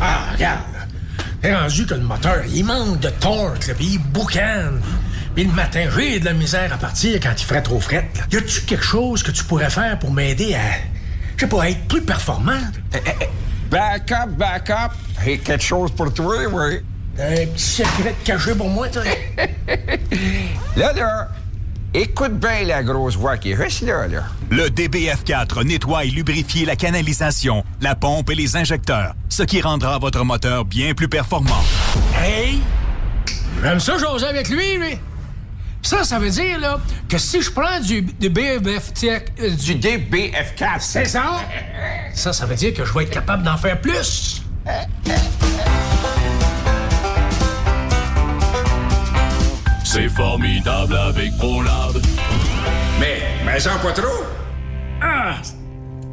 Ah, regarde. T'es rendu que le moteur, il manque de torque, là, puis il boucane. Puis le matin, j'ai de la misère à partir quand il ferait trop fret. là. Y a-tu quelque chose que tu pourrais faire pour m'aider à, je sais pas, à être plus performant? Back up, back up. Quelque chose pour toi, oui. Un petit secret caché pour moi, toi? Là, là, écoute bien la grosse voix qui est là, là. Le DBF4 nettoie et lubrifie la canalisation, la pompe et les injecteurs, ce qui rendra votre moteur bien plus performant. Hey! J'aime ça jaser avec lui, lui. Ça, ça veut dire, là, que si je prends du, euh, Du DBF4. C'est ça? Ça, ça veut dire que je vais être capable d'en faire plus. C'est formidable avec ProLab. Mais, mais sans pas trop. Ah!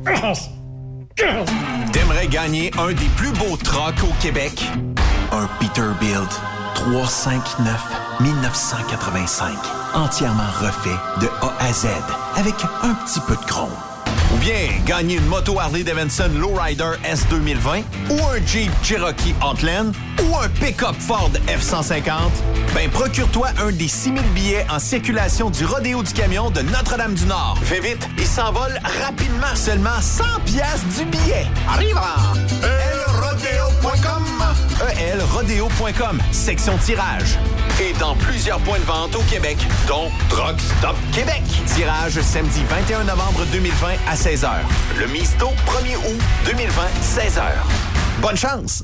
Ah! Ah! T'aimerais gagner un des plus beaux trucks au Québec? Un Peterbilt 359 1985. Entièrement refait de A à Z avec un petit peu de chrome. Ou bien gagner une moto Harley Davidson Lowrider S 2020 ou un Jeep Cherokee Outland ou un pick-up Ford F-150? Ben, procure-toi un des 6000 billets en circulation du Rodéo du Camion de Notre-Dame-du-Nord. Fais vite, il s'envole rapidement. Seulement 100 piastres du billet. Arrive elrodeo.com elrodeo.com, section tirage. Et dans plusieurs points de vente au Québec, dont Truck Stop Québec. Tirage samedi 21 novembre 2020 à 16h. Le Misto, 1er août 2020, 16h. Bonne chance!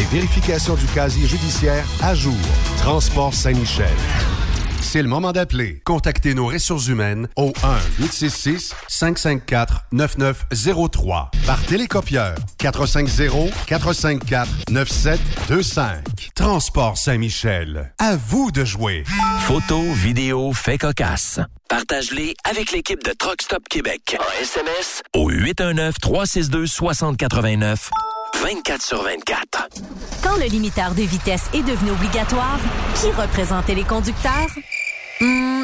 vérification du casier judiciaire à jour. Transport Saint-Michel. C'est le moment d'appeler. Contactez nos ressources humaines au 1-866-554-9903 par télécopieur 450-454-9725. Transport Saint-Michel. À vous de jouer. Photos, vidéos, faits cocasse. Partage-les avec l'équipe de Truck Stop Québec. En SMS au 819-362-6089. 24 sur 24. Quand le limiteur de vitesse est devenu obligatoire, qui représentait les conducteurs? Hmm,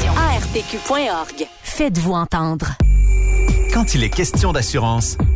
Faites-vous entendre. Quand il est question d'assurance,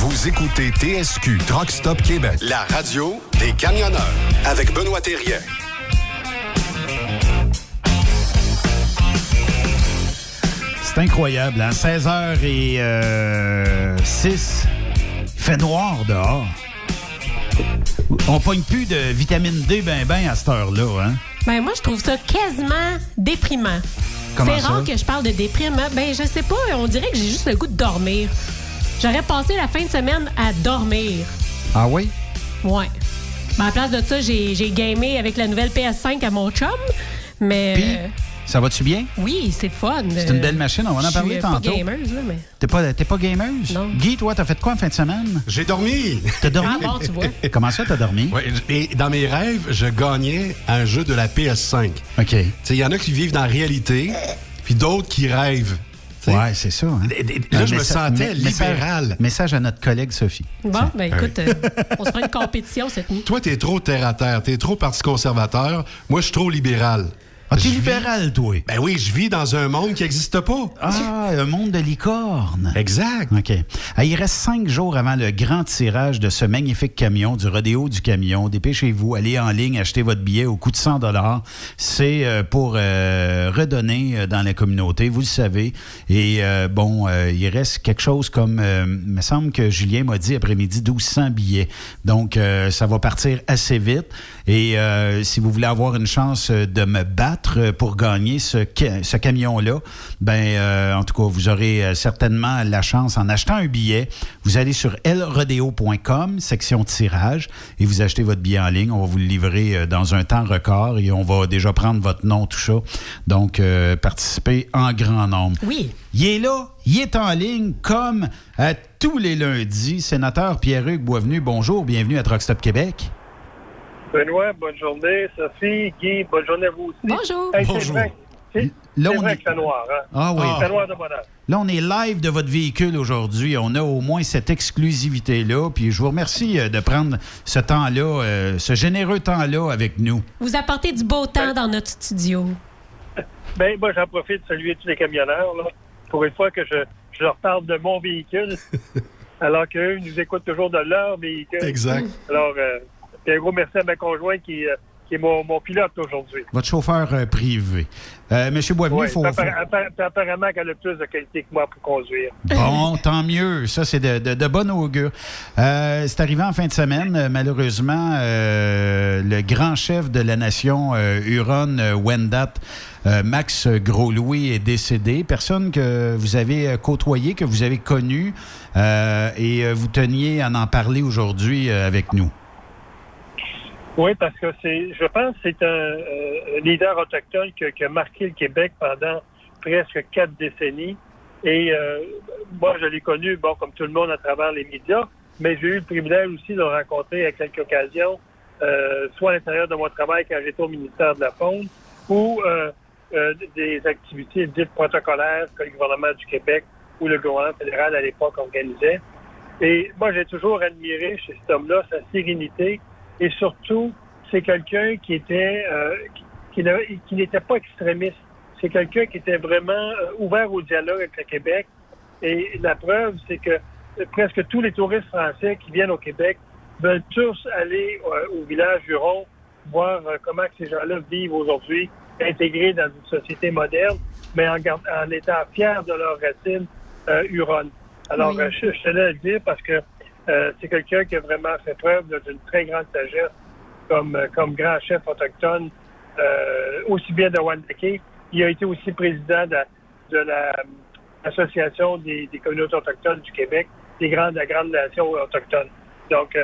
Vous écoutez TSQ Truck Stop Québec, la radio des camionneurs avec Benoît Thérien. C'est incroyable, hein? 16h et 6, il fait noir dehors. On pogne plus de vitamine D ben ben à cette heure-là, hein? Ben moi, je trouve ça quasiment déprimant. Comment C'est rare que je parle de déprimant. Ben, je sais pas, on dirait que j'ai juste le goût de dormir. J'aurais passé la fin de semaine à dormir. Ah oui? Ouais. Ben, à la place de ça, j'ai j'ai gamé avec la nouvelle PS5 à mon chum. Mais. Puis, ça va-tu bien? oui, c'est fun. C'est une belle machine, on va en parler tantôt. pas gameuse, là, mais. T'es pas, t'es pas gameuse? Non. Guy, toi, t'as fait quoi en fin de semaine? J'ai dormi. T'as dormi? Ah bon, tu vois. Comment ça, t'as dormi? Ouais, et dans mes rêves, je gagnais un jeu de la PS5. OK. Tu sais, il y en a qui vivent dans la réalité, puis d'autres qui rêvent. Ouais, c'est ça. hein? Là, Un je me sentais libéral. Message à notre collègue Sophie. Bon, ben écoute, euh, on se fera une compétition cette nuit. Toi, t'es trop terre à terre, t'es trop parti conservateur. Moi, je suis trop libéral. Ah, t'es libéral, toi? Ben oui, je vis dans un monde qui n'existe pas. Ah, un monde de licorne. Exact. OK. Ah, il reste cinq jours avant le grand tirage de ce magnifique camion, du rodéo du camion. Dépêchez-vous, allez en ligne, achetez votre billet au coût de 100 C'est euh, pour euh, redonner euh, dans la communauté, vous le savez. Et euh, bon, il reste quelque chose comme, il me semble que Julien m'a dit après-midi, 1200 billets. Donc, ça va partir assez vite. Et si vous voulez avoir une chance de me battre euh, pour gagner ce, ca- ce camion-là, ben, euh, en tout cas, vous aurez euh, certainement la chance en achetant un billet. Vous allez sur lrodeo.com, section tirage, et vous achetez votre billet en ligne. On va vous le livrer dans un temps record et on va déjà prendre votre nom, tout ça. Donc, euh, participez en grand nombre. Oui. Il est là, il est en ligne comme à tous les lundis. Sénateur Pierre-Hugues Boisvenu, bonjour, bienvenue à Truck Stop Québec. Benoît, bonne journée. Sophie, Guy, bonne journée à vous aussi. Bonjour. Hey, c'est Bonjour. vrai, c'est- Là, on vrai est- que c'est noir, hein? Ah oui. C'est noir de bonheur. Là, on est live de votre véhicule aujourd'hui. On a au moins cette exclusivité-là. Puis je vous remercie euh, de prendre ce temps-là, euh, ce généreux temps-là avec nous. Vous apportez du beau temps dans notre studio. Ben, moi, j'en profite de saluer tous les camionneurs, là, pour une fois que je, je leur parle de mon véhicule, alors qu'eux nous écoutent toujours de leur véhicule. Exact. Alors, euh, puis un gros merci à ma conjointe qui, euh, qui est mon, mon pilote aujourd'hui. Votre chauffeur euh, privé. Euh, Monsieur Boisvenu, Ouais, faut, apparemment qu'elle a plus de qualité que moi pour conduire. Bon, tant mieux. Ça, c'est de, de, de bon augure. Euh, c'est arrivé en fin de semaine. Malheureusement, le grand chef de la nation, Huron Wendat, euh, Max Gros-Louis, est décédé. Personne que vous avez côtoyé, que vous avez connu, euh, et vous teniez à en parler aujourd'hui avec nous. Oui, parce que c'est, je pense que c'est un euh, leader autochtone qui, a- marqué le Québec pendant presque quatre décennies. Et euh, moi, je l'ai connu, bon, comme tout le monde, à travers les médias, mais j'ai eu le privilège aussi de le rencontrer à quelques occasions, euh, soit à l'intérieur de mon travail quand j'étais au ministère de la Faune, ou des activités dites protocolaires que le gouvernement du Québec ou le gouvernement fédéral à l'époque organisait. Et moi, j'ai toujours admiré chez cet homme-là sa sérénité et surtout c'est quelqu'un qui était euh, qui, n'était pas extrémiste. C'est quelqu'un qui était vraiment euh, ouvert au dialogue avec le Québec. Et la preuve, c'est que euh, presque tous les touristes français qui viennent au Québec veulent tous aller euh, au village Huron, voir euh, comment ces gens-là vivent aujourd'hui, intégrés dans une société moderne, mais en, étant fiers de leurs racines euh, huronnes. Alors, Oui. je, je tenais à le dire parce que euh, c'est quelqu'un qui a vraiment fait preuve d'une très grande sagesse comme, euh, grand chef autochtone, euh, aussi bien de Wendake. Il a été aussi président de, de la, euh, Association des, communautés autochtones du Québec, des grandes, la grande nation autochtone. Donc,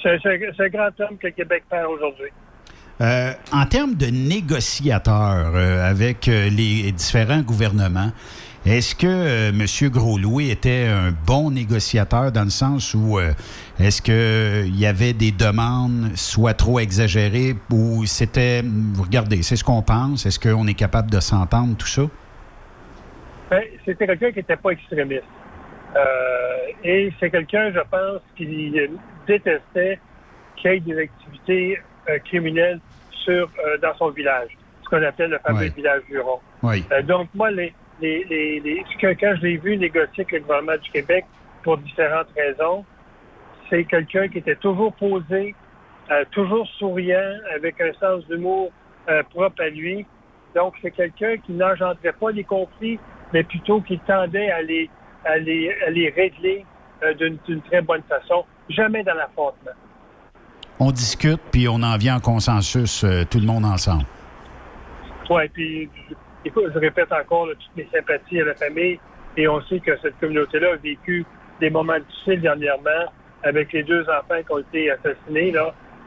c'est un grand homme que Québec perd aujourd'hui. En termes de négociateurs euh, avec les différents gouvernements, est-ce que euh, M. Gros-Louis était un bon négociateur dans le sens où euh, est-ce qu'il y avait des demandes soit trop exagérées ou c'était, regardez, c'est ce qu'on pense, est-ce qu'on est capable de s'entendre, tout ça? Ben, c'était quelqu'un qui n'était pas extrémiste. Euh, et c'est quelqu'un, je pense, qui détestait qu'il y ait des activités euh, criminelles sur, euh, dans son village, ce qu'on appelle le fameux Ouais. village Huron. Euh, donc, moi, les, les, les, les- ce que- quand je l'ai vu négocier avec le gouvernement du Québec pour différentes raisons, c'est quelqu'un qui était toujours posé, euh, toujours souriant, avec un sens d'humour euh, propre à lui. Donc, c'est quelqu'un qui n'engendrait pas les conflits, mais plutôt qui tendait à les, à les, à les régler euh, d'une très bonne façon, jamais dans l'affrontement. On discute, puis on en vient en consensus, euh, tout le monde ensemble. Oui, puis écoute, je répète encore toutes mes sympathies à la famille et on sait que cette communauté-là a vécu des moments difficiles dernièrement avec les deux enfants qui ont été assassinés,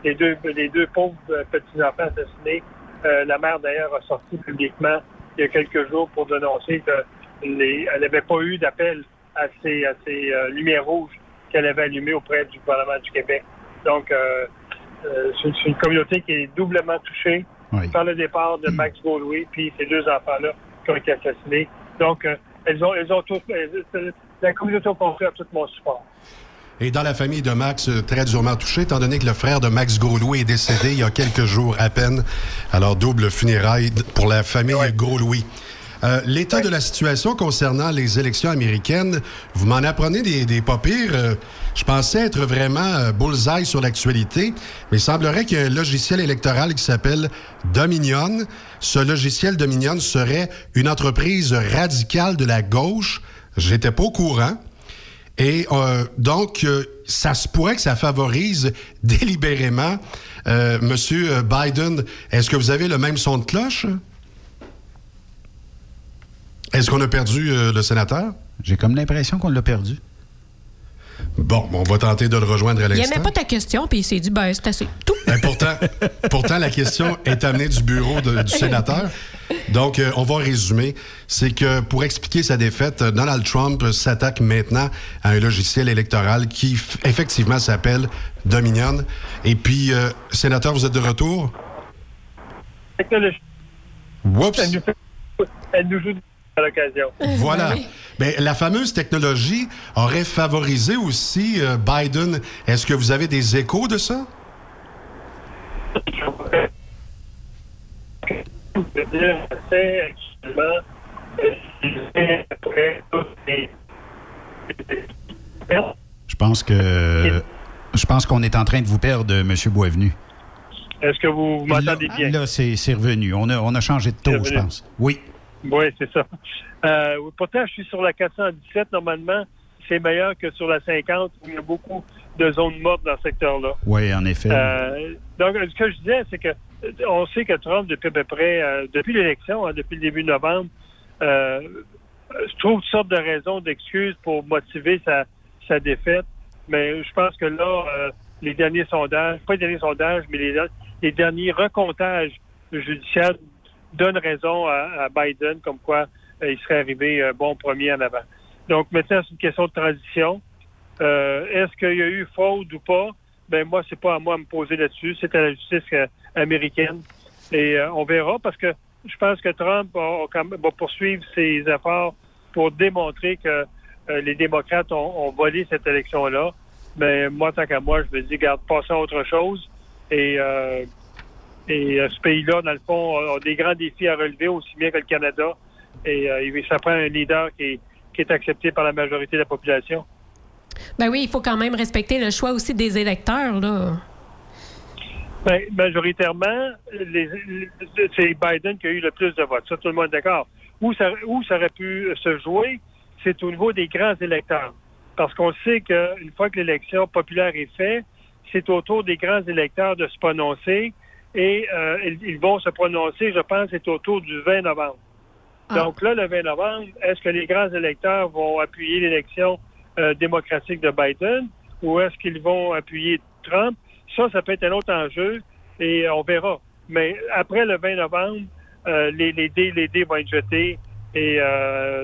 les deux, pauvres euh, petits-enfants assassinés. Euh, la mère, d'ailleurs, a sorti publiquement il y a quelques jours pour dénoncer qu'elle n'avait pas eu d'appel à ces, euh, lumières rouges qu'elle avait allumées auprès du gouvernement du Québec. Donc, c'est une communauté qui est doublement touchée par le départ de Max Gaulois, puis ces deux enfants-là qui ont été assassinés. Donc, euh, elles ont, elles ont tous, euh, la communauté a tout mon support. Et dans la famille de Max, euh, très durement touché, étant donné que le frère de Max Gros-Louis est décédé il y a quelques jours à peine. Alors, double funérailles pour la famille Gros-Louis. Euh, L'état de la situation concernant les élections américaines, vous m'en apprenez des, des pas pires. Euh, je pensais être vraiment euh, bullseye sur l'actualité, mais il semblerait qu'il y a un logiciel électoral qui s'appelle Dominion. Ce logiciel Dominion serait une entreprise radicale de la gauche. J'étais pas au courant. Et euh, donc, euh, ça se pourrait que ça favorise délibérément Monsieur Biden. Est-ce que vous avez le même son de cloche? Est-ce qu'on a perdu le sénateur? J'ai comme l'impression qu'on l'a perdu. Bon, on va tenter de le rejoindre à Il l'instant. aimait pas ta question, puis il s'est dit, ben, c'est assez. Tout. Ben, pourtant, pourtant, la question est amenée du bureau de- du sénateur. Donc, euh, on va résumer. C'est que pour expliquer sa défaite, Donald Trump s'attaque maintenant à un logiciel électoral qui, effectivement, s'appelle Dominion. Et puis, euh, sénateur, vous êtes de retour? Technologie, Whoops! elle nous, fait- elle nous joue à l'occasion. Voilà. Ben, la fameuse technologie aurait favorisé aussi euh, Biden. Est-ce que vous avez des échos de ça? Je euh, pense que. Je pense qu'on est en train de vous perdre, M. Boisvenu. Est-ce que vous m'entendez bien? Là, c'est revenu. On a, on a changé de taux, je pense. Oui. Oui, c'est ça. Euh, pourtant, je suis sur la 417. Normalement, c'est meilleur que sur la 50 où il y a beaucoup de zones mortes dans ce secteur-là. Oui, en effet. Euh, donc, ce que je disais, c'est que euh, on sait que Trump, depuis à peu près, euh, depuis l'élection, hein, depuis le début de novembre, euh, trouve toutes sortes de raisons, d'excuses pour motiver sa, sa défaite. Mais je pense que là, euh, les derniers sondages, pas les derniers sondages, mais les, les derniers recomptages judiciaires donnent raison à, à Biden comme quoi euh, il serait arrivé euh, bon premier en avant. Donc maintenant, c'est une question de transition. Euh, Est-ce qu'il y a eu fraude ou pas? Ben moi, c'est pas à moi de me poser là-dessus. C'est à la justice américaine. Et on verra parce que je pense que Trump va, va poursuivre ses efforts pour démontrer que les démocrates ont, ont volé cette élection-là. Mais moi, tant qu'à moi, je me dis, garde, passons à autre chose. Et euh, Et euh, ce pays-là, dans le fond, a, a des grands défis à relever, aussi bien que le Canada. Et euh, ça prend un leader qui est, qui est accepté par la majorité de la population. Ben oui, il faut quand même respecter le choix aussi des électeurs, là. Ben, majoritairement, les- les- c'est Biden qui a eu le plus de votes. Ça, tout le monde est d'accord. Où ça, où ça aurait pu se jouer, c'est au niveau des grands électeurs. Parce qu'on sait qu'une fois que l'élection populaire est faite, c'est au tour des grands électeurs de se prononcer. Et euh, ils, ils vont se prononcer, je pense, c'est au tour du 20 novembre. Donc là, le 20 novembre, est-ce que les grands électeurs vont appuyer l'élection euh, démocratique de Biden ou est-ce qu'ils vont appuyer Trump? Ça, ça peut être un autre enjeu et on verra. Mais après le 20 novembre, euh, les, les, dés, les dés vont être jetés et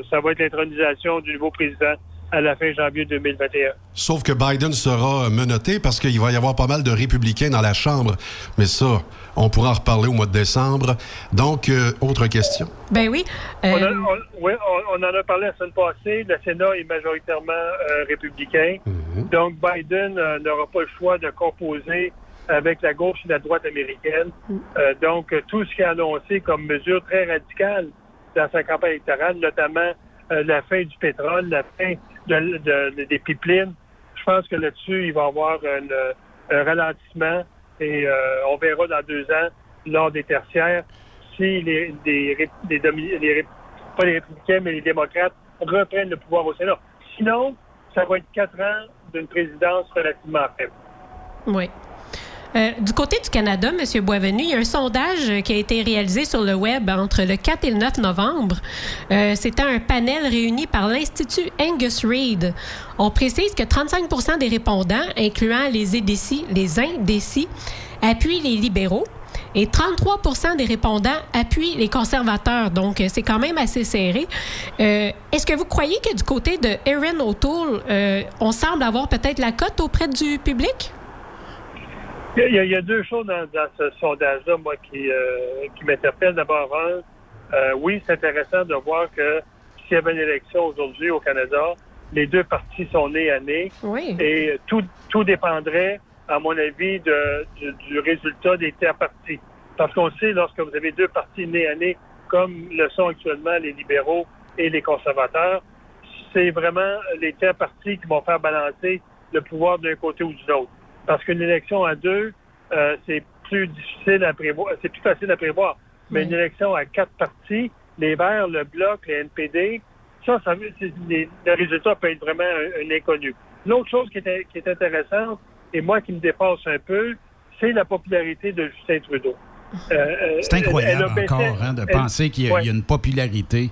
ça va être l'intronisation du nouveau président à la fin janvier 2021. Sauf que Biden sera menotté parce qu'il va y avoir pas mal de républicains dans la Chambre. Mais ça, on pourra en reparler au mois de décembre. Donc, euh, autre question. Ben oui. On, a- euh, on- oui, on- on en a parlé la semaine passée. Le Sénat est majoritairement euh, républicain. Donc, Biden euh, n'aura pas le choix de composer avec la gauche et la droite américaine. Euh, donc, tout ce qui est annoncé comme mesure très radicale dans sa campagne électorale, notamment euh, la fin du pétrole, la fin de- de- de- des pipelines, je pense que là-dessus, il va y avoir un, ralentissement et euh, on verra dans deux ans, lors des tertiaires, si les, les, les les pas les républicains, mais les démocrates reprennent le pouvoir au Sénat. Sinon, ça va être quatre ans d'une présidence relativement faible. Oui. Euh, du côté du Canada, M. Boisvenu, il y a un sondage qui a été réalisé sur le web entre le 4 et le 9 novembre. Euh, C'était un panel réuni par l'Institut Angus Reid. On précise que 35 des répondants, incluant les indécis, les indécis, appuient les libéraux. Et 33 des répondants appuient les conservateurs. Donc, euh, c'est quand même assez serré. Est-ce que vous croyez que du côté de Erin O'Toole, on semble avoir peut-être la cote auprès du public? Il y a, il y a deux choses dans, dans ce sondage-là, moi, qui, euh, qui m'interpellent. D'abord, un, euh, oui, c'est intéressant de voir que s'il y avait une élection aujourd'hui au Canada, les deux partis sont nés à nez. Oui. Et tout, tout dépendrait, à mon avis, de, du, du résultat des tiers partis. Parce qu'on sait, lorsque vous avez deux partis nés à nez, comme le sont actuellement les libéraux et les conservateurs, c'est vraiment les tiers partis qui vont faire balancer le pouvoir d'un côté ou de l'autre. Parce qu'une élection à deux, euh, c'est plus difficile à prévoir, c'est plus facile à prévoir. Mais Oui. une élection à quatre partis, les Verts, le Bloc, les NPD, ça, ça les- le résultat peut être vraiment un, un inconnu. L'autre chose qui est, qui est intéressante, et moi qui me dépasse un peu, c'est la popularité de Justin Trudeau. Euh, euh, C'est incroyable baissé- encore hein, de elle- penser qu'il y, a- Ouais. il y a une popularité.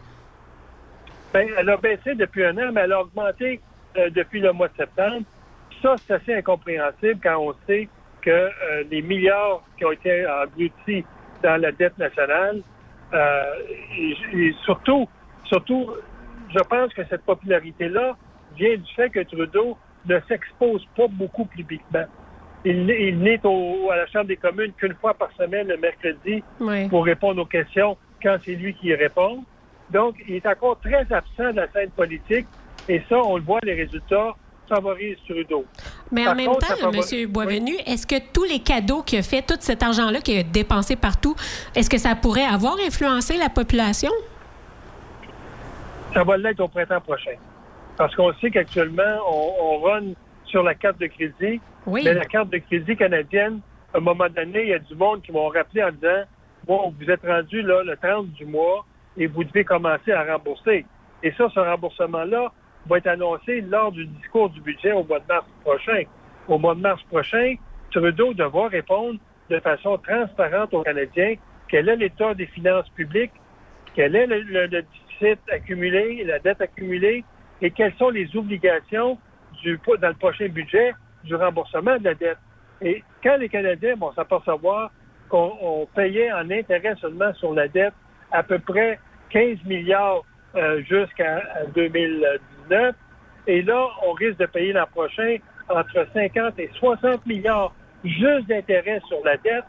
Ben, elle a baissé depuis un an, mais elle a augmenté euh, depuis le mois de septembre. Ça, c'est assez incompréhensible quand on sait que euh, les milliards qui ont été engloutis dans la dette nationale, euh, et, et surtout, surtout, je pense que cette popularité-là vient du fait que Trudeau ne s'expose pas beaucoup publiquement. Il, n'est- il n'est au- à la Chambre des communes qu'une fois par semaine, le mercredi, Oui. pour répondre aux questions quand c'est lui qui y répond. Donc, il est encore très absent de la scène politique. Et ça, on le voit, les résultats Trudeau. Mais Par en même contre, temps, favorise- M. Boisvenu, est-ce que tous les cadeaux qu'il a fait, tout cet argent-là qu'il a dépensé partout, est-ce que ça pourrait avoir influencé la population? Ça va l'être au printemps prochain. Parce qu'on sait qu'actuellement, on, on run sur la carte de crédit. Oui. Mais la carte de crédit canadienne, à un moment donné, il y a du monde qui vont rappeler en disant Bon, vous êtes rendu là le 30 du mois et vous devez commencer à rembourser. Et ça, ce remboursement-là va être annoncé lors du discours du budget au mois de mars prochain. Au mois de mars prochain, Trudeau devra répondre de façon transparente aux Canadiens quel est l'état des finances publiques, quel est le, déficit accumulé, la dette accumulée, et quelles sont les obligations dans le prochain budget du remboursement de la dette. Et quand les Canadiens vont s'apercevoir qu'on on payait en intérêt seulement sur la dette à peu près 15 milliards euh, jusqu'à à 2019, et là, on risque de payer l'an prochain entre 50 et 60 milliards juste d'intérêt sur la dette.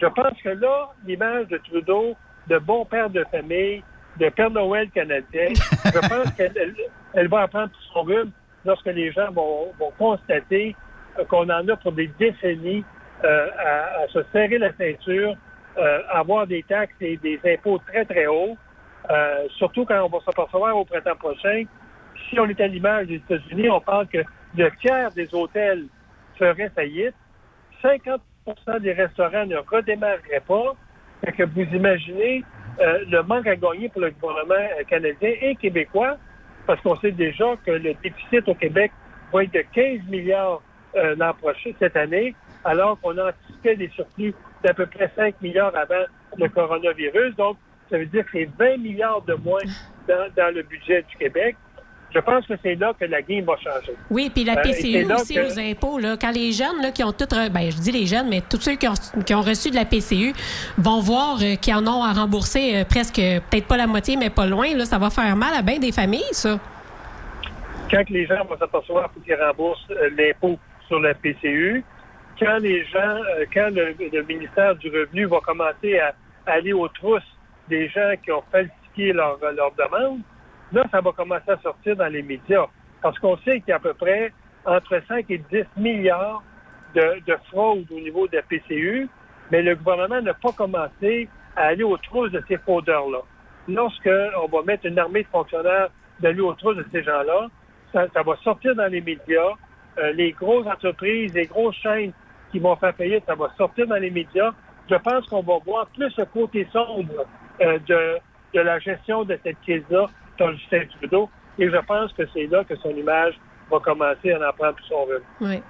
Je pense que là, l'image de Trudeau, de bon père de famille, de Père Noël canadien, je pense qu'elle elle- elle va apprendre son rhume lorsque les gens vont, vont constater euh, qu'on en a pour des décennies euh, à, à se serrer la ceinture euh, avoir des taxes et des impôts très, très hauts, euh, surtout quand on va s'apercevoir au printemps prochain. Si on est à l'image des États-Unis, on parle que le tiers des hôtels feraient faillite, 50% des restaurants ne redémarreraient pas. Fait que vous imaginez euh, le manque à gagner pour le gouvernement euh, canadien et québécois, parce qu'on sait déjà que le déficit au Québec va être de 15 milliards euh, l'an prochain, cette année, alors qu'on anticipait des surplus d'à peu près 5 milliards avant le coronavirus. Donc, ça veut dire que c'est 20 milliards de moins dans le budget du Québec. Je pense que c'est là que la game va changer. Oui, puis la Euh, PCU aussi que- aux impôts, là, quand les jeunes là, qui ont tout, re- ben, je dis les jeunes, mais tous ceux qui ont, qui ont reçu de la PCU vont voir euh, qu'ils en ont à rembourser euh, presque, peut-être pas la moitié, mais pas loin, là, ça va faire mal à bien des familles, ça. quand les gens vont s'apercevoir qu'ils remboursent l'impôt sur la PCU, quand les gens, quand le, le ministère du Revenu va commencer à, aller aux trousses des gens qui ont falsifié leur, leur demande, là, ça va commencer à sortir dans les médias. Parce qu'on sait qu'il y a à peu près entre 5 et 10 milliards de, de fraude au niveau de la PCU, mais le gouvernement n'a pas commencé à aller aux trousses de ces fraudeurs-là. Lorsqu'on va mettre une armée de fonctionnaires d'aller aux trousses de ces gens-là, ça, va sortir dans les médias. Euh, les grosses entreprises, les grosses chaînes qui vont faire payer, ça va sortir dans les médias. Je pense qu'on va voir plus le côté sombre euh, de, la gestion de cette crise-là Justin Trudeau. Et je pense que c'est là que son image va commencer à en prendre tout son rôle. Oui.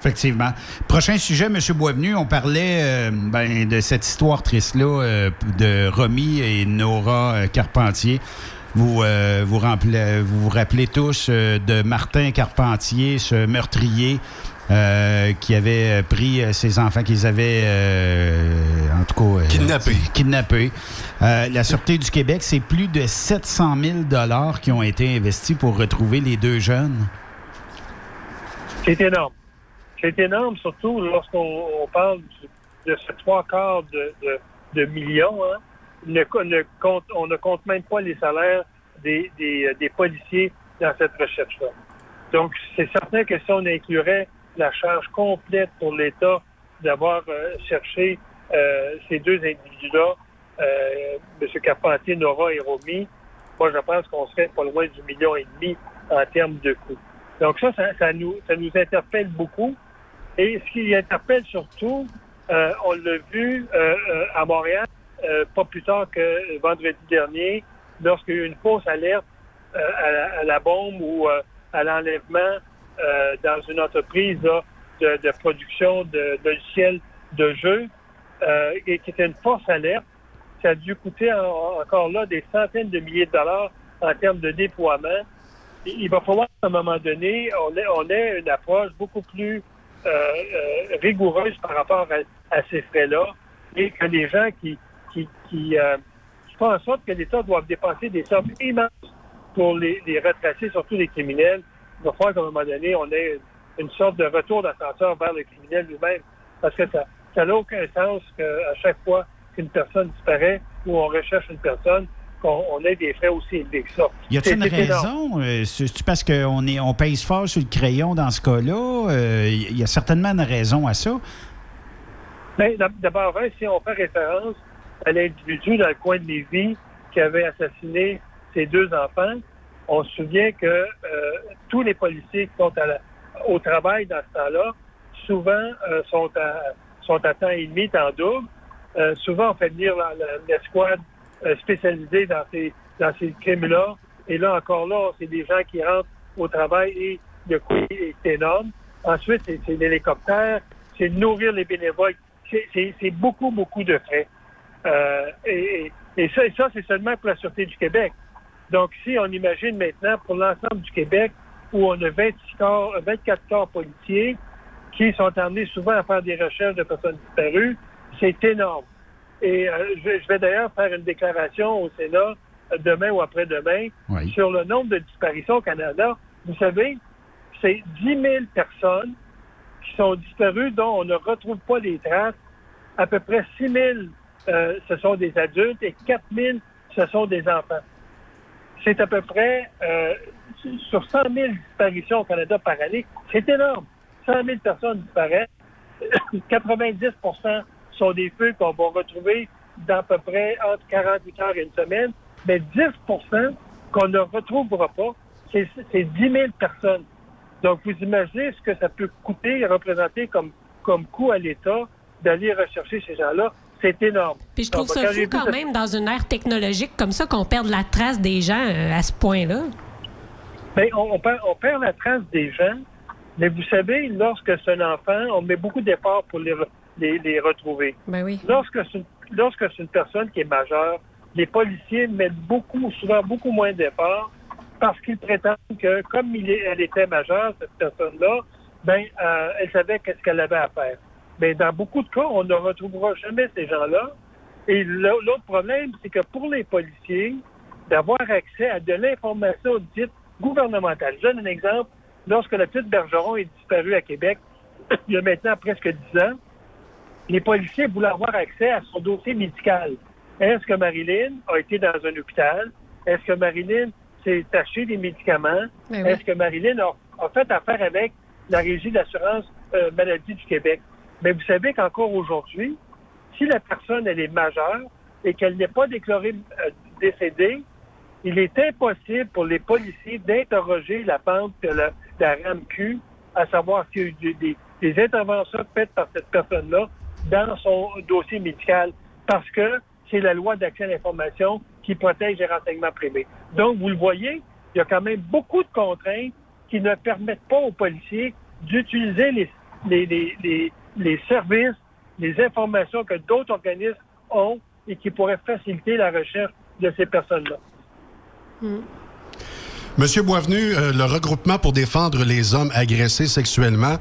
Effectivement. Prochain sujet, M. Boisvenu, on parlait euh, ben, de cette histoire triste-là euh, de Romy et Nora euh, Carpentier. Vous, euh, vous, rempla- vous vous rappelez tous euh, de Martin Carpentier, ce meurtrier euh, qui avait euh, pris euh, ses enfants, qu'ils avaient, euh, en tout cas... euh, Kidnappés. Euh, la Sûreté du Québec, c'est plus de 700 000 qui ont été investis pour retrouver les deux jeunes. C'est énorme. C'est énorme, surtout lorsqu'on on parle de ce trois quarts de, de- de millions. hein. Ne co- ne compte- on ne compte même pas les salaires des, des, des policiers dans cette recherche-là. Donc, c'est certain que si on inclurait la charge complète pour l'État d'avoir euh, cherché euh, ces deux individus-là, euh, M. Carpentier, Nora et Romy, moi, je pense qu'on serait pas loin du million et demi en termes de coûts. Donc ça, ça, nous, interpelle beaucoup. Et ce qui interpelle surtout, on l'a vu à Montréal, pas plus tard que vendredi dernier, lorsqu'il y a eu une fausse alerte à, la, bombe ou à l'enlèvement euh, dans une entreprise de, production de logiciels de jeux, euh, et qui était une fausse alerte. Ça a dû coûter en- encore là des centaines de milliers de dollars en termes de déploiement. Il va falloir qu'à un moment donné, on ait, on une approche beaucoup plus euh, rigoureuse par rapport à, à ces frais-là et que les gens qui, font en sorte que l'État doit dépenser des sommes immenses pour les retracer, surtout les criminels. Il va falloir qu'à un moment donné, on ait une, une sorte de retour d'ascenseur vers le criminel lui-même parce que ça ça n'a aucun sens qu'à chaque fois qu'une personne disparaît ou on recherche une personne, qu'on on ait des frais aussi élevés que ça. Y a-t-il C'est- une c'est raison? Euh, C'est-tu parce qu'on on pèse fort sur le crayon dans ce cas-là? Euh, Il y a certainement une raison à ça. D'ab- d'abord, hein, si on fait référence à l'individu dans le coin de Lévis qui avait assassiné ses deux enfants, on se souvient que euh, tous les policiers qui sont au travail dans ce temps-là, souvent euh, sont, à, sont à temps et demi, temps double. Euh, souvent, on fait venir l'escouade spécialisée dans ces, dans ces crimes-là. Et là, encore là, c'est des gens qui rentrent au travail et le coût est énorme. Ensuite, c'est l'hélicoptère, c'est nourrir les bénévoles. C'est- beaucoup, beaucoup de frais. Et ça c'est seulement pour la Sûreté du Québec. Donc, si on imagine maintenant pour l'ensemble du Québec, où on a 26 corps, euh, 24 corps policiers qui sont amenés souvent à faire des recherches de personnes disparues, c'est énorme. Et euh, je, je vais d'ailleurs faire une déclaration au Sénat euh, demain ou après-demain sur le nombre de disparitions au Canada. Vous savez, c'est 10 000 personnes qui sont disparues dont on ne retrouve pas les traces. À peu près 6 000, euh, ce sont des adultes et 4 000, ce sont des enfants. C'est à peu près euh, sur 100 000 disparitions au Canada par année. C'est énorme. 100 000 personnes disparaissent. 90% sont des feux qu'on va retrouver dans à peu près entre 48 heures et une semaine. Mais 10% qu'on ne retrouvera pas, c'est c'est 10 000 personnes. Donc, vous imaginez ce que ça peut coûter et représenter comme, comme coût à l'État d'aller rechercher ces gens-là. C'est énorme. Puis je trouve Donc, ça quand fou quand ça- même dans une ère technologique comme ça qu'on perde la trace des gens euh, à ce point-là. Ben, on, on perd, on perd la trace des gens, mais vous savez, lorsque c'est un enfant, on met beaucoup d'efforts pour les, les, les retrouver. Ben oui. Lorsque c'est une, lorsque c'est une personne qui est majeure, les policiers mettent beaucoup, souvent beaucoup moins d'efforts parce qu'ils prétendent que, comme il est- elle était majeure, cette personne-là, ben, euh, elle savait qu'est-ce qu'elle avait à faire. Mais dans beaucoup de cas, on ne retrouvera jamais ces gens-là. Et l'au- l'autre problème, c'est que pour les policiers, d'avoir accès à de l'information dite gouvernementale. Je donne un exemple. Lorsque la petite Bergeron est disparue à Québec, il y a maintenant presque 10 ans, les policiers voulaient avoir accès à son dossier médical. Est-ce que Marilyn a été dans un hôpital? Est-ce que Marilyn s'est acheté des médicaments? Ben oui. Est-ce que Marilyn a, a fait affaire avec la Régie d'assurance euh, maladie du Québec? Mais vous savez qu'encore aujourd'hui, si la personne elle est majeure et qu'elle n'est pas déclarée euh, décédée, il est impossible pour les policiers d'interroger la pente de la, RAMQ, à savoir s'il y a eu des, interventions faites par cette personne-là dans son dossier médical, parce que c'est la loi d'accès à l'information qui protège les renseignements privés. Donc, vous le voyez, il y a quand même beaucoup de contraintes qui ne permettent pas aux policiers d'utiliser les, les, services, les informations que d'autres organismes ont et qui pourraient faciliter la recherche de ces personnes-là. Monsieur Boisvenu, euh, le regroupement pour défendre les hommes agressés sexuellement,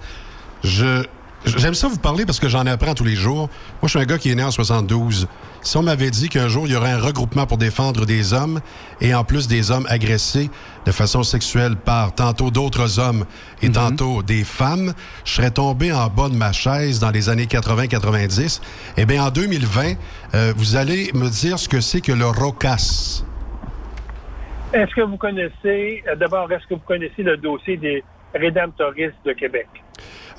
je j'aime ça vous parler parce que j'en apprends tous les jours. Moi, je suis un gars qui est né en 72. Si on m'avait dit qu'un jour, il y aurait un regroupement pour défendre des hommes et en plus des hommes agressés de façon sexuelle par tantôt d'autres hommes et tantôt des femmes, je serais tombé en bas de ma chaise dans les années 80-90. Eh bien, en 2020, euh, vous allez me dire ce que c'est que le ROCAS. Est-ce que vous connaissez, euh, d'abord, est-ce que vous connaissez le dossier des rédemptoristes de Québec?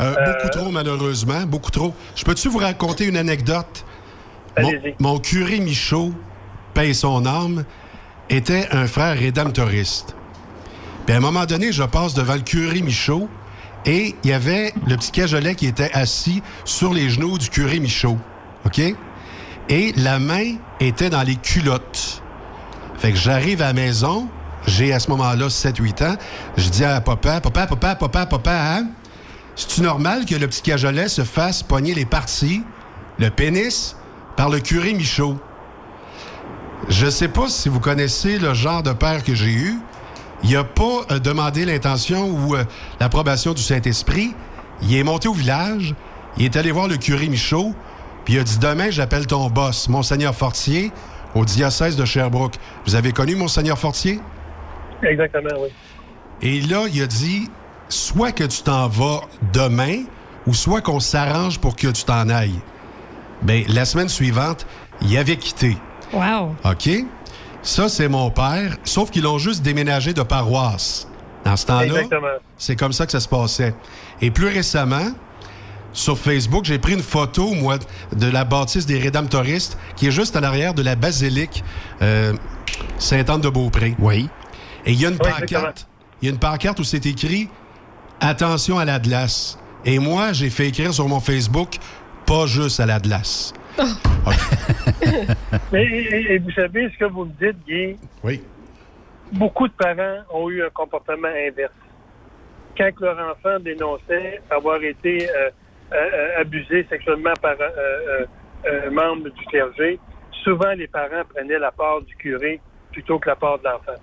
Euh, Beaucoup trop, malheureusement. Beaucoup trop. Je peux-tu vous raconter une anecdote? Mon, mon curé Michaud, paye son âme, était un frère rédemptoriste. Puis à un moment donné, je passe devant le curé Michaud et il y avait le petit cajolet qui était assis sur les genoux du curé Michaud. OK? Et la main était dans les culottes. Fait que j'arrive à la maison, j'ai à ce moment-là 7-8 ans, je dis à papa, papa, papa, papa, papa, hein? C'est-tu normal que le petit cajolet se fasse pogner les parties, le pénis, par le curé Michaud? Je sais pas si vous connaissez le genre de père que j'ai eu. Il a pas euh, demandé l'intention ou euh, l'approbation du Saint-Esprit. Il est monté au village, il est allé voir le curé Michaud, puis il a dit Demain, j'appelle ton boss, Monseigneur Fortier, au diocèse de Sherbrooke. Vous avez connu Monseigneur Fortier? Exactement, oui. Et là, il a dit soit que tu t'en vas demain, ou soit qu'on s'arrange pour que tu t'en ailles. Bien, la semaine suivante, il avait quitté. Wow. OK? Ça, c'est mon père, sauf qu'ils l'ont juste déménagé de paroisse. Dans ce temps-là, c'est comme ça que ça se passait. Et plus récemment, sur Facebook, j'ai pris une photo, moi, de la bâtisse des Rédemptoristes, qui est juste à l'arrière de la basilique euh, Sainte-Anne-de-Beaupré. Oui. Et il y a une Oui, pancarte. exactement. Il y a une pancarte où c'est écrit Attention à la glace. Et moi, j'ai fait écrire sur mon Facebook Pas juste à la glace. Mais, et, et vous savez ce que vous me dites, Guy? Oui. Beaucoup de parents ont eu un comportement inverse. Quand leur enfant dénonçait avoir été euh, euh, abusé sexuellement par un euh, euh, un membre du clergé, souvent les parents prenaient la part du curé plutôt que la part de l'enfant.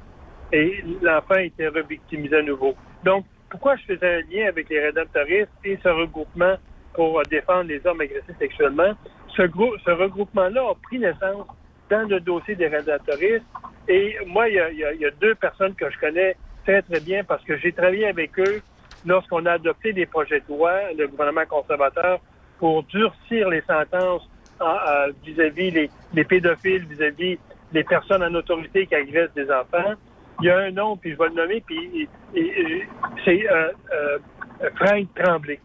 Et l'enfant était revictimisé à nouveau. Donc, pourquoi je faisais un lien avec les rédemptoristes et ce regroupement pour euh, défendre les hommes agressés sexuellement? Ce, ce regroupement-là a pris naissance dans le dossier des rédemptoristes. Et moi, il y, a, y y a deux personnes que je connais très, très bien parce que j'ai travaillé avec eux lorsqu'on a adopté des projets de loi, le gouvernement conservateur, pour durcir les sentences en- en- vis-à-vis les, les pédophiles, vis-à-vis les personnes en autorité qui agressent des enfants. Il y a un nom, puis je vais le nommer, puis c'est euh, euh, Frank Tremblay,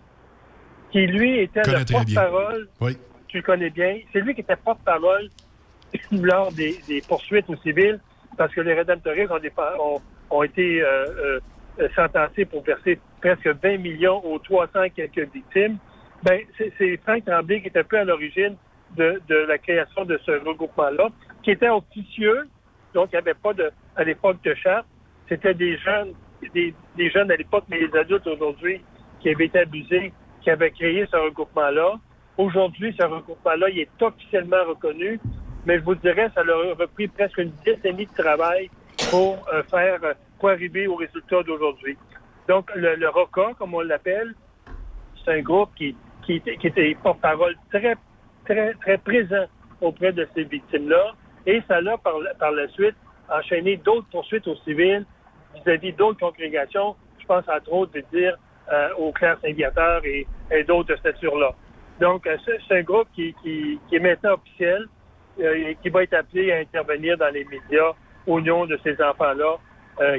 qui lui était le porte-parole Oui. tu le connais bien. C'est lui qui était porte-parole lors des, des poursuites aux civils parce que les rédemptoristes ont, ont, ont été euh, euh, sentencés pour verser presque 20 millions aux 300 quelques victimes. Ben, c'est Franck Tremblay qui était un peu à l'origine de, de la création de ce regroupement-là, qui était officieux, donc il n'y avait pas de, à l'époque de charte. C'était des jeunes, des, jeunes à l'époque, mais les adultes aujourd'hui, qui avaient été abusés, qui avaient créé ce regroupement-là. Aujourd'hui, ce regroupement-là, il est officiellement reconnu, mais je vous dirais, ça leur a repris presque une décennie de travail pour euh, faire, euh, pour arriver au résultat d'aujourd'hui. Donc, le, ROCA, comme on l'appelle, c'est un groupe qui, qui, qui était porte-parole très, très, très présent auprès de ces victimes-là. Et ça l'a, par, la- suite, enchaîné d'autres poursuites aux civils vis-à-vis d'autres congrégations. Je pense, entre autres, de dire euh, aux clercs saint et, et d'autres nature-là. Donc, euh, c'est un groupe qui, est maintenant officiel euh, et qui va être appelé à intervenir dans les médias au nom de ces enfants-là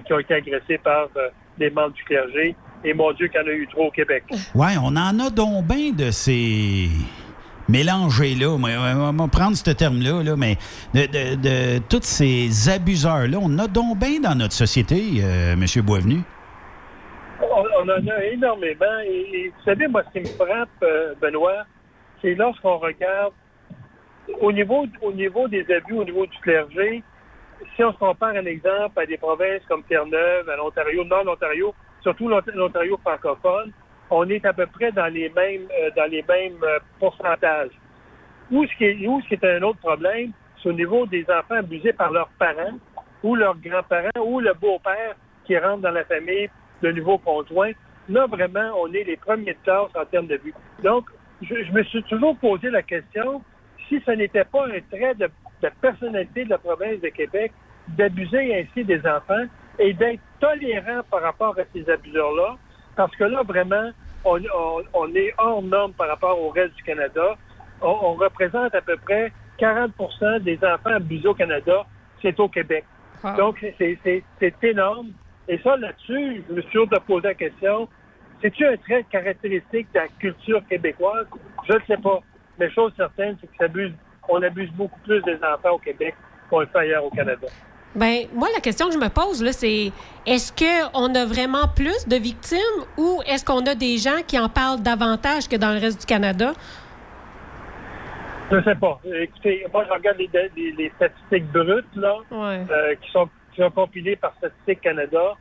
qui ont été agressés par des membres du clergé. Et mon Dieu, qu'il a eu trop au Québec. Ouais, on en a donc bien de ces mélangés-là. Moi, On va prendre ce terme-là, là, mais de, tous ces abuseurs-là, on a donc bien dans notre société, euh, M. Boisvenu. On, en a énormément. Et, vous savez, moi, ce qui me frappe, euh, Benoît, c'est lorsqu'on regarde au niveau, au niveau des abus, au niveau du clergé, si on se compare un exemple à des provinces comme Terre-Neuve, à l'Ontario, nord de l'Ontario, surtout l'Ont- l'Ontario francophone, on est à peu près dans les mêmes, euh, euh, pourcentages. Où ce qui est, un autre problème, c'est au niveau des enfants abusés par leurs parents ou leurs grands-parents ou le beau-père qui rentre dans la famille, le nouveau conjoint. Là, vraiment, on est les premiers de classe en termes de but. Donc, je, je me suis toujours posé la question, si ce n'était pas un trait de, de personnalité de la province de Québec d'abuser ainsi des enfants et d'être tolérant par rapport à ces abuseurs-là, parce que là, vraiment, on, on- on est hors norme par rapport au reste du Canada. On, on représente à peu près 40% des enfants abusés au Canada, c'est au Québec. Donc, c'est- énorme. Et ça, là-dessus, je me suis toujours de poser la question, c'est-tu un trait caractéristique de la culture québécoise? Je ne sais pas. Mais chose certaine, c'est ça abuse- on abuse beaucoup plus des enfants au Québec qu'on le fait ailleurs au Canada. Ben, moi, la question que je me pose, là, c'est est-ce qu'on a vraiment plus de victimes ou est-ce qu'on a des gens qui en parlent davantage que dans le reste du Canada? Je ne sais pas. Écoutez, moi, je regarde les, les- les statistiques brutes, là, euh, qui, sont, qui sont compilées par Statistique Canada.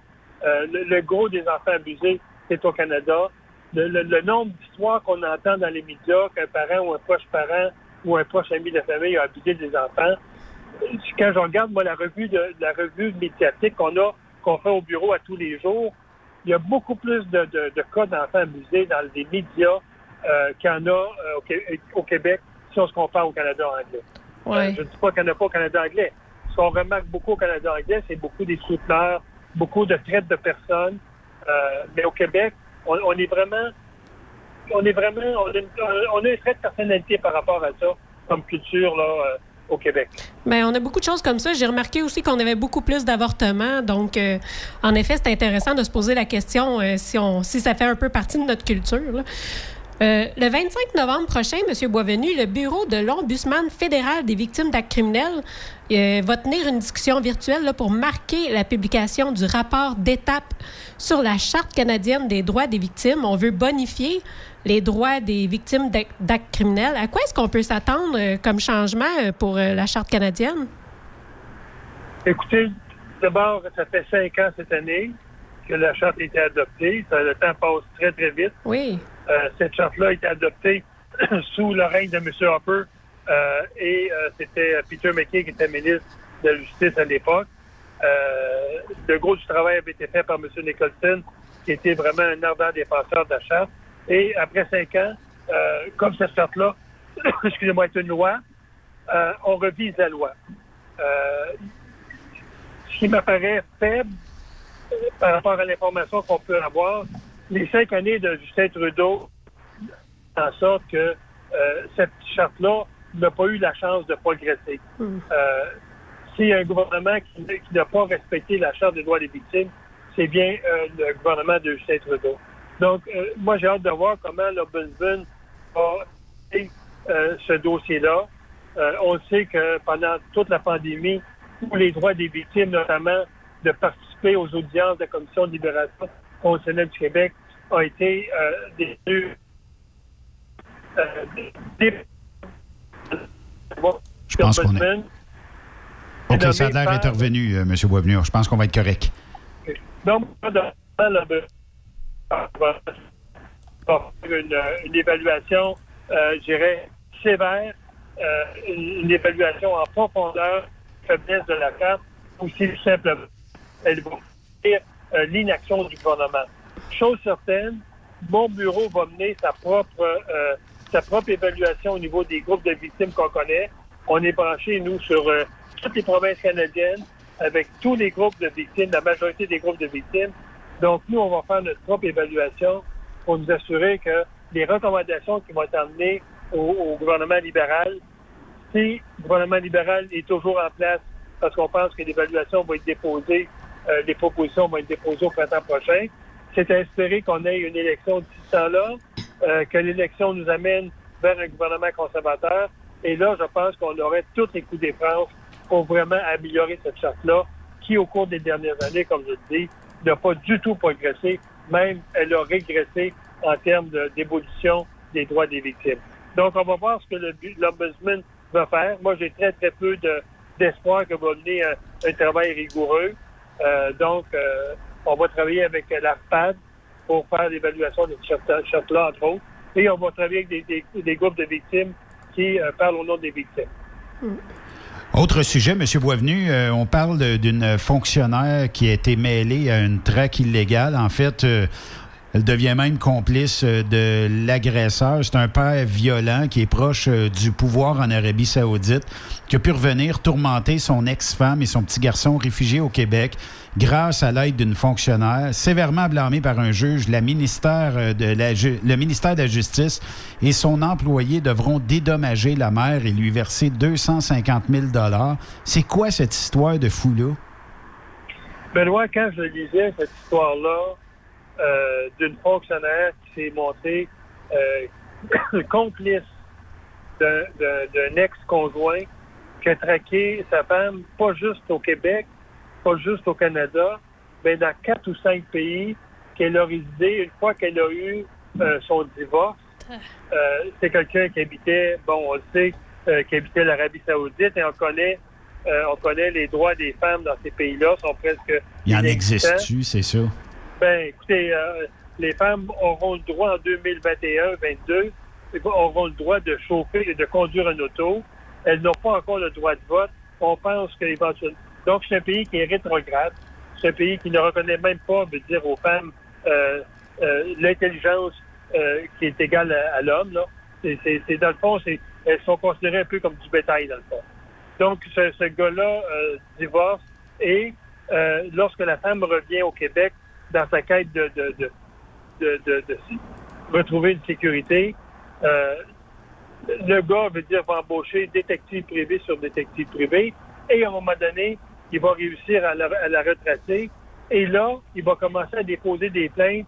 Euh, le, le gros des enfants abusés, c'est au Canada. Le, le- le nombre d'histoires qu'on entend dans les médias qu'un parent ou un proche parent ou un proche ami de famille a abusé des enfants. Quand je regarde, moi, la revue de la revue médiatique qu'on a, qu'on fait au bureau à tous les jours, il y a beaucoup plus de, de- de cas d'enfants abusés dans les médias euh, qu'il y en a euh, au, Qué- au Québec si on se compare au Canada anglais. Ouais. Euh, je ne dis pas qu'il n'y en a pas au Canada anglais. Ce qu'on remarque beaucoup au Canada anglais, c'est beaucoup des souteneurs, beaucoup de traite de personnes. Mais au Québec, on, on est vraiment, on est vraiment, on a, une, on a un trait de personnalité par rapport à ça, comme culture là, au Québec. Ben, on a beaucoup de choses comme ça. J'ai remarqué aussi qu'on avait beaucoup plus d'avortements. Donc, euh, en effet, c'est intéressant de se poser la question euh, si, ça fait un peu partie de notre culture. Euh, le 25 novembre prochain, M. Boisvenu, le bureau de l'Ombudsman fédéral des victimes d'actes criminels euh, va tenir une discussion virtuelle pour marquer la publication du rapport d'étape sur la Charte canadienne des droits des victimes. On veut bonifier les droits des victimes d'ac- d'actes criminels. À quoi est-ce qu'on peut s'attendre euh, comme changement euh, pour euh, la Charte canadienne? Écoutez, d'abord, ça fait cinq ans cette année que la charte a été adoptée. Ça, le temps passe très, très vite. Oui. Euh, cette charte-là a été adoptée sous le règne de M. Euh, et euh, c'était Peter McKay qui était ministre de la Justice à l'époque. Le gros du travail avait été fait par M. Nicholson, qui était vraiment un ardent défenseur de la charte. Et après cinq ans, euh, comme cette charte-là, excusez-moi, est une loi, euh, on revise la loi. Euh, ce qui m'apparaît faible par rapport à l'information qu'on peut avoir, les cinq années de Justin Trudeau en sorte que cette charte-là n'a pas eu la chance de progresser. S'il y a un gouvernement qui, n'a pas respecté la charte des droits des victimes, c'est bien euh, le gouvernement de Justin Trudeau. Donc, euh, moi, j'ai hâte de voir comment l'Ombudsman va euh, ce dossier-là. Euh, on sait que pendant toute la pandémie, tous les droits des victimes, notamment de participer aux audiences de la Commission de libération constitutionnelle du Québec, ont été euh, des... Je pense qu'on est. OK, ça a l'air intervenu, M. Boisvenu. Je pense qu'on va être correct. Donc, le- va va faire une, une évaluation, euh, je dirais, sévère, euh, une, évaluation en profondeur, faiblesse de la carte, ou si simplement, elle va dire euh, l'inaction du gouvernement. Chose certaine, mon bureau va mener sa propre, euh, sa propre évaluation au niveau des groupes de victimes qu'on connaît. On est branché, nous, sur toutes les provinces canadiennes, avec tous les groupes de victimes, la majorité des groupes de victimes. Donc, nous, on va faire notre propre évaluation pour nous assurer que les recommandations qui vont être amenées au, gouvernement libéral, si le gouvernement libéral est toujours en place, parce qu'on pense que l'évaluation va être déposée, euh, les propositions vont être déposées au printemps prochain, c'est à espérer qu'on ait une élection d'ici ce temps-là, euh, que l'élection nous amène vers un gouvernement conservateur. Et là, je pense qu'on aurait tous les coups des pour vraiment améliorer cette charte-là, qui, au cours des dernières années, comme je le dis, n'a pas du tout progressé. Même, elle a régressé en termes d'évolution des droits des victimes. Donc, on va voir ce que l'Ombudsman va faire. Moi, j'ai très, très peu de- d'espoir que va mener un, un travail rigoureux. Euh, donc, euh, on va travailler avec l'ARPAD pour faire l'évaluation de cette charte- charte-là, entre autres. Et on va travailler avec des, groupes de victimes qui euh, parlent au nom des victimes. Autre sujet, M. Boisvenu, euh, on parle d'une fonctionnaire qui a été mêlée à une traque illégale. En fait, euh, elle devient même complice euh, de l'agresseur. C'est un père violent qui est proche euh, du pouvoir en Arabie saoudite, qui a pu revenir tourmenter son ex-femme et son petit garçon réfugiés au Québec grâce à l'aide d'une fonctionnaire sévèrement blâmée par un juge. Euh, le ministère de la Justice et son employé devront dédommager la mère et lui verser 250 000 C'est quoi cette histoire de fou-là? Benoît, quand je lisais cette histoire-là euh, d'une fonctionnaire qui s'est montrée euh, complice d'un- ex-conjoint qui a traqué sa femme, pas juste au Québec, pas juste au Canada, mais dans quatre ou cinq pays qu'elle a résidé une fois qu'elle a eu euh, son divorce. Euh, c'est quelqu'un qui habitait, bon, on le sait, qui habitait l'Arabie Saoudite et on connaît, euh, on connaît les droits des femmes dans ces pays-là, sont presque Il y en existe-tu, c'est ça? Ben, écoutez, euh, les femmes auront le droit en 2021-22, auront le droit de chauffer et de conduire un auto. Elles n'ont pas encore le droit de vote. On pense qu'éventuellement. Donc, c'est un pays qui est rétrograde. C'est un pays qui ne reconnaît même pas, veut dire aux femmes, euh, euh, l'intelligence qui est égale à, l'homme. C'est, dans le fond, elles sont considérées un peu comme du bétail, dans le fond. Donc, ce, gars-là divorce et lorsque la femme revient au Québec dans sa quête de, de, de, de, de- retrouver une sécurité, euh, le gars veut dire va embaucher détective privé sur détective privé et à un moment donné, il va réussir à la, à la retracer et là, il va commencer à déposer des plaintes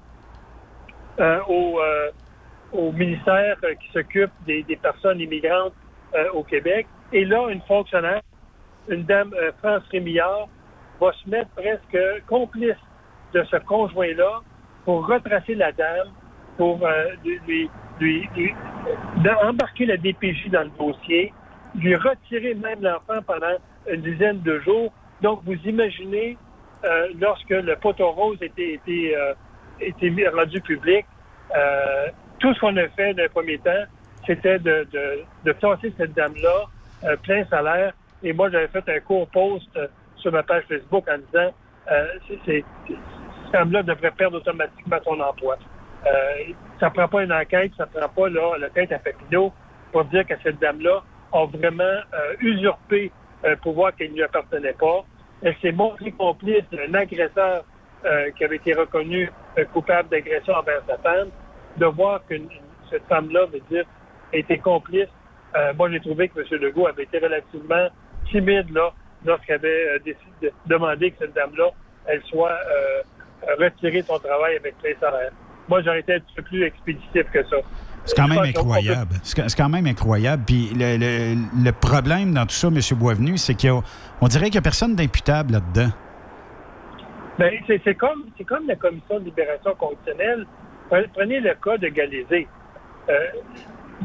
euh, au, euh, au ministère qui s'occupe des, des personnes immigrantes au Québec. Et là, une fonctionnaire, une dame, France Rémillard, va se mettre presque complice de ce conjoint-là pour retracer la dame, pour euh, lui, euh, embarquer la DPJ dans le dossier, lui retirer même l'enfant pendant une dizaine de jours. Donc, vous imaginez, euh, lorsque le poteau rose était, était, euh, rendu public, tout ce qu'on a fait d'un premier temps, c'était de, de, de tasser cette dame-là plein salaire. Et moi, j'avais fait un court post sur ma page Facebook en disant c'est- cette dame-là devrait perdre automatiquement son emploi. Euh, ça prend pas une enquête, ça prend pas la tête à Papineau pour dire que cette dame-là a vraiment euh, usurpé un pouvoir qui ne lui appartenait pas. Elle s'est montrée complice d'un agresseur euh, qui avait été reconnu euh, coupable d'agression envers sa femme. De voir que cette femme-là, veut dire, été complice. Euh, moi, j'ai trouvé que M. Legault avait été relativement timide lorsqu'il avait euh, décidé de demander que cette dame-là, elle soit retirée de son travail avec plein salaire. Moi, j'aurais été un petit peu plus expéditif que ça. C'est quand même incroyable. C'est quand même incroyable. Puis le, le- le problème dans tout ça, M. Boisvenu, c'est qu'on dirait qu'il n'y a personne d'imputable là-dedans. Ben, c'est c'est comme, c'est comme la commission de libération conditionnelle. Pre- Prenez le cas de Galézé. Euh,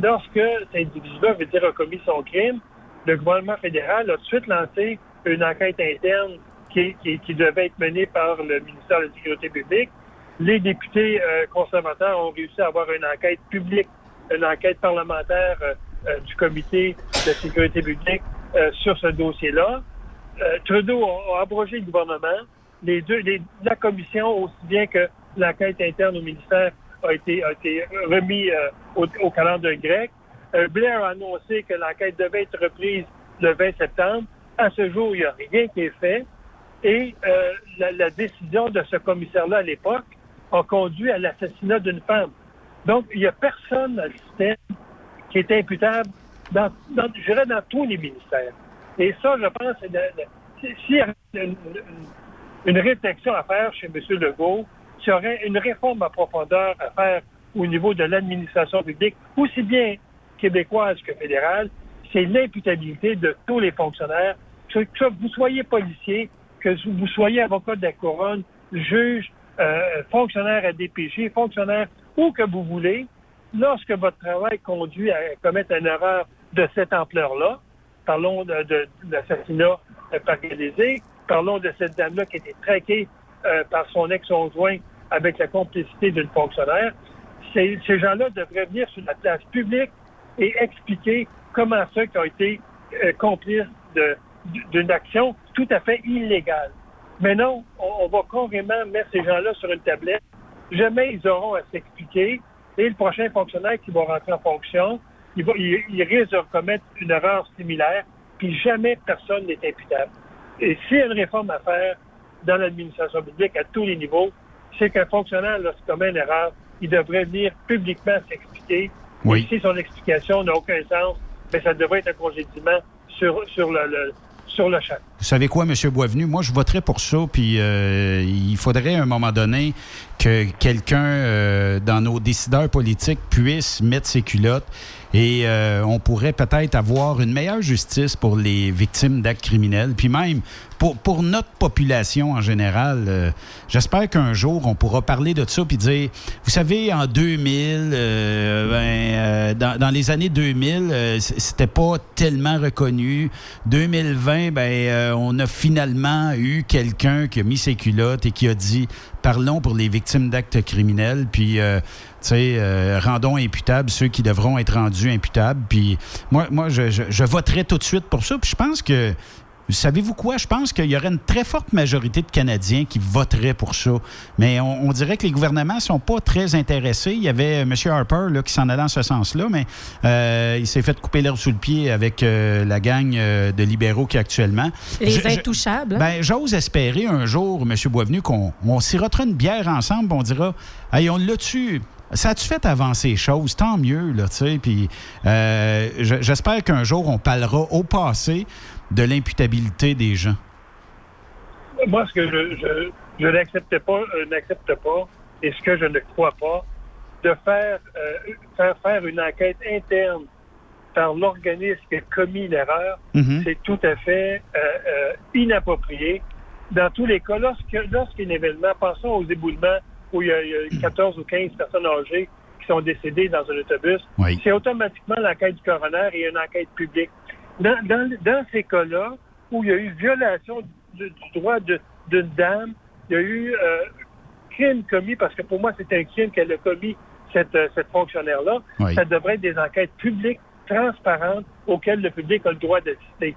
lorsque cet individu-là veut dire a commis son crime, le gouvernement fédéral a tout de suite lancé une enquête interne qui, devait être menée par le ministère de la Sécurité publique. Les députés euh, conservateurs ont réussi à avoir une enquête publique, une enquête parlementaire euh, euh, du comité de sécurité publique sur ce dossier-là. Trudeau a, abrogé le gouvernement. La commission, aussi bien que l'enquête interne au ministère, a été, a été remis au, calendrier grec. Blair a annoncé que l'enquête devait être reprise le 20 septembre. À ce jour, il n'y a rien qui est fait. Et euh, la, la décision de ce commissaire-là à l'époque a conduit à l'assassinat d'une femme. Donc, il n'y a personne dans le système qui est imputable dans, dans, je dirais dans tous les ministères. Et ça, je pense, s'il y a une, une- une réflexion à faire chez M. Legault, s'il y aurait une réforme à profondeur à faire au niveau de l'administration publique, aussi bien québécoise que fédérale, c'est l'imputabilité de tous les fonctionnaires, que, que vous soyez policier, que vous soyez avocat de la couronne, juge, euh, fonctionnaire à DPG, fonctionnaire où que vous voulez, lorsque votre travail conduit à commettre une erreur de cette ampleur-là, parlons de, de- de l'assassinat parlons de cette dame-là qui a été traquée euh, par son ex-conjoint avec la complicité d'une fonctionnaire, ces, gens-là devraient venir sur la place publique et expliquer comment ceux qui ont été euh, complices d'une action tout à fait illégale. Mais non, on, on va carrément mettre ces gens-là sur une tablette. Jamais ils auront à s'expliquer. Et le prochain fonctionnaire qui va rentrer en fonction, il, va, il, il risque de commettre une erreur similaire, puis jamais personne n'est imputable. Et s'il y a une réforme à faire dans l'administration publique à tous les niveaux, c'est qu'un fonctionnaire, lorsqu'il commet une erreur, il devrait venir publiquement s'expliquer. Oui. Et si son explication n'a aucun sens, mais ça devrait être un congédiement sur, sur, le, le- sur le. Vous savez quoi, M. Boisvenu? Moi, je voterais pour ça, puis euh, il faudrait à un moment donné que quelqu'un euh, dans nos décideurs politiques puisse mettre ses culottes et euh, on pourrait peut-être avoir une meilleure justice pour les victimes d'actes criminels, puis même pour, notre population en général. euh, J'espère qu'un jour, on pourra parler de ça puis dire, vous savez, en 2000, euh, ben, dans, dans les années 2000, euh, c- c'était pas tellement reconnu. 2020, ben, on a finalement eu quelqu'un qui a mis ses culottes et qui a dit, parlons pour les victimes d'actes criminels, puis, euh, euh, rendons imputables ceux qui devront être rendus imputables. Puis moi, moi je, je, je voterai tout de suite pour ça. Puis je pense que Savez-vous quoi? Je pense qu'il y aurait une très forte majorité de Canadiens qui voteraient pour ça. Mais on, on dirait que les gouvernements ne sont pas très intéressés. Il y avait M. Harper là, qui s'en allait dans ce sens-là, mais euh, il s'est fait couper l'herbe sous le pied avec euh, la gang euh, de libéraux qui actuellement. Les Je- intouchables. hein? ben, j'ose espérer un jour, M. Boisvenu, qu'on on sirotera une bière ensemble, on dira Hey, on l'a tu ça a-tu fait avancer les choses? Tant mieux, là, tu sais. Puis euh, je- j'espère qu'un jour, on parlera au passé de l'imputabilité des gens? Moi, ce que je, je, je n'accepte pas, n'accepte pas, et ce que je ne crois pas, de faire, euh, faire faire une enquête interne par l'organisme qui a commis l'erreur, Mhm. c'est tout à fait euh, euh, inapproprié. Dans tous les cas, lorsque- lorsqu'il y a un événement, pensons aux éboulements où il y, a, il y a 14 ou 15 personnes âgées qui sont décédées dans un autobus, Oui. c'est automatiquement l'enquête du coroner et une enquête publique. Dans, dans, dans ces cas-là, où il y a eu violation du, du droit d'une dame, il y a eu euh, crime commis, parce que pour moi, c'est un crime qu'elle a commis, cette, euh, cette fonctionnaire-là, Oui. ça devrait être des enquêtes publiques, transparentes, auxquelles le public a le droit d'assister.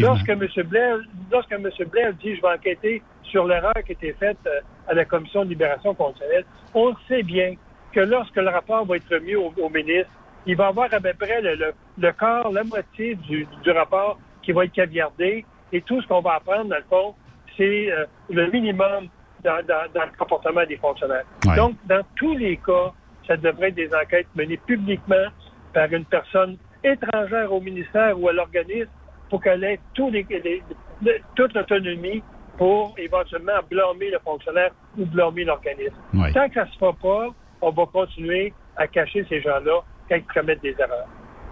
Lorsque M. Blair, lorsque M. Blair dit je vais enquêter sur l'erreur qui a été faite euh, à la Commission de libération conditionnelle, on sait bien que lorsque le rapport va être remis au, au ministre, il va avoir à peu près le, le, le quart, la moitié du, du rapport qui va être caviardé. Et tout ce qu'on va apprendre, dans le fond, c'est euh, le minimum dans, dans- dans le comportement des fonctionnaires. Ouais. Donc, dans tous les cas, ça devrait être des enquêtes menées publiquement par une personne étrangère au ministère ou à l'organisme pour qu'elle ait tous les, les- le- toute l'autonomie pour éventuellement blâmer le fonctionnaire ou blâmer l'organisme. Ouais. Tant que ça ne se fera pas, on va continuer à cacher ces gens-là quand ils commettent des erreurs.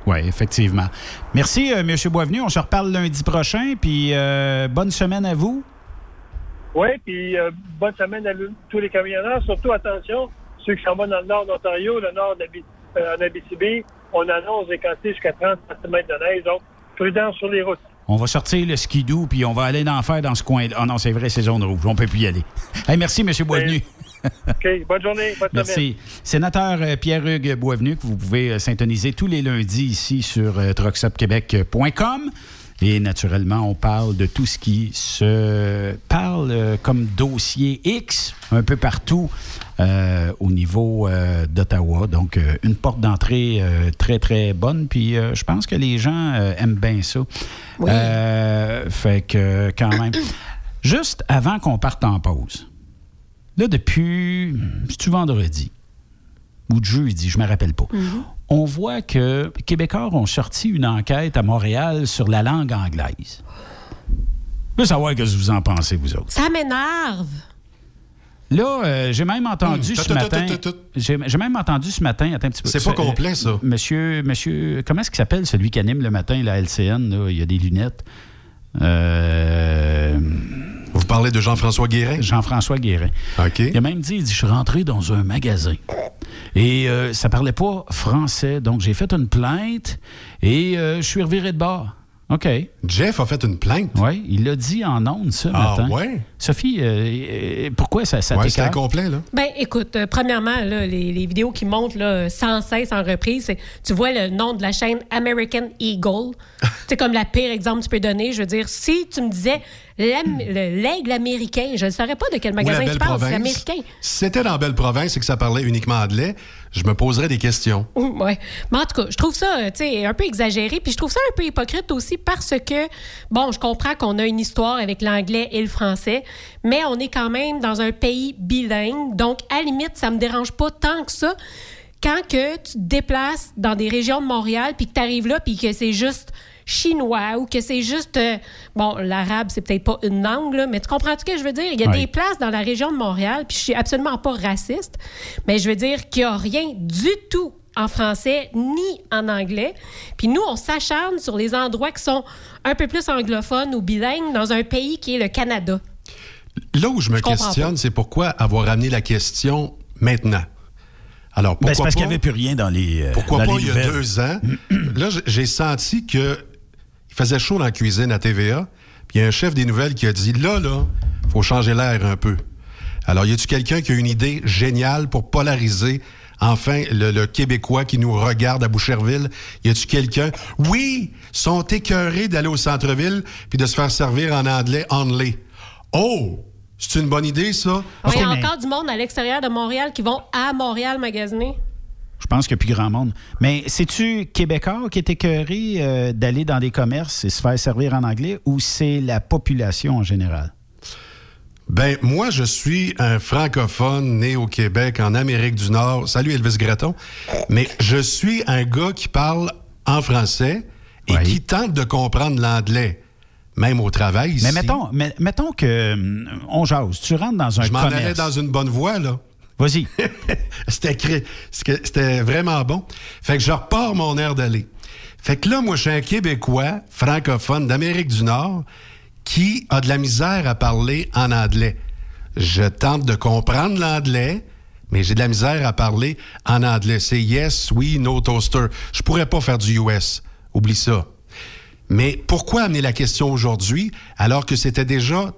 Oui, effectivement. Merci, euh, M. Boisvenu. On se reparle lundi prochain. Puis euh, bonne semaine à vous. Oui, puis euh, bonne semaine à tous les camionneurs. Surtout, attention, ceux qui s'en vont dans le nord d'Ontario, le nord en Abitibi, on annonce des quantités jusqu'à 30 cm de neige. Donc, prudence sur les routes. On va sortir le skidoo, puis on va aller en faire dans ce coin. Ah non, c'est vrai, c'est zone rouge. On peut plus y aller. Hey, merci, M. Boisvenu. OK, bonne journée, bonne semaine. Merci. Sénateur euh, Pierre-Hugues Boisvenu, que vous pouvez euh, syntoniser tous les lundis ici sur euh, truckstopquebec.com. Et naturellement, on parle de tout ce qui se parle comme dossier X un peu partout euh, au niveau euh, d'Ottawa. Donc, euh, une porte d'entrée euh, très, très bonne. Puis, euh, je pense que les gens euh, aiment bien ça. Euh, fait que, quand même. Juste avant qu'on parte en pause, là, depuis, c'est-tu vendredi ou de jeudi, je ne me rappelle pas, on voit que Québécois ont sorti une enquête à Montréal sur la langue anglaise. Je veux savoir ce que vous en pensez, vous autres. Ça m'énerve. Là, euh, j'ai même entendu Hum, ce matin. J'ai même entendu ce matin. Attends un petit peu. C'est pas complet, ça. Monsieur, monsieur, comment est-ce qu'il s'appelle celui qui anime le matin la LCN? là? Il y a des lunettes. Euh, Vous parlez de Jean-François Guérin? Jean-François Guérin. OK. Il a même dit, il dit, je suis rentré dans un magasin. Et euh, ça parlait pas français. Donc, j'ai fait une plainte et euh, je suis reviré de bord. OK. Jeff a fait une plainte? Oui, il l'a dit en ondes ce Ah, matin. ouais? Sophie, euh, euh, pourquoi ça, ça Ouais, c'est incomplet, là. Ben, écoute, euh, premièrement, là, les, les vidéos qui montent là, sans cesse en reprise, c'est- tu vois le nom de la chaîne American Eagle. c'est comme la pire exemple que tu peux donner. Je veux dire, si tu me disais l'aigle américain, je ne saurais pas de quel magasin tu parles. Américain. Si c'était dans Belle Province et que ça parlait uniquement anglais, je me poserais des questions. Ouais. Mais en tout cas, je trouve ça euh, un peu exagéré. Puis je trouve ça un peu hypocrite aussi parce que, bon, je comprends qu'on a une histoire avec l'anglais et le français, mais on est quand même dans un pays bilingue. Donc, à limite, ça me dérange pas tant que ça. Quand tu te déplaces dans des régions de Montréal, puis que tu arrives là, puis que c'est juste chinois ou que c'est juste... euh, bon, l'arabe, c'est peut-être pas une langue, là, mais tu comprends ce que je veux dire? Il y a Oui. des places dans la région de Montréal, puis je suis absolument pas raciste, mais je veux dire qu'il n'y a rien du tout en français ni en anglais. Puis nous, on s'acharne sur les endroits qui sont un peu plus anglophones ou bilingues dans un pays qui est le Canada. Là où je me Je questionne, c'est pourquoi avoir amené la question maintenant? Alors, pourquoi Ben, c'est parce qu'il n'y avait plus rien dans les. euh, Pourquoi dans pas les il y a deux ans? là, j'ai senti que il faisait chaud dans la cuisine à TVA. Puis il y a un chef des nouvelles qui a dit là, là, faut changer l'air un peu. Alors, y a-tu quelqu'un qui a une idée géniale pour polariser enfin le, le Québécois qui nous regarde à Boucherville? Y a-tu quelqu'un? Oui, sont écœurés d'aller au centre-ville puis de se faire servir en anglais only. Oh, c'est une bonne idée ça. Il y a encore du monde à l'extérieur de Montréal qui vont à Montréal magasiner. Je pense qu'il n'y a plus grand monde. Mais c'est-tu Québécois qui est écœuré euh, d'aller dans des commerces et se faire servir en anglais ou c'est la population en général? Ben, moi, je suis un francophone né au Québec, en Amérique du Nord. Salut Elvis Gratton. Mais je suis un gars qui parle en français et qui tente de comprendre l'anglais, même au travail. Ici. Mais mettons, mais- mettons que hum, on jase. Tu rentres dans un je m'en allais dans une bonne voie, là. Vas-y. c'était, vraiment bon. Fait que je repars mon air d'aller. Fait que là, moi, je suis un Québécois francophone d'Amérique du Nord qui a de la misère à parler en anglais. Je tente de comprendre l'anglais, mais j'ai de la misère à parler en anglais. C'est yes, oui, no toaster. Je pourrais pas faire du US. Oublie ça. Mais pourquoi amener la question aujourd'hui alors que c'était déjà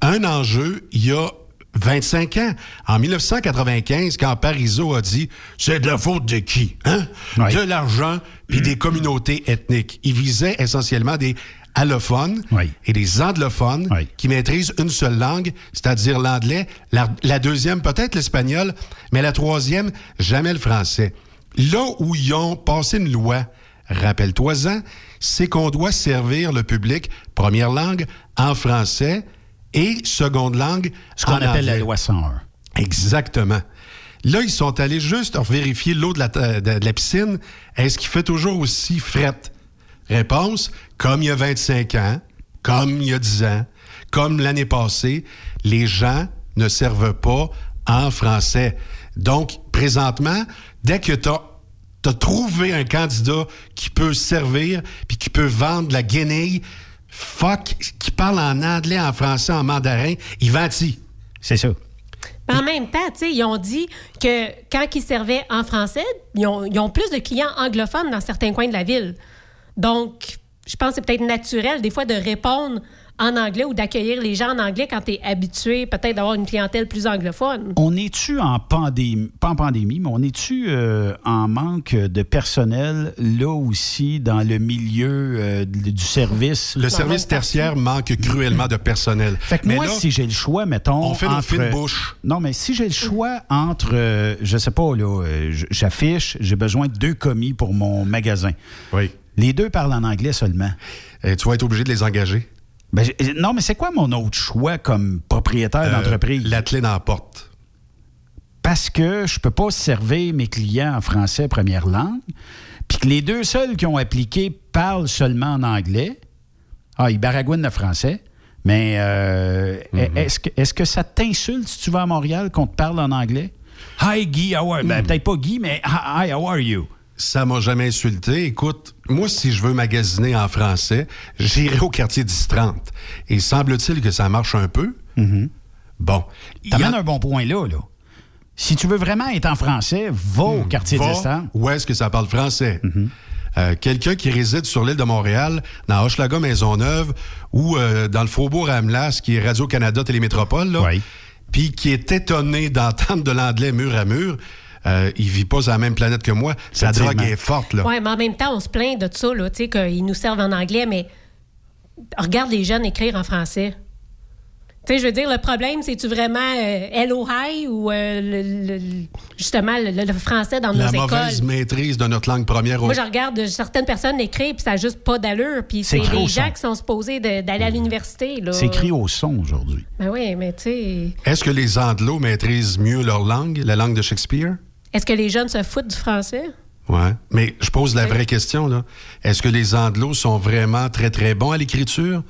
un enjeu il y a 25 ans. En 1995, quand Parizeau a dit c'est de la faute de qui hein? De l'argent puis des communautés ethniques. Il visait essentiellement des allophones et des anglophones qui maîtrisent une seule langue, c'est-à-dire l'anglais, la, la deuxième peut-être l'espagnol, mais la troisième jamais le français. Là où ils ont passé une loi, rappelle-toi-en, c'est qu'on doit servir le public première langue en français et seconde langue Ce qu'on appelle la loi 101. Exactement. Là, ils sont allés juste vérifier l'eau de la, de- de la piscine. Est-ce qu'il fait toujours aussi frette? Réponse, comme il y a 25 ans, comme il y a 10 ans, comme l'année passée, les gens ne servent pas en français. Donc, présentement, dès que tu as trouvé un candidat qui peut servir puis qui peut vendre la guenille. Fuck, qui parle en anglais, en français, en mandarin, il vend-il. C'est ça. En même temps, ils ont dit que quand ils servaient en français, ils ont, ils ont plus de clients anglophones dans certains coins de la ville. Donc, je pense que c'est peut-être naturel des fois de répondre en anglais ou d'accueillir les gens en anglais quand tu es habitué peut-être d'avoir une clientèle plus anglophone? On est-tu en pandémie, pas en pandémie, mais on est-tu euh, en manque de personnel là aussi dans le milieu euh, du service? Le service tertiaire manque cruellement de personnel. Fait que Mais moi, là, si j'ai le choix, mettons. on fait une entre- fine bouche. Non, mais si j'ai le choix entre, euh, je sais pas, là, euh, j'affiche, j'ai besoin de deux commis pour mon magasin. Oui. Les deux parlent en anglais seulement. tu vas être obligé de les engager. Ben, non, mais c'est quoi mon autre choix comme propriétaire Euh, d'entreprise? La clé dans la porte. Parce que je peux pas servir mes clients en français première langue, puis que les deux seuls qui ont appliqué parlent seulement en anglais. Ah, ils baragouinent le français. Mais euh, Mm-hmm. est-ce que, est-ce que ça t'insulte si tu vas à Montréal qu'on te parle en anglais? Hi Guy, how are Ben, peut-être pas Guy, mais hi, how are you? Ça m'a jamais insulté. Écoute, moi, si je veux magasiner en français, j'irai au quartier 10-30. Et semble-t-il que ça marche un peu. Bon. T'amènes un bon point là, là. Si tu veux vraiment être en français, va au quartier Hmm. Va distant. Où est-ce que ça parle français? Euh, Quelqu'un qui réside sur l'île de Montréal, dans Hochelaga Maisonneuve, ou euh, dans le Faubourg Amlas, qui est Radio-Canada Télémétropole, là, puis qui est étonné d'entendre de l'anglais mur à mur, euh, il vit pas sur la même planète que moi. Sa drogue est forte, là. Oui, mais en même temps, on se plaint de ça, là, tu sais, qu'ils nous servent en anglais, mais regarde les jeunes écrire en français. Tu sais, je veux dire, le problème, c'est-tu vraiment euh, Hello Hi ou euh, le- le- justement le, le français dans La nos mauvaise écoles? maîtrise de notre langue première. Moi, je regarde certaines personnes écrire, puis ça n'a juste pas d'allure. Puis C'est des gens son. qui sont supposés d'aller à l'université. C'est écrit au son aujourd'hui. Ben oui, mais tu sais, Est-ce que les Anglos maîtrisent mieux leur langue, la langue de Shakespeare? Est-ce que les jeunes se foutent du français? Ouais. Mais je pose la vraie question, là. Est-ce que les Anglos sont vraiment très, très bons à l'écriture?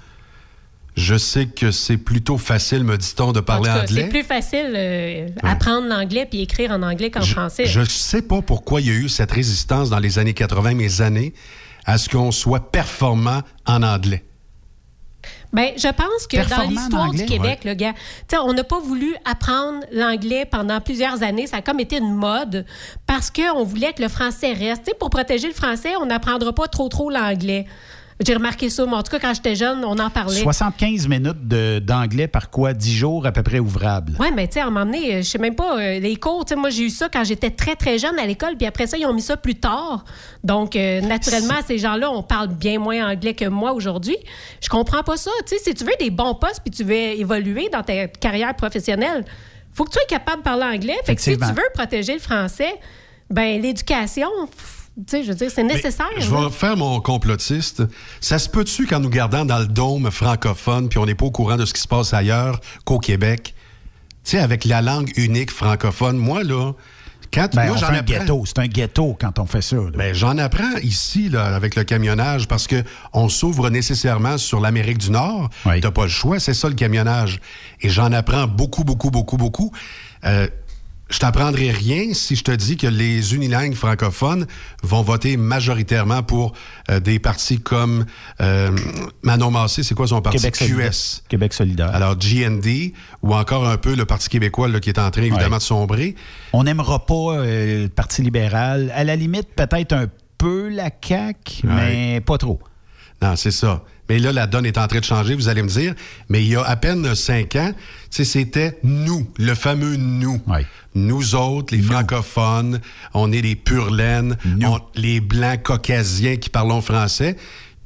Je sais que c'est plutôt facile, me dit-on, de En parler tout cas, anglais. c'est plus facile euh, apprendre l'anglais puis écrire en anglais qu'en français. Je ne sais pas pourquoi il y a eu cette résistance dans les années 80, mes années, à ce qu'on soit performant en anglais. Ben, je pense que dans Performant l'histoire du? Québec, le gars, on n'a pas voulu apprendre l'anglais pendant plusieurs années. Ça a comme été une mode parce qu'on voulait que le français reste. Pour protéger le français, on n'apprendra pas trop trop l'anglais. J'ai remarqué ça, mais en tout cas, quand j'étais jeune, on en parlait. 75 minutes d'anglais par quoi? 10 jours à peu près ouvrables. Oui, mais tu sais, à un moment donné, euh, je sais même pas, euh, les cours, tu sais, moi, j'ai eu ça quand j'étais très, très jeune à l'école, puis après ça, ils ont mis ça plus tard. Donc, euh, naturellement, ces gens-là, on parle bien moins anglais que moi aujourd'hui. Je comprends pas ça. Tu sais, si tu veux des bons postes, puis tu veux évoluer dans ta carrière professionnelle, faut que tu sois capable de parler anglais. Fait que si tu veux protéger le français, ben l'éducation, sais, je veux dire, c'est nécessaire. Je vais faire mon complotiste. Ça se peut-tu qu'en nous gardant dans le dôme francophone, puis on n'est pas au courant de ce qui se passe ailleurs qu'au Québec, tu sais, avec la langue unique francophone, moi, là, quand Ben, moi, on j'en fait un apprends- ghetto. C'est un ghetto quand on fait ça. Ben, j'en apprends ici là, avec le camionnage parce que on s'ouvre nécessairement sur l'Amérique du Nord. T'as pas le choix, c'est ça le camionnage. Et j'en apprends beaucoup, beaucoup, beaucoup, beaucoup. Euh, je t'apprendrai rien si je te dis que les unilingues francophones vont voter majoritairement pour euh, des partis comme euh, Manon Massé, c'est quoi son parti? Québec solidaire. QS. Québec solidaire. Alors, GND, ou encore un peu le Parti québécois là, qui est en train évidemment Ouais. de sombrer. On n'aimera pas euh, le Parti libéral. À la limite, peut-être un peu la CAQ, mais pas trop. Non, c'est ça. Mais là, la donne est en train de changer, vous allez me dire. Mais il y a à peine cinq ans, tu sais, c'était nous, le fameux nous. Nous autres, les francophones, on est les pur laines, on- les blancs caucasiens qui parlons français.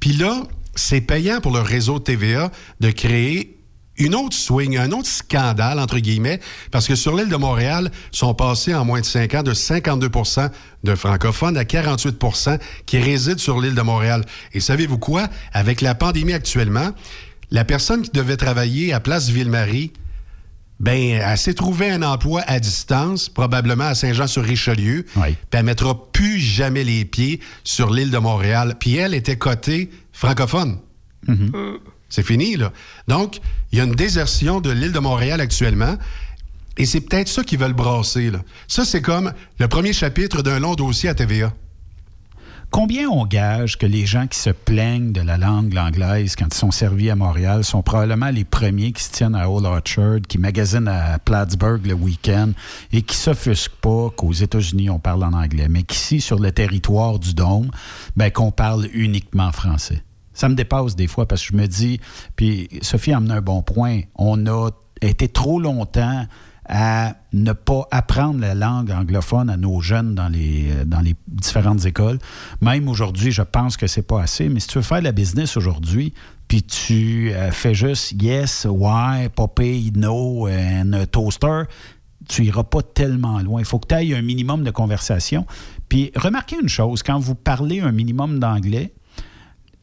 Puis là, c'est payant pour le réseau TVA de créer une autre swing, un autre scandale, entre guillemets, parce que sur l'île de Montréal, sont passés en moins de cinq ans de 52% de francophones à 48% qui résident sur l'île de Montréal. Et savez-vous quoi? Avec la pandémie actuellement, la personne qui devait travailler à Place Ville-Marie, ben, elle s'est trouvé un emploi à distance, probablement à Saint-Jean-sur-Richelieu. Puis elle mettra plus jamais les pieds sur l'île de Montréal. Puis elle était cotée francophone. C'est fini, là. Donc, il y a une désertion de l'île de Montréal actuellement. Et c'est peut-être ça qu'ils veulent brasser, là. Ça, c'est comme le premier chapitre d'un long dossier à TVA. Combien on gage que les gens qui se plaignent de la langue anglaise quand ils sont servis à Montréal sont probablement les premiers qui se tiennent à Old Orchard, qui magasinent à Plattsburgh le week-end et qui s'offusquent pas qu'aux États-Unis on parle en anglais, mais qu'ici, sur le territoire du Dôme, ben, qu'on parle uniquement français? Ça me dépasse des fois parce que je me dis, puis Sophie a amené un bon point, on a été trop longtemps à ne pas apprendre la langue anglophone à nos jeunes dans les, euh, différentes écoles. Même aujourd'hui, je pense que c'est pas assez, mais si tu veux faire la business aujourd'hui, puis tu euh, fais juste yes, why, poppy, no, and toaster, tu iras pas tellement loin. Il faut que tu ailles un minimum de conversation. Puis remarquez une chose, quand vous parlez un minimum d'anglais,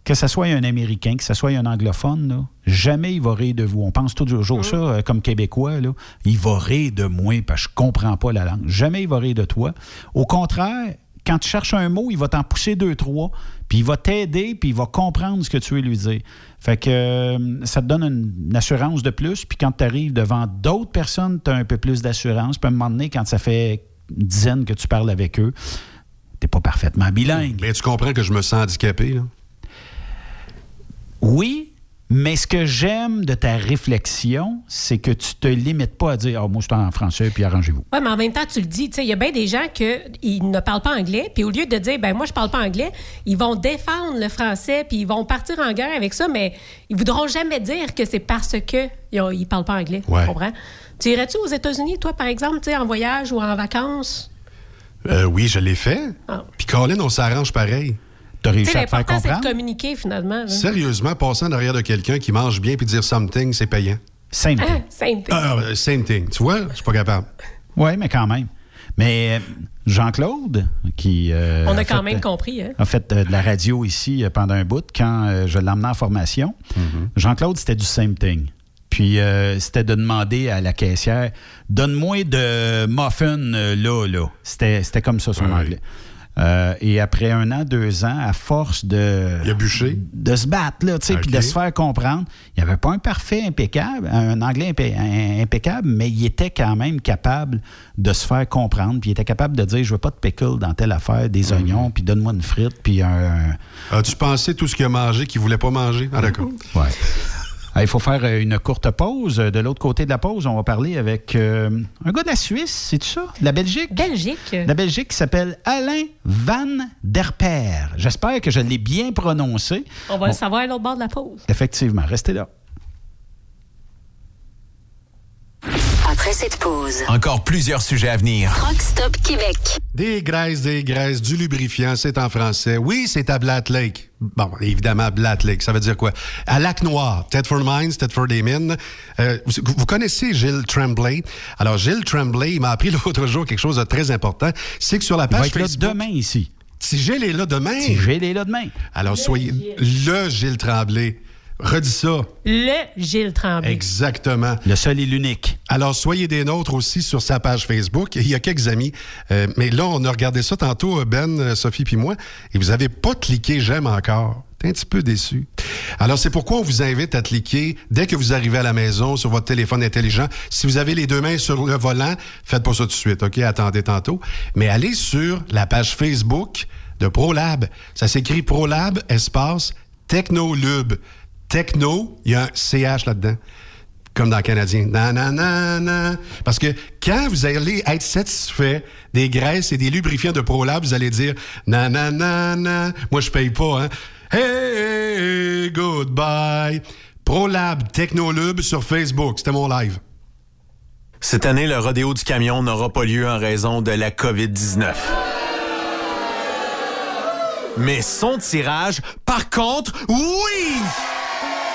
que ce soit un Américain, que ce soit un anglophone, là, jamais il va rire de vous. On pense toujours ça euh, comme Québécois. Là, il va rire de moi parce que je comprends pas la langue. Jamais il va rire de toi. Au contraire, quand tu cherches un mot, il va t'en pousser deux, trois, puis il va t'aider, puis il va comprendre ce que tu veux lui dire. Fait que euh, ça te donne une, assurance de plus, puis quand tu arrives devant d'autres personnes, tu as un peu plus d'assurance. Puis à un moment donné, quand ça fait une dizaine que tu parles avec eux, t'es pas parfaitement bilingue. Mais tu comprends que je me sens handicapé, là? Oui, mais ce que j'aime de ta réflexion, c'est que tu te limites pas à dire, oh, moi, je suis en français, puis arrangez-vous. Oui, mais en même temps, tu le dis, il y a bien des gens qui ne parlent pas anglais, puis au lieu de dire, ben moi, je parle pas anglais, ils vont défendre le français, puis ils vont partir en guerre avec ça, mais ils voudront jamais dire que c'est parce que ils parlent pas anglais. Tu comprends? Tu irais-tu aux États-Unis, toi, par exemple, en voyage ou en vacances? Euh, oui, je l'ai fait. Ah. Puis Colin, on s'arrange pareil. T'as réussi à L'important, c'est de communiquer, finalement. Sérieusement, passer en arrière de quelqu'un qui mange bien puis dire something, c'est payant. Same thing. Ah, same thing. Ah, same thing. Tu vois, je suis pas capable. Oui, mais quand même. Mais euh, Jean-Claude, qui. Euh, On a, quand même compris. Hein? A fait euh, de la radio ici pendant un bout, quand je l'emmenais en formation, Mm-hmm. Jean-Claude, c'était du same thing. Puis c'était de demander à la caissière Donne-moi de muffin là, là. C'était comme ça son anglais. Euh, et après un an, deux ans, à force de. Il a bûché. De se battre, là, tu sais, puis de se faire comprendre. Il n'y avait pas un parfait impeccable, un anglais impeccable, mais il était quand même capable de se faire comprendre. Puis il était capable de dire Je veux pas de pickle dans telle affaire, des oignons, puis donne-moi une frite, puis un. As-tu pensé tout ce qu'il a mangé qu'il voulait pas manger? Ah, d'accord. Ouais. Il faut faire euh, une courte pause. De l'autre côté de la pause, on va parler avec euh, un gars de la Suisse, c'est ça? De la Belgique? Belgique. La Belgique qui s'appelle Alain Van Der Per. J'espère que je l'ai bien prononcé. On va le savoir à l'autre bord de la pause. Effectivement, restez là. Après cette pause, Encore plusieurs sujets à venir. Rockstop Québec. Des graisses, des graisses, du lubrifiant, c'est en français. Oui, c'est à Blatt Lake. Bon, évidemment, Blatt Lake, ça veut dire quoi? À Lac Noir, Tedford Mines, Tedford Mines. Euh, vous, vous connaissez Gilles Tremblay? Alors, Gilles Tremblay, il m'a appris l'autre jour quelque chose de très important. C'est que sur la Il va page être là Facebook... demain ici. Si Gilles est là demain... Si Gilles est là demain. Alors, soyez le Gilles Tremblay. Redis ça. Le Gilles Tremblay. Exactement. Le seul et l'unique. Alors, soyez des nôtres aussi sur sa page Facebook. Il y a quelques amis. euh, mais là, on a regardé ça tantôt, Ben, euh, Sophie puis moi, et vous n'avez pas cliqué j'aime encore. T'es un petit peu déçu. Alors, c'est pourquoi on vous invite à cliquer dès que vous arrivez à la maison sur votre téléphone intelligent. Si vous avez les deux mains sur le volant, faites pas ça tout de suite, OK? Attendez tantôt. Mais allez sur la page Facebook de ProLab. Ça s'écrit ProLab, espace, Technolube. Techno, il y a un CH là-dedans comme dans le Canadien. Na, na, na. Parce que quand vous allez être satisfait des graisses et des lubrifiants de ProLab, vous allez dire na, na, na. Moi, je paye pas, hein. Hey, goodbye. ProLab Technolube sur Facebook. C'était mon live. Cette année, le rodéo du camion n'aura pas lieu en raison de la COVID-19. Mais son tirage, par contre, oui!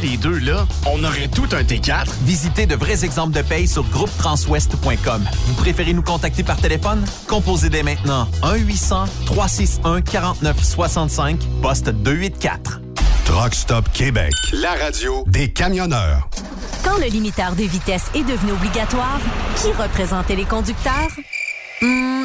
les deux, là, on aurait tout un T4. Visitez de vrais exemples de paye sur groupetranswest.com. Vous préférez nous contacter par téléphone? Composez dès maintenant 1-800-361-4965, poste 284. Truck Stop Québec, la radio des camionneurs. Quand le limiteur de vitesse est devenu obligatoire, qui représentait les conducteurs? Hmm,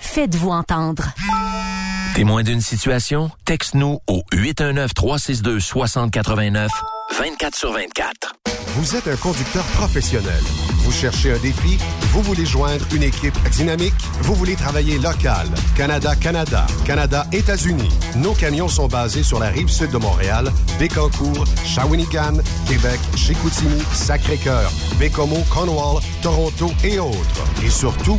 Faites-vous entendre. Témoin d'une situation? Texte-nous au 819-362-6089, 24 sur 24. Vous êtes un conducteur professionnel. Vous cherchez un défi? Vous voulez joindre une équipe dynamique? Vous voulez travailler local? Canada-Canada, Canada-États-Unis. Nos camions sont basés sur la rive sud de Montréal, Bécancour, Shawinigan, Québec, Chicoutimi, Sacré-Cœur, Bécomo, Cornwall, Toronto et autres. Et surtout,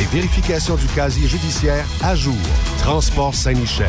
et vérification du casier judiciaire à jour. Transport Saint-Michel.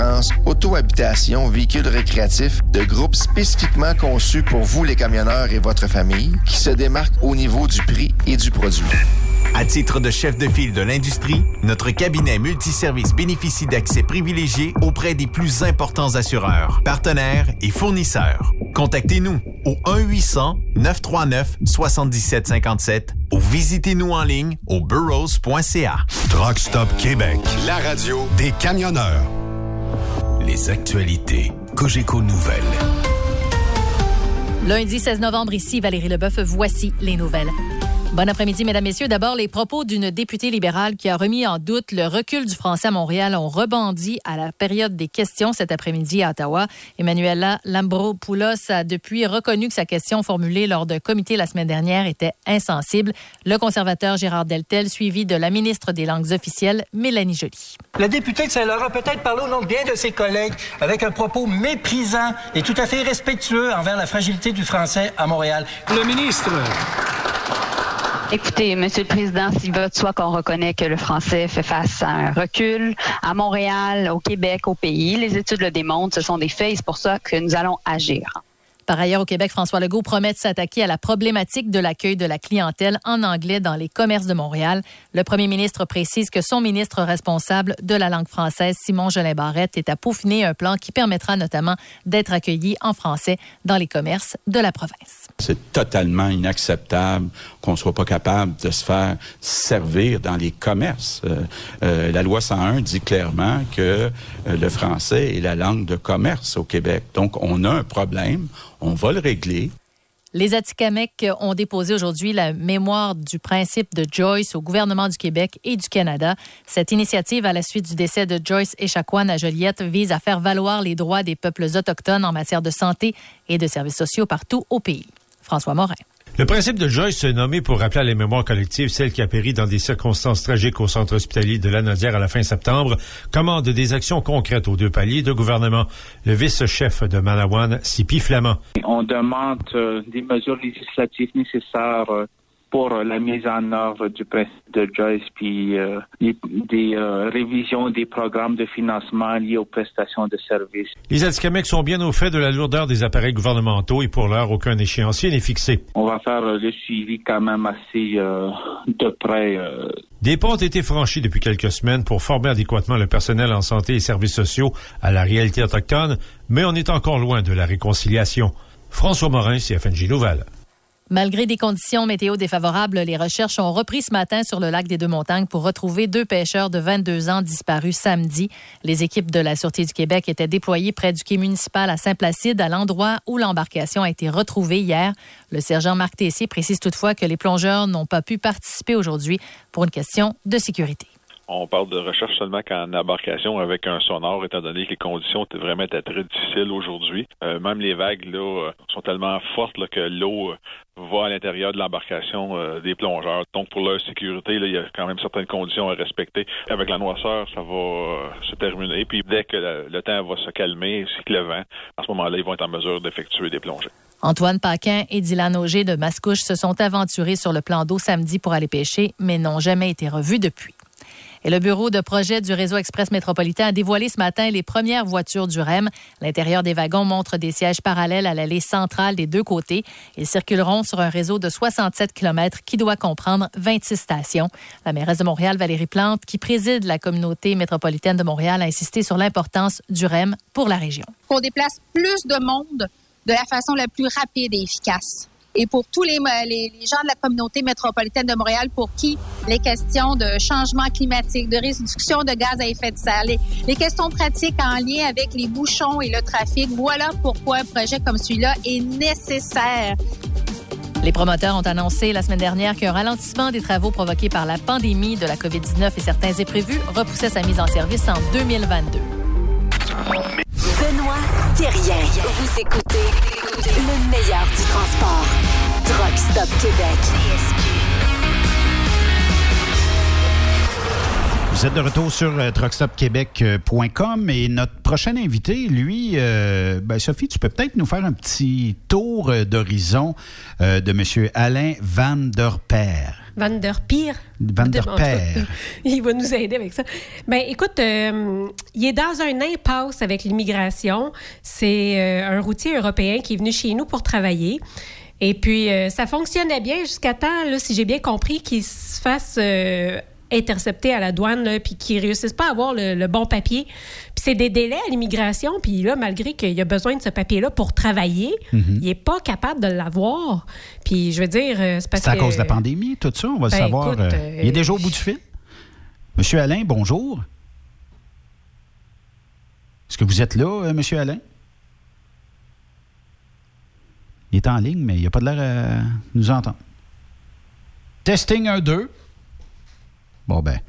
auto-habitation véhicule récréatif de groupe spécifiquement conçu pour vous les camionneurs et votre famille qui se démarque au niveau du prix et du produit. À titre de chef de file de l'industrie, notre cabinet multiservice bénéficie d'accès privilégié auprès des plus importants assureurs, partenaires et fournisseurs. Contactez-nous au 1-800-939-7757 ou visitez-nous en ligne au burrows.ca. Truck Stop Québec, la radio des camionneurs. Les actualités Cogeco Nouvelles. Lundi 16 novembre, ici Valérie Leboeuf, voici les nouvelles. Bon après-midi, mesdames, messieurs. D'abord, les propos d'une députée libérale qui a remis en doute le recul du français à Montréal ont rebondi à la période des questions cet après-midi à Ottawa. Emmanuela Lambropoulos a depuis reconnu que sa question formulée lors d'un comité la semaine dernière était insensible. Le conservateur Gérard Deltel, suivi de la ministre des Langues officielles, Mélanie Joly. La députée de Saint-Laurent a peut-être parlé au nom de bien de ses collègues avec un propos méprisant et tout à fait respectueux envers la fragilité du français à Montréal. Le ministre. Écoutez, Monsieur le Président, s'il va de soi qu'on reconnaît que le français fait face à un recul à Montréal, au Québec, au pays, les études le démontrent, ce sont des faits, c'est pour ça que nous allons agir. Par ailleurs, au Québec, François Legault promet de s'attaquer à la problématique de l'accueil de la clientèle en anglais dans les commerces de Montréal. Le premier ministre précise que son ministre responsable de la langue française, Simon Jolin Barrette, est à peaufiner un plan qui permettra notamment d'être accueilli en français dans les commerces de la province. C'est totalement inacceptable qu'on ne soit pas capable de se faire servir dans les commerces. Euh, euh, la loi 101 dit clairement que euh, le français est la langue de commerce au Québec. Donc, on a un problème, on va le régler. Les Atikamekw ont déposé aujourd'hui la mémoire du principe de Joyce au gouvernement du Québec et du Canada. Cette initiative, à la suite du décès de Joyce Echaquan à Joliette, vise à faire valoir les droits des peuples autochtones en matière de santé et de services sociaux partout au pays. François Morin. Le principe de Joyce est nommé pour rappeler à la mémoire collective celle qui a péri dans des circonstances tragiques au centre hospitalier de Lanaudière à la fin septembre, commande des actions concrètes aux deux paliers de gouvernement. Le vice-chef de Manawan, Sipi Flamand. On demande euh, des mesures législatives nécessaires euh, pour la mise en œuvre du principe de Joyce, puis euh, des euh, révisions des programmes de financement liés aux prestations de services. Les Atikamekw sont bien au fait de la lourdeur des appareils gouvernementaux et pour l'heure, aucun échéancier n'est fixé. On va faire euh, le suivi quand même assez de près. Des pas ont été franchis depuis quelques semaines pour former adéquatement le personnel en santé et services sociaux à la réalité autochtone, mais on est encore loin de la réconciliation. François Morin, CFNJ Nouvelle. Malgré des conditions météo défavorables, les recherches ont repris ce matin sur le lac des Deux-Montagnes pour retrouver deux pêcheurs de 22 ans disparus samedi. Les équipes de la Sûreté du Québec étaient déployées près du quai municipal à Saint-Placide, à l'endroit où l'embarcation a été retrouvée hier. Le sergent Marc Tessier précise toutefois que les plongeurs n'ont pas pu participer aujourd'hui pour une question de sécurité on parle de recherche seulement qu'en embarcation avec un sonore, étant donné que les conditions étaient vraiment très difficiles aujourd'hui. Euh, même les vagues là euh, sont tellement fortes que l'eau euh, va à l'intérieur de l'embarcation des plongeurs. Donc pour leur sécurité, il y a quand même certaines conditions à respecter. Avec la noisseur, ça va se terminer. Puis dès que le, temps va se calmer, ainsi que le vent, à ce moment-là, ils vont être en mesure d'effectuer des plongées. Antoine Paquin et Dylan Auger de Mascouche se sont aventurés sur le plan d'eau samedi pour aller pêcher, mais n'ont jamais été revus depuis. Et le bureau de projet du réseau express métropolitain a dévoilé ce matin les premières voitures du REM. L'intérieur des wagons montre des sièges parallèles à l'allée centrale des deux côtés. Ils circuleront sur un réseau de 67 km qui doit comprendre 26 stations. La mairesse de Montréal, Valérie Plante, qui préside la communauté métropolitaine de Montréal, a insisté sur l'importance du REM pour la région. On déplace plus de monde de la façon la plus rapide et efficace et pour tous les, gens de la communauté métropolitaine de Montréal pour qui les questions de changement climatique, de réduction de gaz à effet de serre, les, les questions pratiques en lien avec les bouchons et le trafic, voilà pourquoi un projet comme celui-là est nécessaire. Les promoteurs ont annoncé la semaine dernière qu'un ralentissement des travaux provoqués par la pandémie de la COVID-19 et certains imprévus repoussait sa mise en service en 2022. Benoît Thérien. Vous écoutez le meilleur du transport. Truck Stop Québec. Vous êtes de retour sur euh, et notre prochain invité, lui, euh, ben, Sophie, tu peux peut-être nous faire un petit tour euh, d'horizon de M. Alain Van der Peer. Van der Peer. Van der Peer. Il va nous aider avec ça. Ben, écoute, il est dans un impasse avec l'immigration. C'est un routier européen qui est venu chez nous pour travailler. Et puis, ça fonctionnait bien jusqu'à temps, là, si j'ai bien compris, qu'il se fasse interceptés à la douane, puis qui réussissent pas à avoir le, bon papier. Puis c'est des délais à l'immigration, puis là, malgré qu'il a besoin de ce papier-là pour travailler, Mhm. il est pas capable de l'avoir. Puis je veux dire, euh, c'est parce C'est à que... cause de la pandémie, tout ça, on va le Ben, savoir. écoute, euh, euh, il est déjà au bout du fil. Monsieur Alain, bonjour. Est-ce que vous êtes là, euh, Monsieur Alain? Il est en ligne, mais il n'a pas de l'air à nous entendre. Testing 1, 2. Bon, ben,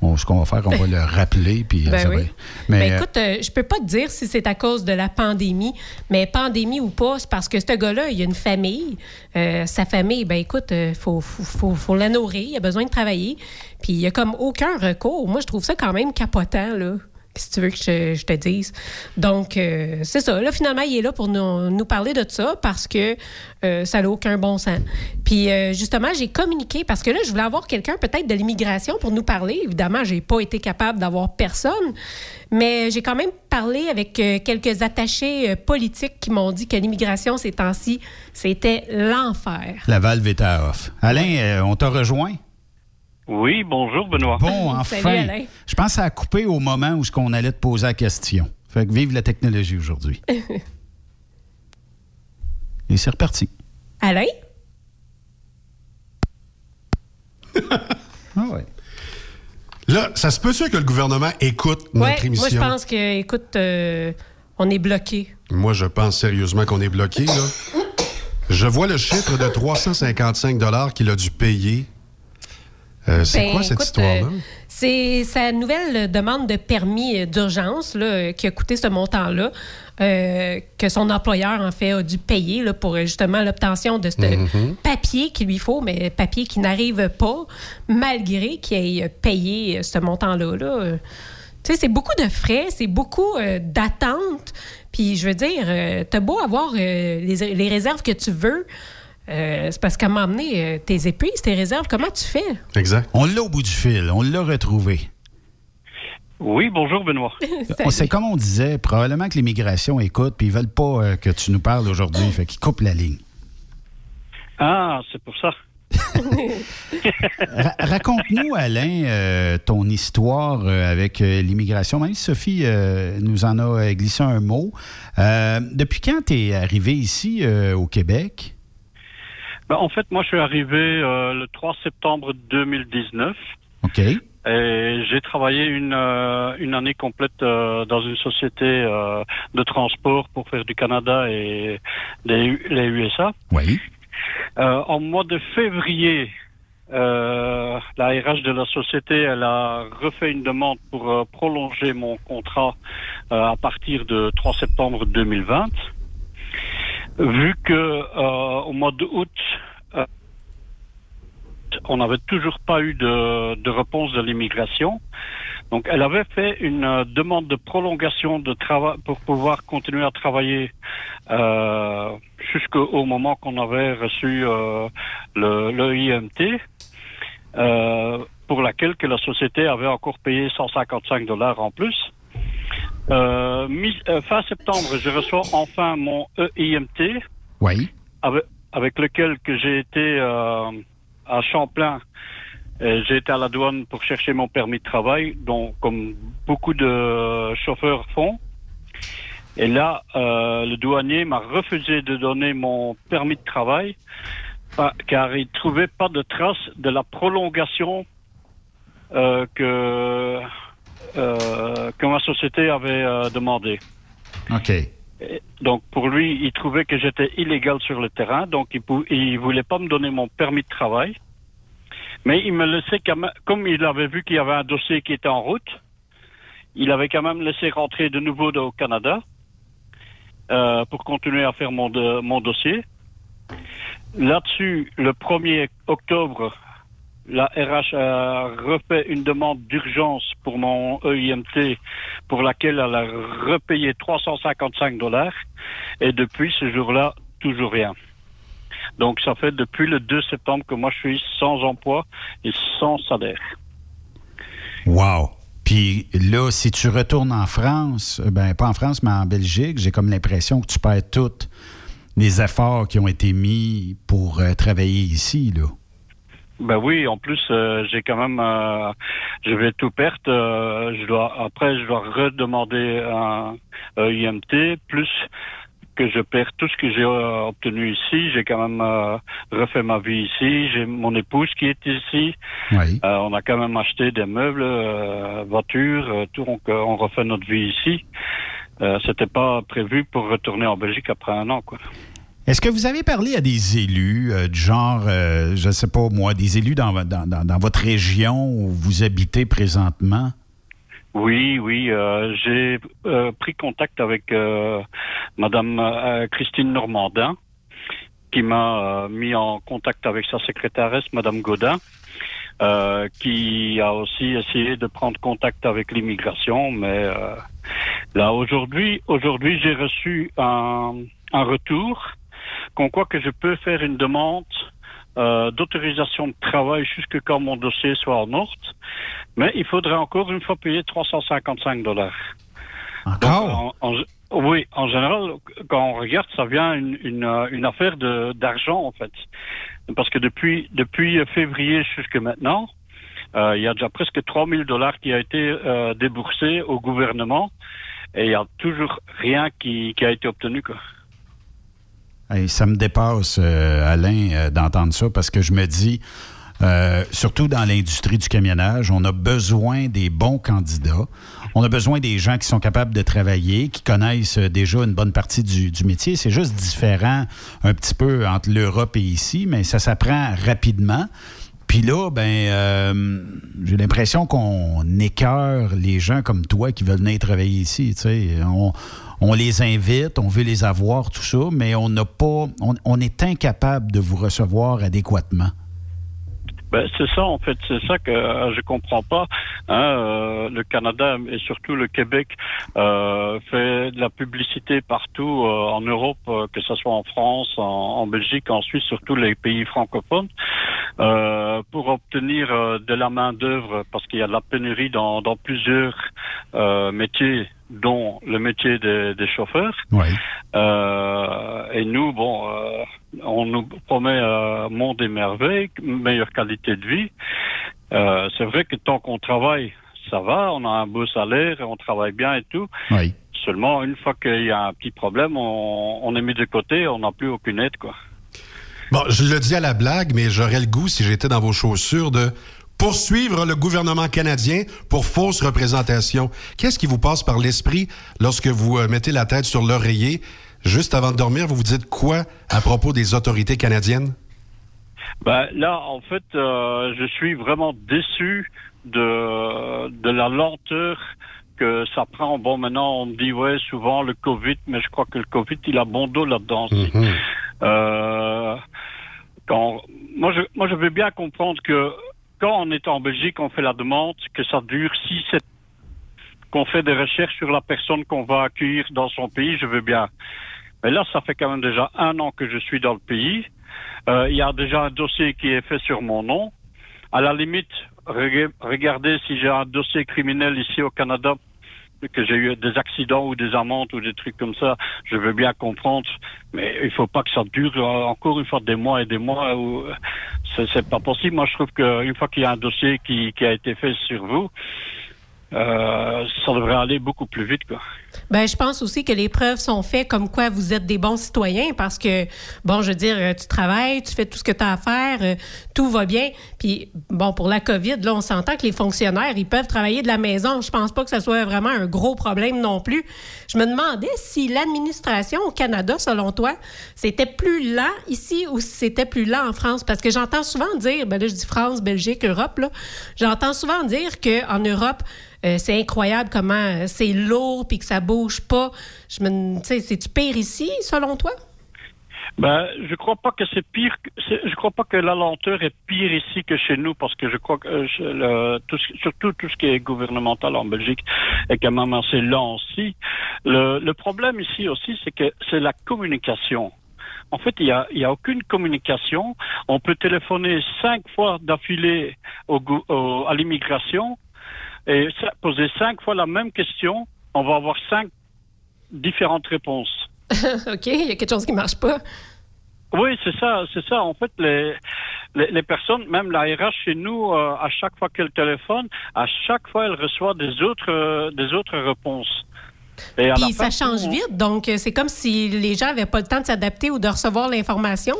on- ce qu'on va faire, on va le rappeler. Puis, euh, Ben oui. Mais, Ben euh, écoute, euh, je peux pas te dire si c'est à cause de la pandémie, mais pandémie ou pas, c'est parce que ce gars-là, il a une famille. Euh, sa famille, ben écoute, il faut, faut, faut, faut la nourrir, il a besoin de travailler. Puis il a comme aucun recours. Moi, je trouve ça quand même capotant, là. Si tu veux que je, te dise. Donc, euh, c'est ça. Là, finalement, il est là pour nous, parler de ça parce que euh, ça n'a aucun bon sens. Puis, euh, justement, j'ai communiqué parce que là, je voulais avoir quelqu'un peut-être de l'immigration pour nous parler. Évidemment, j'ai pas été capable d'avoir personne, mais j'ai quand même parlé avec quelques attachés politiques qui m'ont dit que l'immigration ces temps-ci, c'était l'enfer. La valve était à off. Alain, on t'a rejoint? Oui, bonjour Benoît. Bon, Salut, enfin. Alain. Je pense que ça a coupé au moment où ce qu'on allait te poser la question. Fait que vive la technologie aujourd'hui. Et c'est reparti. Alain? Ah ouais. Là, ça se peut-tu que le gouvernement écoute notre Ouais, émission? moi, je pense que, écoute, euh, on est bloqué. Moi, je pense sérieusement qu'on est bloqué, là. Je vois le chiffre de 355 qu'il a dû payer. Euh, c'est Ben, quoi cette histoire-là? euh, c'est sa nouvelle demande de permis euh, d'urgence qui a coûté ce montant-là, euh, que son employeur, en fait, a dû payer là, pour justement l'obtention de ce Mhm. papier qu'il lui faut, mais papier qui n'arrive pas, malgré qu'il ait payé ce montant-là. là. Tu sais, c'est beaucoup de frais, c'est beaucoup d'attentes. Puis, je veux dire, t'as beau avoir les, les réserves que tu veux, euh, c'est parce qu'à un moment donné, euh, tes épuises, tes réserves, comment tu fais? Exact. On l'a au bout du fil. On l'a retrouvé. Oui, bonjour Benoît. On- C'est comme on disait, probablement que l'immigration écoute, puis ils veulent pas euh, que tu nous parles aujourd'hui, fait qu'ils coupent la ligne. Ah, c'est pour ça. Ra- Raconte-nous, Alain, euh, ton histoire euh, avec euh, l'immigration. Même si Sophie euh, nous en a euh, glissé un mot. Euh, depuis quand tu es arrivé ici euh, au Québec? Ben, en fait, moi, je suis arrivé euh, le 3 septembre 2019. OK. Et j'ai travaillé une, euh, une année complète euh, dans une société euh, de transport pour faire du Canada et des, les USA. Oui. Euh, en mois de février, euh, la RH de la société, elle a refait une demande pour euh, prolonger mon contrat euh, à partir de 3 septembre 2020. Vu que euh, au mois d'août, euh, on n'avait toujours pas eu de, de réponse de l'immigration. Donc, elle avait fait une euh, demande de prolongation de travail pour pouvoir continuer à travailler euh, jusqu'au moment qu'on avait reçu euh, le, le IMT, pour laquelle que la société avait encore payé 155 dollars en plus. Euh, mi- euh, fin septembre, je reçois enfin mon EIMT Oui. avec, avec lequel que j'ai été euh, à Champlain. Euh, J'ai été à la douane pour chercher mon permis de travail, dont comme beaucoup de chauffeurs font. Et là, euh, le douanier m'a refusé de donner mon permis de travail car il trouvait pas de trace de la prolongation euh, que que ma société avait euh, demandé. OK. Donc pour lui, il trouvait que j'étais illégal sur le terrain, donc il, il voulait pas me donner mon permis de travail. Mais il me laissait quand même, comme il avait vu qu'il y avait un dossier qui était en route, il avait quand même laissé rentrer de nouveau au Canada euh, pour continuer à faire mon, de- mon dossier. Là-dessus, le 1er octobre, la RH a refait une demande d'urgence pour mon EIMT pour laquelle elle a repayé 355 dollars. Et depuis ce jour-là, toujours rien. Donc ça fait depuis le 2 septembre que moi je suis sans emploi et sans salaire. Wow. Puis là, si tu retournes en France, euh, ben pas en France, mais en Belgique, j'ai comme l'impression que tu perds tous les efforts qui ont été mis pour euh, travailler ici, là. Ben oui, en plus euh, j'ai quand même, euh, je vais tout perdre. euh, je dois après je dois redemander un EIMT plus que je perds tout ce que j'ai euh, obtenu ici. J'ai quand même euh, refait ma vie ici. J'ai mon épouse qui est ici. Oui. Euh, on a quand même acheté des meubles, euh, voitures, euh, tout. Donc euh, on refait notre vie ici. Euh, C'était pas prévu pour retourner en Belgique après un an, quoi. Est-ce que vous avez parlé à des élus, euh, du genre, euh, je ne sais pas moi, des élus dans, votre région où vous habitez présentement? Oui, oui, euh, j'ai pris contact avec Madame Christine Normandin, qui m'a mis en contact avec sa secrétaresse, Madame Godin. qui a aussi essayé de prendre contact avec l'immigration. Mais là, aujourd'hui, aujourd'hui, j'ai reçu un retour qu'on croit que je peux faire une demande euh, d'autorisation de travail jusque quand mon dossier soit en ordre. Mais il faudrait encore une fois payer 355 dollars. Encore? oui, en général, quand on regarde, ça vient une, une, euh, une affaire de d'argent en fait, parce que depuis depuis février jusque maintenant, euh, il y a déjà presque 3000 dollars qui a été euh, déboursé au gouvernement et il y a toujours rien qui, qui a été obtenu quoi. Ça me dépasse, euh, Alain, euh, d'entendre ça parce que je me dis, euh, surtout dans l'industrie du camionnage, on a besoin des bons candidats. On a besoin des gens qui sont capables de travailler, qui connaissent déjà une bonne partie du, métier. C'est juste différent un petit peu entre l'Europe et ici, mais ça s'apprend rapidement. Puis là, ben, j'ai l'impression qu'on écœure les gens comme toi qui veulent venir travailler ici. On, on les invite, on veut les avoir, tout ça, mais on n'a pas, on, est incapable de vous recevoir adéquatement. Ben, c'est ça, en fait, c'est ça que euh, je comprends pas. Hein, euh, le Canada et surtout le Québec euh, fait de la publicité partout euh, en Europe, euh, que ce soit en France, en, Belgique, en Suisse, surtout les pays francophones, pour obtenir de la main d'œuvre, parce qu'il y a de la pénurie dans, plusieurs métiers dont le métier des, des chauffeurs. Euh, et nous, bon, euh, on nous promet euh, monde et merveille, meilleure qualité de vie. Euh, c'est vrai que tant qu'on travaille, ça va, on a un beau salaire, on travaille bien et tout. Oui. Seulement, une fois qu'il y a un petit problème, on, on est mis de côté, on n'a plus aucune aide, quoi. Bon, je le dis à la blague, mais j'aurais le goût, si j'étais dans vos chaussures, de poursuivre le gouvernement canadien pour fausse représentation. Qu'est-ce qui vous passe par l'esprit lorsque vous euh, mettez la tête sur l'oreiller? Juste avant de dormir, vous vous dites quoi à propos des autorités canadiennes? Ben, là, en fait, euh, je suis vraiment déçu de, de la lenteur que ça prend. Bon, maintenant, on me dit, ouais, souvent le Covid, mais je crois que le Covid, il a bon dos là-dedans. aussi. Euh, quand, moi, je, moi, je veux bien comprendre que quand on est en Belgique, on fait la demande, que ça dure 6, 7 qu'on fait des recherches sur la personne qu'on va accueillir dans son pays, je veux bien. Mais là, ça fait quand même déjà un an que je suis dans le pays. Euh, Il y a déjà un dossier qui est fait sur mon nom. À la limite, rega- regardez si j'ai un dossier criminel ici au Canada, que j'ai eu des accidents ou des amendes ou des trucs comme ça, je veux bien comprendre, mais il faut pas que ça dure euh, encore une fois des mois et des mois. Où c'est, c'est pas possible. Moi, je trouve qu'une fois qu'il y a un dossier qui, qui a été fait sur vous, euh, ça devrait aller beaucoup plus vite, quoi. Ben, je pense aussi que les preuves sont faites comme quoi vous êtes des bons citoyens parce que, bon, je veux dire, euh, tu travailles, tu fais tout ce que tu as à faire, euh, tout va bien. Puis, bon, pour la COVID, là, on s'entend que les fonctionnaires, ils peuvent travailler de la maison. Je pense pas que ça soit vraiment un gros problème non plus. Je me demandais si l'administration au Canada, selon toi, c'était plus lent ici ou si c'était plus lent en France. Parce que j'entends souvent dire, ben là, je dis France, Belgique, Europe, là, j'entends souvent dire qu'en Europe, euh, c'est incroyable comment c'est lourd puis que ça bouge pas. Je me, c'est-tu pire ici, selon toi? Ben, je crois pas que c'est pire. Je crois pas que la lenteur est pire ici que chez nous, parce que je crois que euh, surtout tout ce qui est gouvernemental en Belgique est quand même assez lent aussi. Le, problème ici aussi, c'est que c'est la communication. En fait, il y a, a aucune communication. On peut téléphoner cinq fois d'affilée au, à l'immigration et poser cinq fois la même question. On va avoir cinq différentes réponses. OK, il y a quelque chose qui marche pas. Oui, c'est ça, c'est ça. En fait, les, les, les personnes, même la RH chez nous, euh, à chaque fois qu'elle téléphone, à chaque fois, elle reçoit des autres, euh, des autres réponses. Et à la Puis ça fin, change on- vite, donc euh, c'est comme si les gens n'avaient pas le temps de s'adapter ou de recevoir l'information.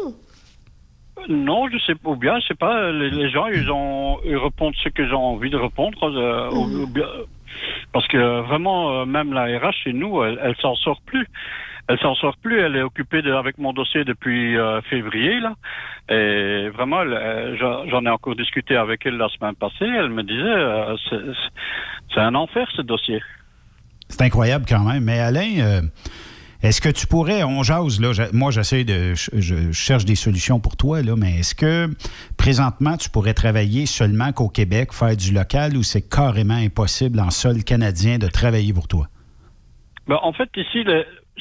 Non, je sais pas, ou bien, je sais pas, les, les gens, ils ont, ils répondent ce que j'ai envie de répondre, euh, ou- ou bien- parce que vraiment, euh, même la RH chez nous, elle, elle s'en sort plus. Elle s'en sort plus. Elle est occupée avec mon dossier depuis euh, février là, et vraiment, euh, j'en ai encore discuté avec elle la semaine passée. Elle me disait, euh, c'est- un enfer ce dossier. C'est incroyable quand même. Mais Alain, euh, Est-ce que tu pourrais, on jase, là, moi j'essaie de, je, cherche des solutions pour toi, là, mais est-ce que présentement tu pourrais travailler seulement qu'au Québec, faire du local ou c'est carrément impossible en sol canadien de travailler pour toi? Ben, en fait, ici,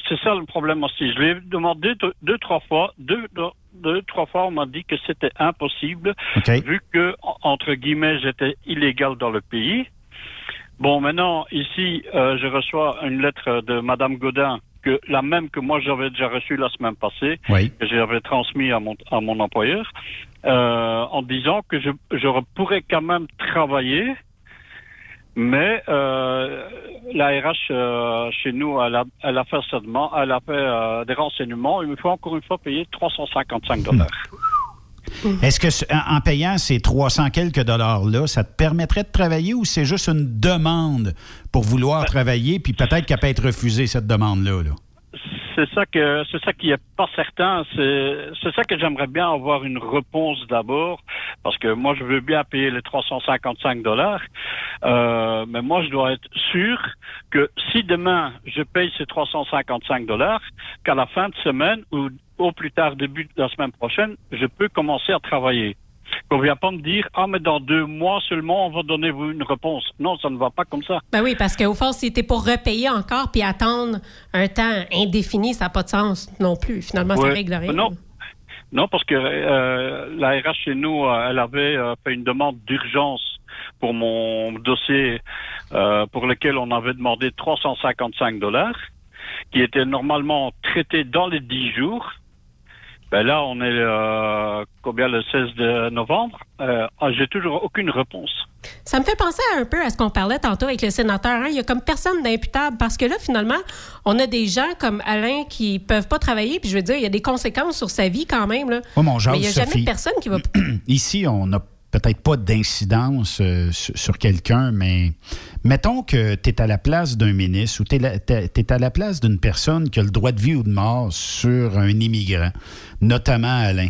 c'est ça le problème aussi. Je l'ai demandé deux, deux, trois fois. Deux, deux, deux, trois fois, on m'a dit que c'était impossible, vu que, en- entre guillemets, j'étais illégal dans le pays. Bon, maintenant, ici, euh, je reçois une lettre de Madame Godin, que la même que moi j'avais déjà reçue la semaine passée, Oui. que j'avais transmis à mon, à mon employeur, euh, en disant que je, je pourrais quand même travailler, mais euh, la RH euh, chez nous, elle a, elle a fait elle a fait euh, des renseignements. Il me faut encore une fois payer 355 dollars. Est-ce que en payant ces 300 quelques dollars-là, ça te permettrait de travailler ou c'est juste une demande pour vouloir travailler, puis peut-être qu'elle peut être refusée, cette demande-là? là? C'est ça que c'est ça qui est pas certain. C'est c'est ça que j'aimerais bien avoir une réponse d'abord, parce que moi je veux bien payer les 355 dollars, euh, mais moi je dois être sûr que si demain je paye ces 355 dollars, qu'à la fin de semaine ou au plus tard début de la semaine prochaine, je peux commencer à travailler. Qu'on vient pas me dire ah mais dans deux mois seulement on va donner vous une réponse. Non, ça ne va pas comme ça. Ben oui, parce qu'au fond, si t'es pour repayer encore puis attendre un temps indéfini, ça n'a pas de sens non plus. Finalement, ça Ouais. règle rien. Non. Non, parce que euh, la RH chez nous, euh, elle avait euh, fait une demande d'urgence pour mon dossier euh, pour lequel on avait demandé 355 dollars, qui était normalement traité dans les 10 jours. Ben là, on est euh, combien le 16 de novembre? Euh, ah, J'ai toujours aucune réponse. Ça me fait penser un peu à ce qu'on parlait tantôt avec le sénateur. hein. Il y a comme personne d'imputable parce que là, finalement, on a des gens comme Alain qui peuvent pas travailler. Puis je veux dire, il y a des conséquences sur sa vie quand même. Là. Mon Mais il n'y a jamais Sophie. personne qui va. Ici, on n'a peut-être pas d'incidence euh, sur, quelqu'un, mais mettons que tu es à la place d'un ministre ou tu es, à la place d'une personne qui a le droit de vie ou de mort sur un immigrant, notamment Alain.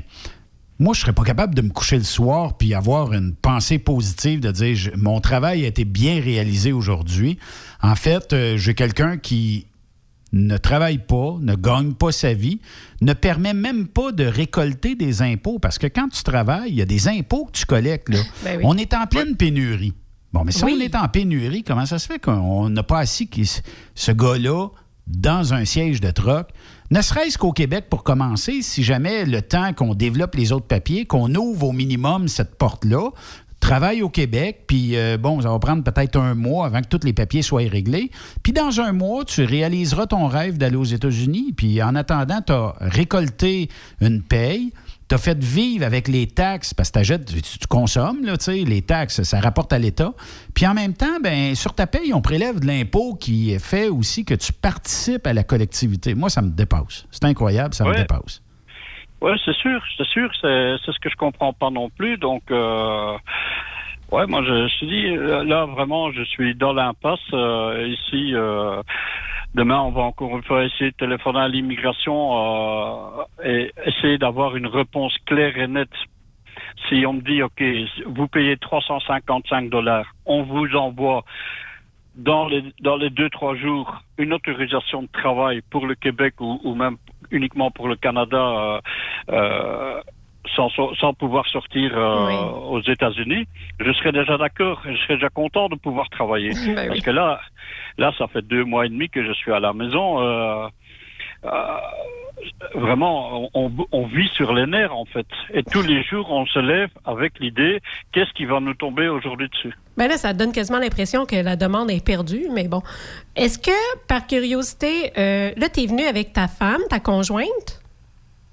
Moi, je serais pas capable de me coucher le soir puis avoir une pensée positive de dire mon travail a été bien réalisé aujourd'hui. En fait, euh, j'ai quelqu'un qui ne travaille pas, ne gagne pas sa vie, ne permet même pas de récolter des impôts parce que quand tu travailles, il y a des impôts que tu collectes. Là. Ben oui. On est en pleine pénurie. Bon, mais si Oui. on est en pénurie, comment ça se fait qu'on n'a pas assis qui- ce gars-là dans un siège de troc? Ne serait-ce qu'au Québec, pour commencer, si jamais le temps qu'on développe les autres papiers, qu'on ouvre au minimum cette porte-là, travaille au Québec, puis euh, bon, ça va prendre peut-être un mois avant que tous les papiers soient réglés. Puis dans un mois, tu réaliseras ton rêve d'aller aux États-Unis. Puis en attendant, tu as récolté une paye, tu as fait vivre avec les taxes, parce que tu, tu consommes, là, tu sais, les taxes, ça rapporte à l'État. Puis en même temps, ben, sur ta paye, on prélève de l'impôt qui fait aussi que tu participes à la collectivité. Moi, ça me dépasse. C'est incroyable, ça me dépasse. Oui, c'est sûr, c'est sûr, c'est ce que je comprends pas non plus. Donc, euh, ouais, moi, je, je dis, là, vraiment, je suis dans l'impasse. euh, ici, euh, demain, on va encore une fois essayer de téléphoner à l'immigration euh, et essayer d'avoir une réponse claire et nette. Si on me dit, OK, vous payez 355 dollars, on vous envoie dans les dans les deux trois jours une autorisation de travail pour le Québec ou, ou même uniquement pour le Canada euh, euh, sans, sans sans pouvoir sortir euh, Oui. aux États-Unis, je serais déjà d'accord, je serais déjà content de pouvoir travailler Ben parce oui. que là là ça fait deux mois et demi que je suis à la maison. euh, euh, vraiment, on, vit sur les nerfs en fait. Et tous les jours, on se lève avec l'idée qu'est-ce qui va nous tomber aujourd'hui dessus? Ben là, ça donne quasiment l'impression que la demande est perdue, mais bon. Est-ce que, par curiosité, euh, là, tu es venu avec ta femme, ta conjointe?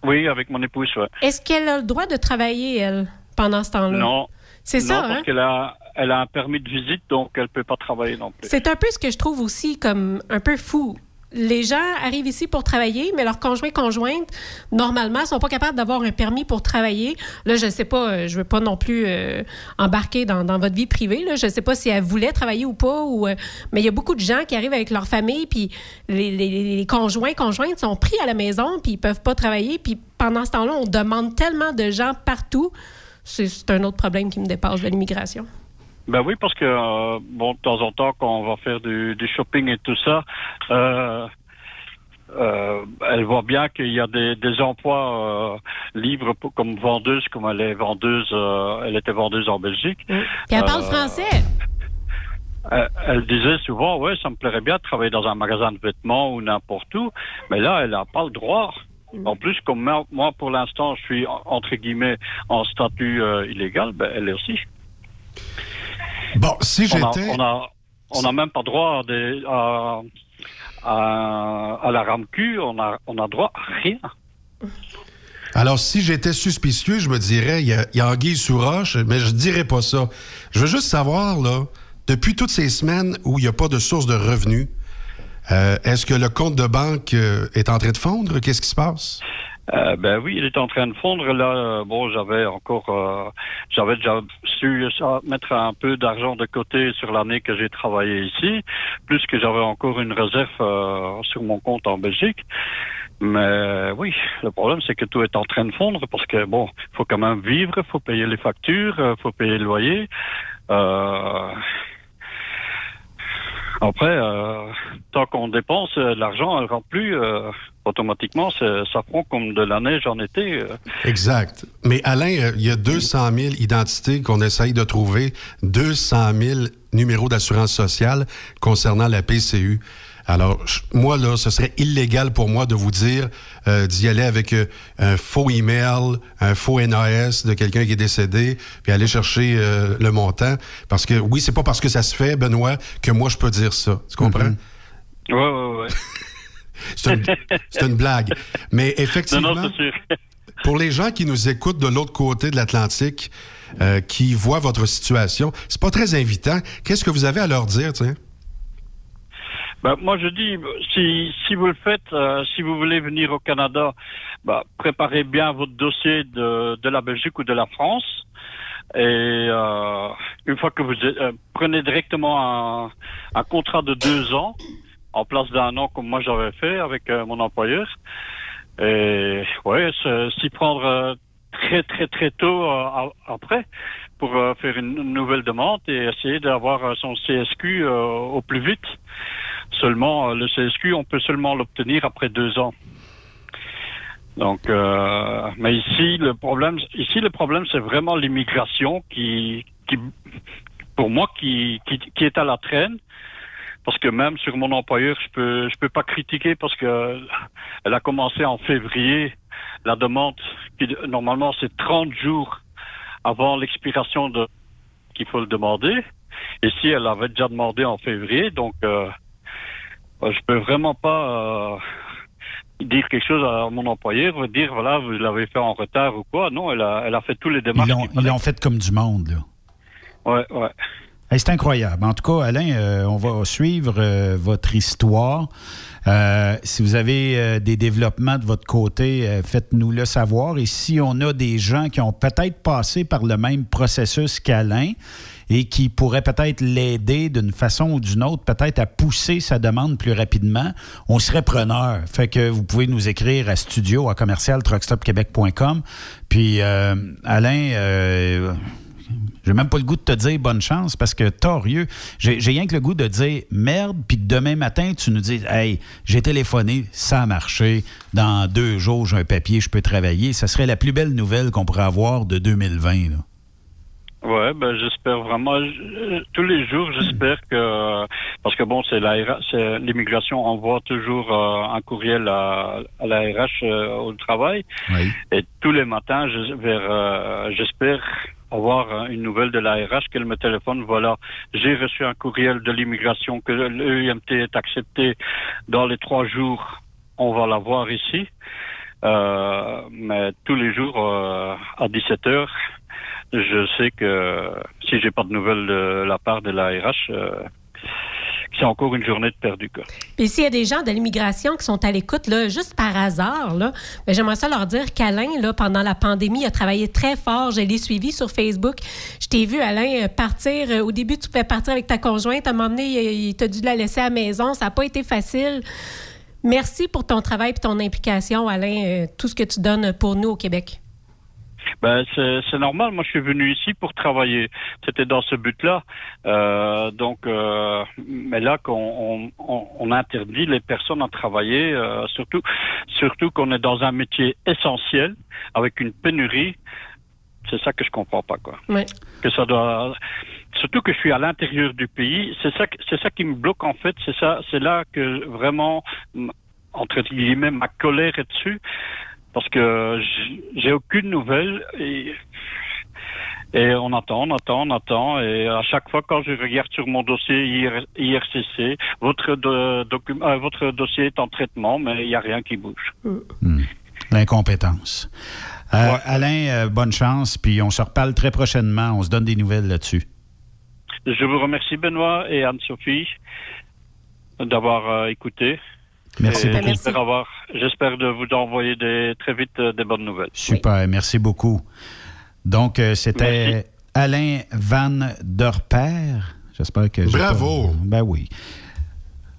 Oui, avec mon épouse, ouais. Est-ce qu'elle a le droit de travailler, elle, pendant ce temps-là? Non. C'est Non, ça, parce hein? qu'elle a, elle a un permis de visite, donc elle peut pas travailler non plus. C'est un peu ce que je trouve aussi comme un peu fou. Les gens arrivent ici pour travailler, mais leurs conjoints conjointes, normalement, sont pas capables d'avoir un permis pour travailler. Là, je sais pas, euh, je veux pas non plus euh, embarquer dans, votre vie privée. Là. Je sais pas si elle voulait travailler ou pas, euh, mais il y a beaucoup de gens qui arrivent avec leur famille, puis les, les- les conjoints conjointes sont pris à la maison, puis ils peuvent pas travailler. Puis pendant ce temps-là, on demande tellement de gens partout. C'est un autre problème qui me dépasse de l'immigration. Ben oui, parce que euh, bon, de temps en temps, quand on va faire du, du shopping et tout ça, euh, euh, elle voit bien qu'il y a des, des emplois libres pour- comme vendeuse, comme elle est vendeuse, elle était vendeuse en Belgique. Puis elle parle français. Elle, elle disait souvent, ouais, ça me plairait bien de travailler dans un magasin de vêtements ou n'importe où, mais là, elle n'a pas le droit. En plus, comme moi, pour l'instant, je suis en- entre guillemets en statut euh, illégal, ben, elle aussi. Bon, si j'étais. On a, on a même pas droit à, des, à, à, à la RAMQ, on a, on a droit à rien. Alors, si j'étais suspicieux, je me dirais, il y y a anguille sous roche, mais je dirais pas ça. Je veux juste savoir, là, depuis toutes ces semaines où il n'y a pas de source de revenus, euh, est-ce que le compte de banque euh, est en train de fondre? Qu'est-ce qui se passe? Euh, ben oui, il est en train de fondre. Là, bon, j'avais encore, euh, j'avais déjà su mettre un peu d'argent de côté sur l'année que j'ai travaillé ici, plus que j'avais encore une réserve euh, sur mon compte en Belgique. Mais oui, le problème c'est que tout est en train de fondre parce que bon, faut quand même vivre, faut payer les factures, euh, faut payer le loyer. Euh, après, euh, tant qu'on dépense euh, l'argent, elle rentre plus. euh, automatiquement, ça prend comme de la neige en été. euh. Exact. Mais Alain, euh, il y a 200 000 identités qu'on essaye de trouver, 200 000 numéros d'assurance sociale concernant la PCU. Alors, moi, là, ce serait illégal pour moi de vous dire euh, d'y aller avec euh, un faux email, un faux NAS de quelqu'un qui est décédé, puis aller chercher euh, le montant. Parce que, oui, c'est pas parce que ça se fait, Benoît, que moi, je peux dire ça. Tu comprends? Ouais, ouais, ouais. C'est une, blague. Mais effectivement, Non, non, c'est sûr. pour les gens qui nous écoutent de l'autre côté de l'Atlantique, euh, qui voient votre situation, c'est pas très invitant. Qu'est-ce que vous avez à leur dire, tiens? Ben, moi, je dis, si, si vous le faites, euh, si vous voulez venir au Canada, bah, préparez bien votre dossier de, de la Belgique ou de la France. Et euh, une fois que vous euh, prenez directement un, un contrat de deux ans en place d'un an comme moi j'avais fait avec euh, mon employeur. Et ouais, s'y prendre euh, très très très tôt euh, après pour euh, faire une, nouvelle demande et essayer d'avoir son CSQ euh, au plus vite. Seulement, euh, le CSQ, on peut seulement l'obtenir après deux ans. Donc, euh, mais ici, le problème, ici, le problème, c'est vraiment l'immigration qui, qui, pour moi, qui, qui, qui est à la traîne. Parce que même sur mon employeur, je peux, je peux pas critiquer parce que elle a commencé en février. La demande, qui, normalement, c'est 30 jours avant l'expiration de, qu'il faut le demander. Ici, elle avait déjà demandé en février, donc, euh, euh, je peux vraiment pas, euh, dire quelque chose à mon employeur, dire voilà, vous l'avez fait en retard ou quoi. Non, elle a, elle a fait tous les Ils démarches. l'ont, ils l'ont fait comme du monde, là. Ouais, ouais. Hey, c'est incroyable. En tout cas, Alain, euh, on va suivre euh, votre histoire. Euh, si vous avez euh, des développements de votre côté, euh, faites-nous le savoir. Et si on a des gens qui ont peut-être passé par le même processus qu'Alain et qui pourraient peut-être l'aider d'une façon ou d'une autre, peut-être à pousser sa demande plus rapidement, on serait preneur. Fait que vous pouvez nous écrire à studio à commercial truckstopquebec.com. Puis euh, Alain, euh, j'ai même pas le goût de te dire bonne chance parce que torieux. J'ai rien que le goût de dire merde, puis demain matin, tu nous dis Hey, j'ai téléphoné, ça a marché. Dans deux jours, j'ai un papier, je peux travailler. Ça serait la plus belle nouvelle qu'on pourrait avoir de 2020. là. Ouais, ben j'espère vraiment. je- tous les jours, j'espère que parce que bon, c'est la c'est l'immigration envoie toujours euh, un courriel à, à la RH euh, au travail. Et tous les matins, je, vers euh, j'espère avoir euh, une nouvelle de la RH qu'elle me téléphone. Voilà, j'ai reçu un courriel de l'immigration que l'EIMT est accepté dans les trois jours. On va l'avoir ici. Euh, mais tous les jours euh, à 17 heures, je sais que si j'ai pas de nouvelles de la part de la RH, euh, c'est encore une journée de perdu. Quoi. Puis s'il y a des gens de l'immigration qui sont à l'écoute, là, juste par hasard, là, ben, j'aimerais ça leur dire qu'Alain, là, pendant la pandémie, a travaillé très fort. Je l'ai suivi sur Facebook. Je t'ai vu, Alain, euh, partir. euh, Au début, tu pouvais partir avec ta conjointe. À un moment donné, il, t'a dû la laisser à la maison. Ça n'a pas été facile. Merci pour ton travail et ton implication, Alain, euh, tout ce que tu donnes pour nous au Québec. Ben, c'est normal. Moi, je suis venu ici pour travailler. C'était dans ce but-là. Euh, donc, euh, mais là, qu'on on, on- interdit les personnes à travailler, euh, surtout, surtout qu'on est dans un métier essentiel avec une pénurie. C'est ça que je comprends pas, quoi. Ouais. Que ça doit. Surtout que je suis à l'intérieur du pays. C'est ça, c'est ça qui me bloque en fait. C'est ça, c'est là que vraiment, entre guillemets, ma colère est dessus parce que j- j'ai aucune nouvelle et, et on attend, on attend, on attend et à chaque fois quand je regarde sur mon dossier IR IRCC, votre euh, votre dossier est en traitement, mais il n'y a rien qui bouge. L'incompétence. Euh, Alain, euh, bonne chance, puis on se reparle très prochainement. On se donne des nouvelles là-dessus. Je vous remercie Benoît et Anne-Sophie d'avoir euh, écouté. Merci Et beaucoup. J'espère avoir, j'espère de vous envoyer des, très vite euh, des bonnes nouvelles. Super, merci beaucoup. Donc, euh, c'était Alain Van Der Per. J'espère que. j'ai Bravo. pas- Ben oui.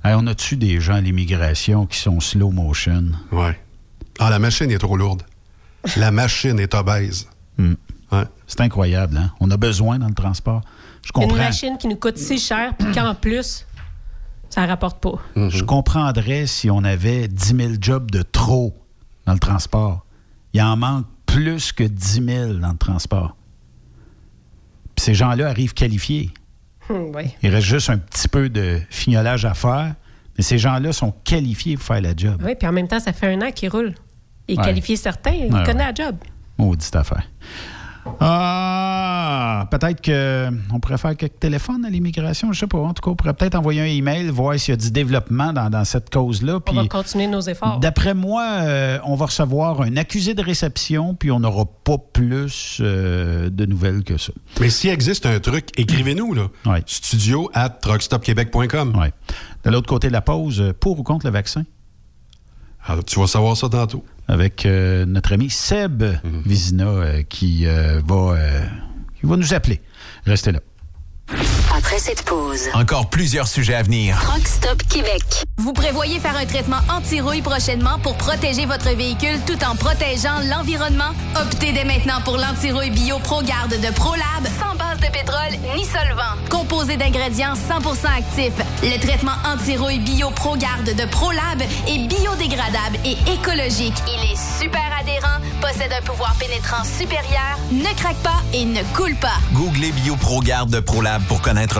Hey, on a-tu des gens à l'immigration qui sont slow motion? Ouais. Ah, la machine est trop lourde. La machine est obèse. Hmm. C'est incroyable, hein? On a besoin dans le transport. Je Une machine qui nous coûte si cher, puis qu'en plus, ça rapporte pas. Je comprendrais si on avait 10 000 jobs de trop dans le transport. Il en manque plus que 10 000 dans le transport. Puis ces gens-là arrivent qualifiés. Il reste juste un petit peu de fignolage à faire, mais ces gens-là sont qualifiés pour faire la job. Oui, puis en même temps, ça fait un an qu'il roule. Il est Ouais. qualifié certain, il Ouais, connaît ouais. la job. Maudite affaire. Ah, peut-être qu'on pourrait faire quelques téléphones à l'immigration, je sais pas. En tout cas, on pourrait peut-être envoyer un email, voir s'il y a du développement dans, dans cette cause-là. On va continuer nos efforts. D'après moi, euh, on va recevoir un accusé de réception, puis on n'aura pas plus euh, de nouvelles que ça. Mais s'il existe un truc, écrivez-nous, là. Studio at truckstopquebec.com. Ouais. De l'autre côté de la pause, euh, pour ou contre le vaccin? Alors, tu vas savoir ça tantôt. Avec euh, notre ami Seb Vizina euh, qui, euh, va, euh, qui va nous appeler. Restez là. Après cette pause, Encore plusieurs sujets à venir. Truck Stop Québec. Vous prévoyez faire un traitement anti-rouille prochainement pour protéger votre véhicule tout en protégeant l'environnement? Optez dès maintenant pour l'anti-rouille bio ProGarde de ProLab, sans base de pétrole ni solvant. Composé d'ingrédients 100% actifs, le traitement anti-rouille bio ProGarde de ProLab est biodégradable et écologique. Il est super adhérent, possède un pouvoir pénétrant supérieur, ne craque pas et ne coule pas. Googlez BioProGarde de ProLab pour connaître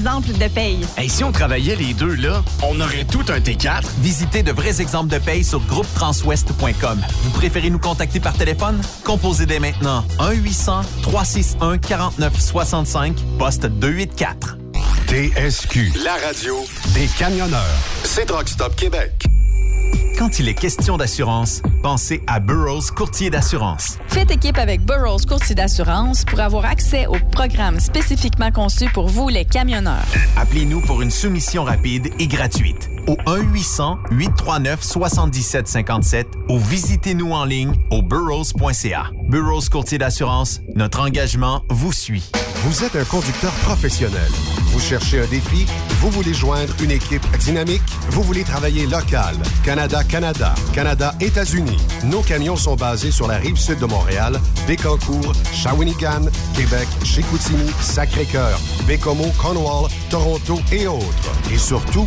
de paye. Hey, si on travaillait les deux, là, on aurait tout un T4. Visitez de vrais exemples de paye sur groupetranswest.com. Vous préférez nous contacter par téléphone? Composez dès maintenant 1-800-361-4965, poste 284. TSQ, la radio des camionneurs. C'est Truck Stop Québec. Quand il est question d'assurance, pensez à Burroughs Courtier d'assurance. Faites équipe avec Burroughs Courtier d'assurance pour avoir accès aux programmes spécifiquement conçus pour vous, les camionneurs. Appelez-nous pour une soumission rapide et gratuite au 1-800-839-7757 ou visitez-nous en ligne au burrows.ca. Burroughs Courtier d'assurance, notre engagement vous suit. Vous êtes un conducteur professionnel. Vous cherchez un défi? Vous voulez joindre une équipe dynamique? Vous voulez travailler local? Canada-Canada, Canada-États-Unis. Nos camions sont basés sur la rive sud de Montréal, Bécancour, Shawinigan, Québec, Chicoutimi, Sacré-Cœur, Bécomo, Cornwall, Toronto et autres. Et surtout,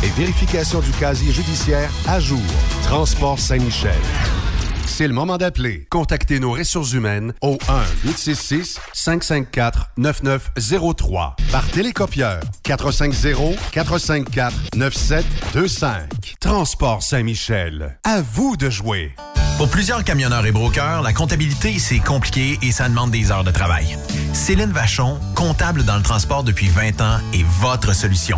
et vérification du casier judiciaire à jour. Transport Saint-Michel. C'est le moment d'appeler. Contactez nos ressources humaines au 1-866-554-9903 par télécopieur 450-454-9725. Transport Saint-Michel. À vous de jouer. Pour plusieurs camionneurs et brokers, la comptabilité, c'est compliqué et ça demande des heures de travail. Céline Vachon, comptable dans le transport depuis 20 ans, est votre solution.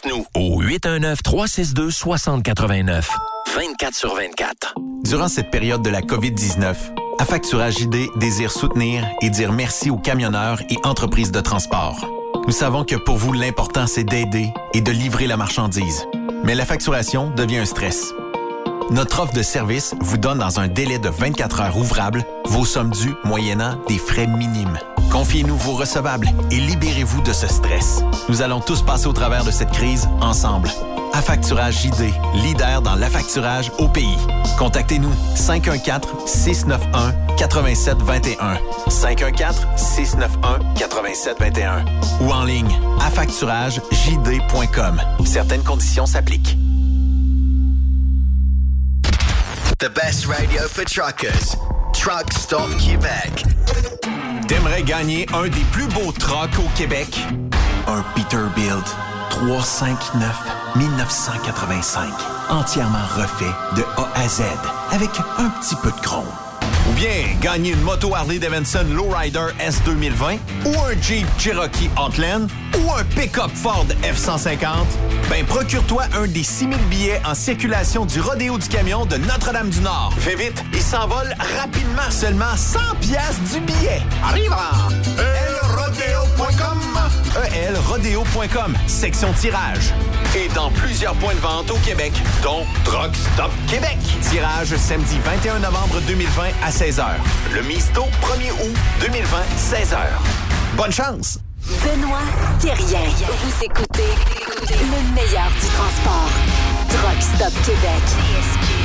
Texte-nous au 819-362-6089. 24 sur 24. Durant cette période de la COVID-19, Affacturage ID désire soutenir et dire merci aux camionneurs et entreprises de transport. Nous savons que pour vous, l'important, c'est d'aider et de livrer la marchandise. Mais la facturation devient un stress. Notre offre de service vous donne dans un délai de 24 heures ouvrables vos sommes dues moyennant des frais minimes. Confiez-nous vos recevables et libérez-vous de ce stress. Nous allons tous passer au travers de cette crise ensemble. Affacturage JD, leader dans l'affacturage au pays. Contactez-nous 514-691-8721. 514-691-8721. Ou en ligne, affacturagejd.com. Certaines conditions s'appliquent. The best radio for truckers. Truck Stop. T'aimerais gagner un des plus beaux trucks au Québec? Un Peterbilt 359 1985. Entièrement refait de A à Z avec un petit peu de chrome. Ou bien gagner une moto Harley Davidson Lowrider S 2020 ou un Jeep Cherokee Outland ou un pick-up Ford F-150, ben procure-toi un des 6000 billets en circulation du rodéo du camion de Notre-Dame-du-Nord. Fais vite, il s'envole rapidement. Seulement 100 pièces du billet. Arrive elrodeo.com elrodeo.com, section tirage. Et dans plusieurs points de vente au Québec, dont Truck Stop Québec. Tirage samedi 21 novembre 2020 à 16h. Le Misto 1er août 2020, 16h. Bonne chance! Benoît Thérien. Vous écoutez le meilleur du transport. Truck Stop Québec.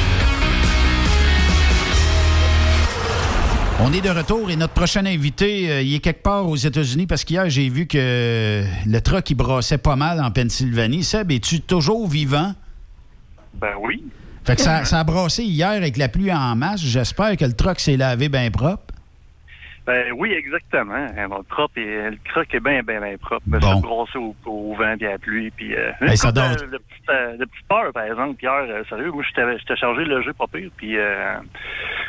On est de retour et notre prochain invité, euh, il est quelque part aux États-Unis parce qu'hier, j'ai vu que le truck, il brassait pas mal en Pennsylvanie. Seb, es-tu toujours vivant? Ben oui. Fait que ça, ça a brassé hier avec la pluie en masse. J'espère que le truck s'est lavé bien propre. Ben oui, exactement. Le truck est, le truck est bien, bien, bien propre. Bon. Ça brassé au, au vent et à la pluie. Puis, euh, Hey, ça donne- de, de euh, de petites peurs, par exemple. Hier, euh, sérieux, moi, j'étais chargé le jeu pas pire. Puis, euh,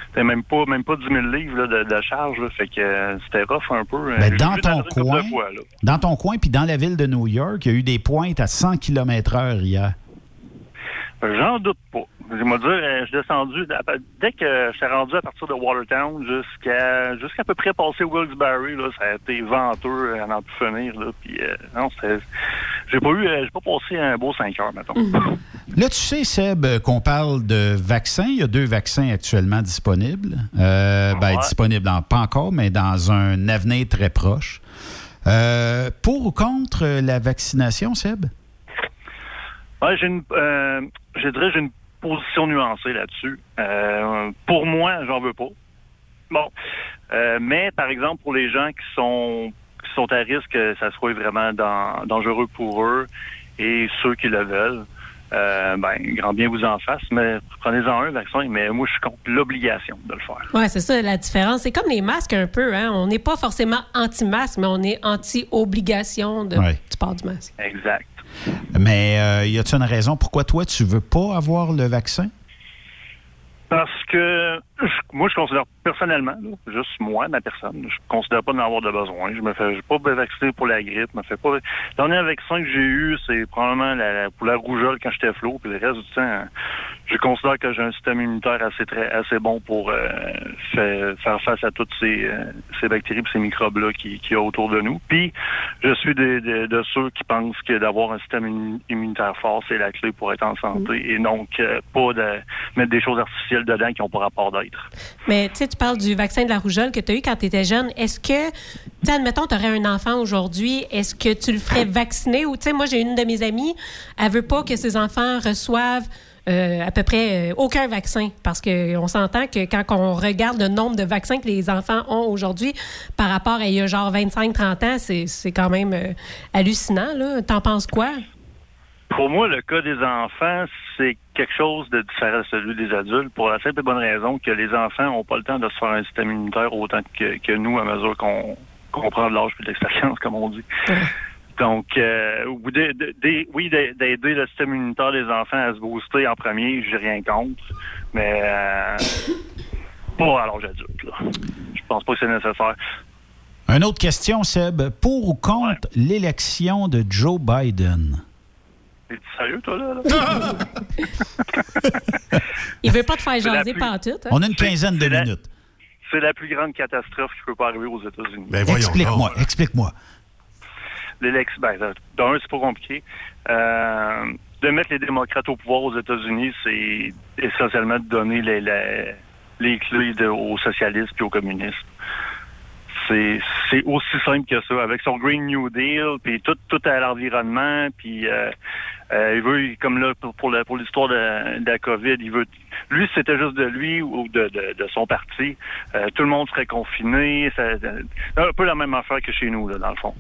c'était même pas, même pas 10 000 livres là, de, de charge. là. fait que euh, c'était rough un peu. Ben, dans ton de coin, fois, dans ton coin, puis dans la ville de New York, il y a eu des pointes à 100 km/h hier. J'en doute pas. Je vais dire, euh, je suis descendu, dès que je suis rendu à partir de Watertown jusqu'à jusqu'à peu près passer Wilkes-Barre, là, ça a été venteux à n'en plus finir. Là, puis, euh, non, c'était... J'ai pas eu, euh, j'ai pas passé un beau 5 heures, mettons. Là, tu sais, Seb, euh, qu'on parle de vaccins. Il y a deux vaccins actuellement disponibles. Euh, ben, disponibles, dans- pas encore, mais dans un avenir très proche. Euh, pour ou contre euh, la vaccination, Seb? Ouais, j'ai une, euh, je dirais, j'ai une position nuancée là-dessus. Euh, pour moi, j'en veux pas. Bon, Euh, mais par exemple pour les gens qui sont qui sont à risque que ça soit vraiment dan- dangereux pour eux et ceux qui le veulent, euh, ben grand bien vous en fasse. Mais prenez-en un vaccin. Mais moi, je suis contre l'obligation de le faire. Oui, c'est ça la différence. C'est comme les masques un peu. Hein? On n'est pas forcément anti-masque, mais on est anti-obligation de, Ouais. du port du masque. Exact. Mais euh, y a-t-il une raison pourquoi toi, tu veux pas avoir le vaccin? Parce que moi, je considère personnellement, là, juste moi, ma personne, je considère pas d'en avoir de besoin. Je me fais pas vacciner pour la grippe, me fais pas. Le dernier vaccin que j'ai eu, c'est probablement la- pour la rougeole quand j'étais flot, puis le reste du temps, je considère que j'ai un système immunitaire assez très assez bon pour euh, faire, faire face à toutes ces, euh, ces bactéries et ces microbes-là qui, qui y a autour de nous. Puis je suis de, de- de ceux qui pensent que d'avoir un système immu- immunitaire fort, c'est la clé pour être en santé et donc euh, pas de mettre des choses artificielles dedans qui n'ont pas rapport d'être. Mais tu sais, tu parles du vaccin de la rougeole que tu as eu quand tu étais jeune. Est-ce que, tu sais, admettons, tu aurais un enfant aujourd'hui, est-ce que tu le ferais vacciner? Ou, tu sais, moi, j'ai une de mes amies, elle veut pas que ses enfants reçoivent à peu près euh, aucun vaccin parce qu'on s'entend que quand on regarde le nombre de vaccins que les enfants ont aujourd'hui par rapport à il y a genre 25-30 ans, c'est quand même euh, hallucinant. T'en penses quoi? Pour moi, le cas des enfants, c'est quelque chose de différent de celui des adultes pour la simple et bonne raison que les enfants n'ont pas le temps de se faire un système immunitaire autant que, que nous à mesure qu'on qu'on prend de l'âge et de l'expérience, comme on dit. Donc, euh, oui, de- oui, d'a- d'aider le système immunitaire des enfants à se booster en premier, j'ai rien contre, mais euh, pas à l'âge adulte. Là. Je pense pas que c'est nécessaire. Une autre question, Seb. Pour ou contre l'élection de Joe Biden? Es-tu sérieux, toi, là? là? Il veut pas te faire jaser plus- pas tout. Hein? On a une quinzaine de la- minutes. C'est la plus grande catastrophe qui peut pas arriver aux États-Unis. Ben, Explique-moi, explique-moi. L'élection, ben, d'un, c'est pas compliqué. Euh, de mettre les démocrates au pouvoir aux États-Unis, c'est essentiellement de donner les, les, les clés aux socialistes puis aux communistes. C'est c'est aussi simple que ça. Avec son Green New Deal, puis tout, tout à l'environnement, puis euh, euh, il veut, comme là, pour, pour la- pour l'histoire de, de la COVID, il veut... Lui, c'était juste de lui ou de, de, de son parti. Euh, tout le monde serait confiné. Ça- un peu la même affaire que chez nous, là, dans le fond.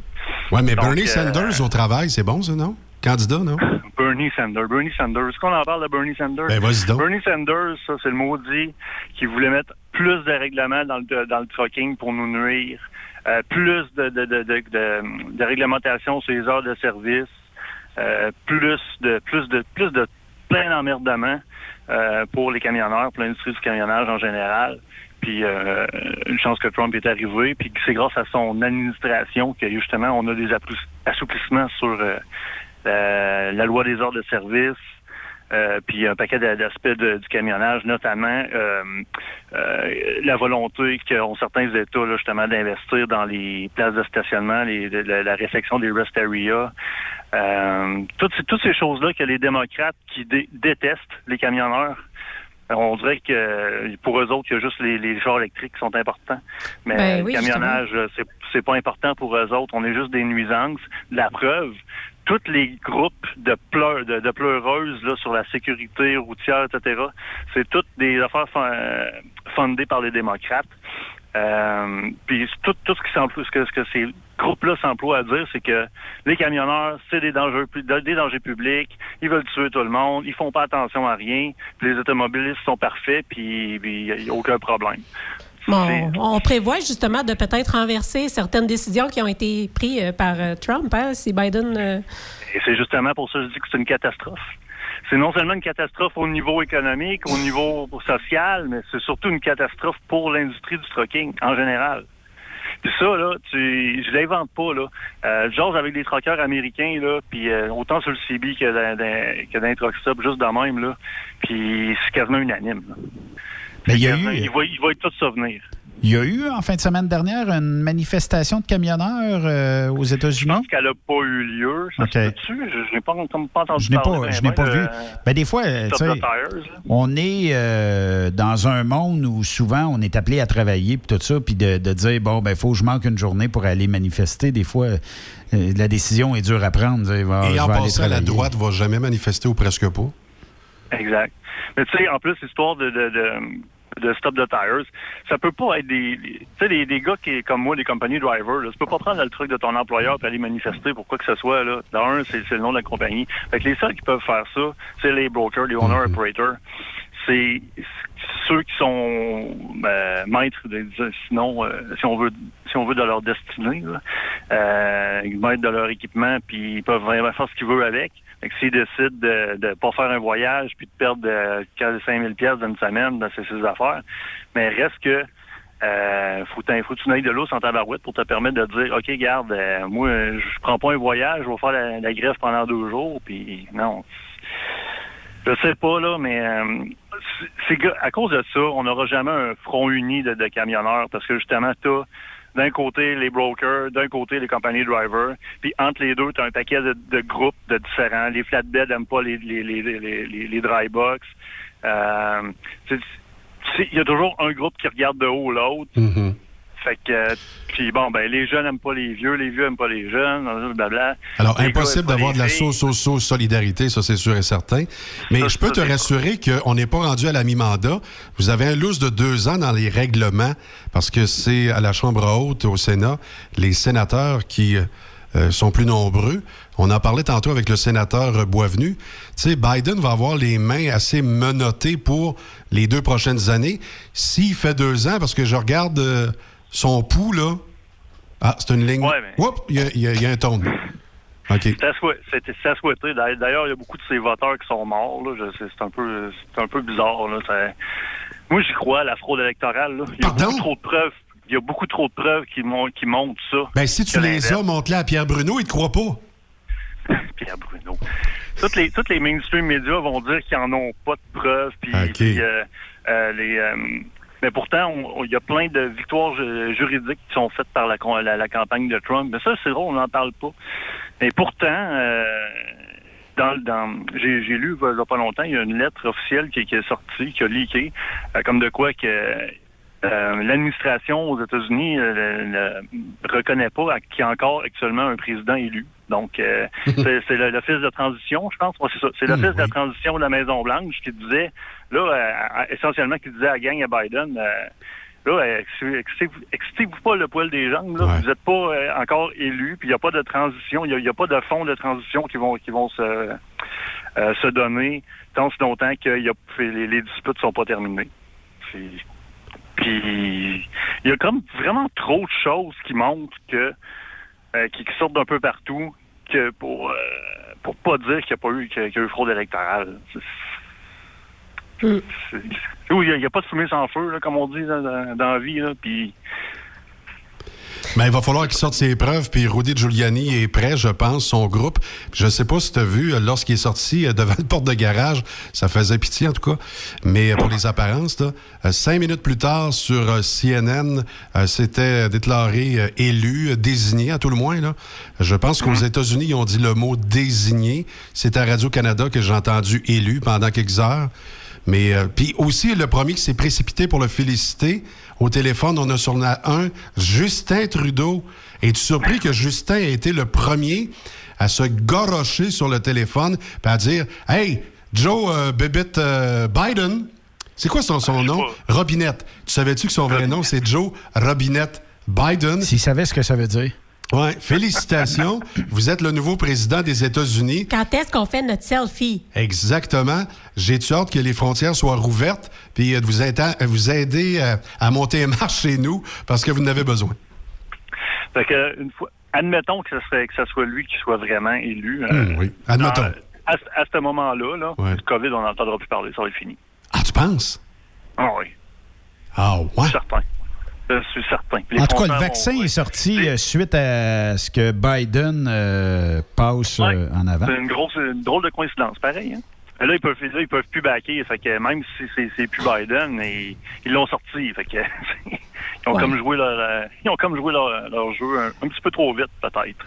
Ouais, mais Donc, Bernie euh, Sanders au travail, c'est bon, ça, non? Candidat, non? Bernie Sanders. Bernie Sanders. Est-ce qu'on en parle de Bernie Sanders? Ben, vas-y donc. Bernie Sanders, ça, c'est le maudit qui voulait mettre plus de règlements dans le, dans le trucking pour nous nuire, euh, plus de, de, de, de, de, de réglementation sur les heures de service, euh, plus de plus de plus de plein d'emmerdements euh, pour les camionneurs, pour l'industrie du camionnage en général. Puis euh, une chance que Trump est arrivé, puis c'est grâce à son administration que justement on a des assouplissements sur euh, la, la loi des heures de service, euh, puis un paquet d'a- d'aspects du camionnage, notamment euh, euh, la volonté qu'ont certains États là, justement d'investir dans les places de stationnement, les, la, la réflexion des rest areas, euh, toutes, ces- toutes ces choses-là que les démocrates qui dé- détestent les camionneurs. On dirait que pour eux autres, il y a juste les, les chars électriques qui sont importants. Mais Ben le oui, camionnage, c'est c'est pas important pour eux autres. On est juste des nuisances. La preuve, tous les groupes de, pleur, de, pleureuses là, sur la sécurité routière, etc., c'est toutes des affaires fon- fondées par les démocrates. Euh, puis tout, tout ce qui ce que, ce que ces groupes-là s'emploient à dire, c'est que les camionneurs, c'est des dangers, des dangers publics, ils veulent tuer tout le monde, ils font pas attention à rien, puis les automobilistes sont parfaits, puis il n'y a aucun problème. Bon, on prévoit justement de peut-être renverser certaines décisions qui ont été prises euh, par euh, Trump, hein, si Biden. euh, Et c'est justement pour ça que je dis que c'est une catastrophe. C'est non seulement une catastrophe au niveau économique, au niveau social, mais c'est surtout une catastrophe pour l'industrie du trucking en général. Puis ça, là, tu, je l'invente pas, là. Euh, j'ose avec des truckers américains, là, puis euh, autant sur le CB que dans, dans- que dans les truck stops, juste de même, là. Puis c'est quasiment unanime. là. Mais il y a eu- il va, il va être tout ça venir. Il y a eu, en fin de semaine dernière, une manifestation de camionneurs euh, aux États-Unis. Qu'elle n'a pas eu lieu. Ça se? Je, je n'ai pas, entendu Je n'ai parler pas, ben, je n'ai pas de- vu. Ben, des fois, euh, on est euh, dans un monde où souvent on est appelé à travailler puis tout ça, puis de, de dire bon ben faut que je manque une journée pour aller manifester. Des fois, euh, la décision est dure à prendre. Dire, Et je en passant, la droite va jamais manifester ou presque pas. Exact. Mais tu sais, en plus, l'histoire de, de, de, de Stop the Tires, ça peut pas être des. Tu sais, des, des gars qui, comme moi, des compagnies drivers, là, tu peux pas prendre le truc de ton employeur et aller manifester pour quoi que ce soit. Là. D'un, c'est c'est le nom de la compagnie. Fait que les seuls qui peuvent faire ça, c'est les brokers, les owner operators. C'est ceux qui sont ben, maîtres, de, de- sinon, euh, si on veut, si on veut de leur destinée, là, euh, maîtres de leur équipement, puis ils peuvent vraiment faire ce qu'ils veulent avec. S'ils décident de ne pas faire un voyage puis de perdre euh, 5 000 pièces d'une semaine, ben, c'est ses affaires. Mais reste que euh, faut, que tu n'ailles de l'eau sans tabarouette pour te permettre de dire OK, garde, euh, moi, je prends pas un voyage, je vais faire la, grève pendant deux jours, puis non. Je sais pas, là, mais euh, c'est- à cause de ça, on n'aura jamais un front uni de, de camionneurs parce que justement, tu d'un côté les brokers, d'un côté les compagnies drivers, puis entre les deux, tu as un paquet de, de groupes de différents. Les flatbeds n'aiment pas les, les, les, les, les, dry. Euh, il y a toujours un groupe qui regarde de haut l'autre. Mhm. Fait que, euh, puis bon, ben, les jeunes aiment pas les vieux, les vieux aiment pas les jeunes, blablabla. Alors, Les impossible d'avoir de la filles. so-so-so-solidarité, ça c'est sûr et certain. Mais je peux te rassurer qu'on n'est pas rendu à la mi-mandat. Vous avez un lousse de deux ans dans les règlements, parce que c'est à la Chambre haute, au Sénat, les sénateurs qui euh, sont plus nombreux. On en parlait tantôt avec le sénateur euh, Boisvenu. Tu sais, Biden va avoir les mains assez menottées pour les deux prochaines années. S'il fait deux ans, parce que je regarde euh, son pouls, là. Ah, c'est une ligne. Ouais, mais- Oups, il y a- y, y un ton. OK. C'est à souhaiter. D'ailleurs, il y a beaucoup de ces voteurs qui sont morts. C'est un peu, c'est un peu bizarre. Là. Ça- Moi, j'y crois à la fraude électorale. là. Il y a beaucoup trop de preuves. Il y a beaucoup trop de preuves qui, mon- qui montrent ça. Ben, si tu les as, montre-les à Pierre Bruno, il te croit pas. Pierre Bruno. Toutes les, toutes les mainstream médias vont dire qu'ils en ont pas de preuves. Puis, euh, euh, les, euh, mais pourtant, il y a plein de victoires ju- juridiques qui sont faites par la, la, la campagne de Trump. Mais ça, c'est drôle, on n'en parle pas. Mais pourtant, euh, dans, dans, j'ai, lu il y a pas longtemps, il y a une lettre officielle qui, qui est sortie, qui a leaké, euh, comme de quoi que euh, l'administration aux États-Unis euh, ne reconnaît pas qu'il y a encore actuellement un président élu. Donc, euh, c'est, l'office de transition, je pense. C'est ça. C'est l'office de transition de la Maison-Blanche qui disait, là, euh, essentiellement, qui disait à la gang à Biden, euh, là, euh, excitez- excitez-vous pas le poil des jambes. Là. Vous n'êtes pas euh, encore élu, puis il n'y a pas de transition, il n'y a, pas de fonds de transition qui vont qui vont se, euh, se donner tant si longtemps que y a, les, les disputes sont pas terminées. Puis il y a comme vraiment trop de choses qui montrent que euh, qui, qui sortent d'un peu partout que pour euh, pour pas dire qu'il n'y a pas eu qu'il y a- eu fraude électorale. Oui, Il n'y a, pas de fumée sans feu, là, comme on dit dans, dans- dans la vie. Là, puis Mais Ben, il va falloir qu'il sorte ses preuves, puis Rudy Giuliani est prêt, je pense, son groupe. Je sais pas si tu as vu, euh, lorsqu'il est sorti euh, devant la porte de garage, ça faisait pitié en tout cas, mais euh, pour les apparences, là, cinq minutes plus tard, sur CNN, c'était déclaré élu, désigné à tout le moins. Là. Je pense qu'aux États-Unis, ils ont dit le mot désigné. C'est à Radio-Canada que j'ai entendu élu pendant quelques heures. Mais euh, puis aussi le premier qui s'est précipité pour le féliciter au téléphone, on a sur la 1 Justin Trudeau. Es-tu surpris que Justin ait été le premier à se gorocher sur le téléphone et à dire Hey, Joe euh, Bébite euh, Biden, c'est quoi son, son nom? Robinette. Tu savais-tu que son vrai nom, c'est Joe Robinette Biden? S'il savait ce que ça veut dire. Oui, félicitations. Vous êtes le nouveau président des États-Unis. Quand est-ce qu'on fait notre selfie? Exactement. J'ai-tu hâte que les frontières soient rouvertes, puis euh, de vous, aider- vous aider euh, à monter un marche chez nous, parce que vous en avez besoin. fait que, une fois, admettons que ce, serait, que ce soit lui qui soit vraiment élu. euh, Hum, oui, admettons. dans- à, à ce moment-là, là, Ouais. du COVID, on n'entendra plus parler, ça va être fini. Ah, tu penses? Ah oui, Ah, ouais? certain. Je suis certain. Les En tout cas, le vaccin vont- est sorti euh, suite à ce que Biden euh, passe euh, en avant. C'est une grosse, une drôle de coïncidence, pareil. Hein? Là, ils peuvent, là, ils peuvent plus backer. Fait que même si c'est, c'est plus Biden, et, ils l'ont sorti. Fait que, ils ont Ouais. comme joué leur, euh, ils ont comme joué leur, leur jeu un, un petit peu trop vite, peut-être.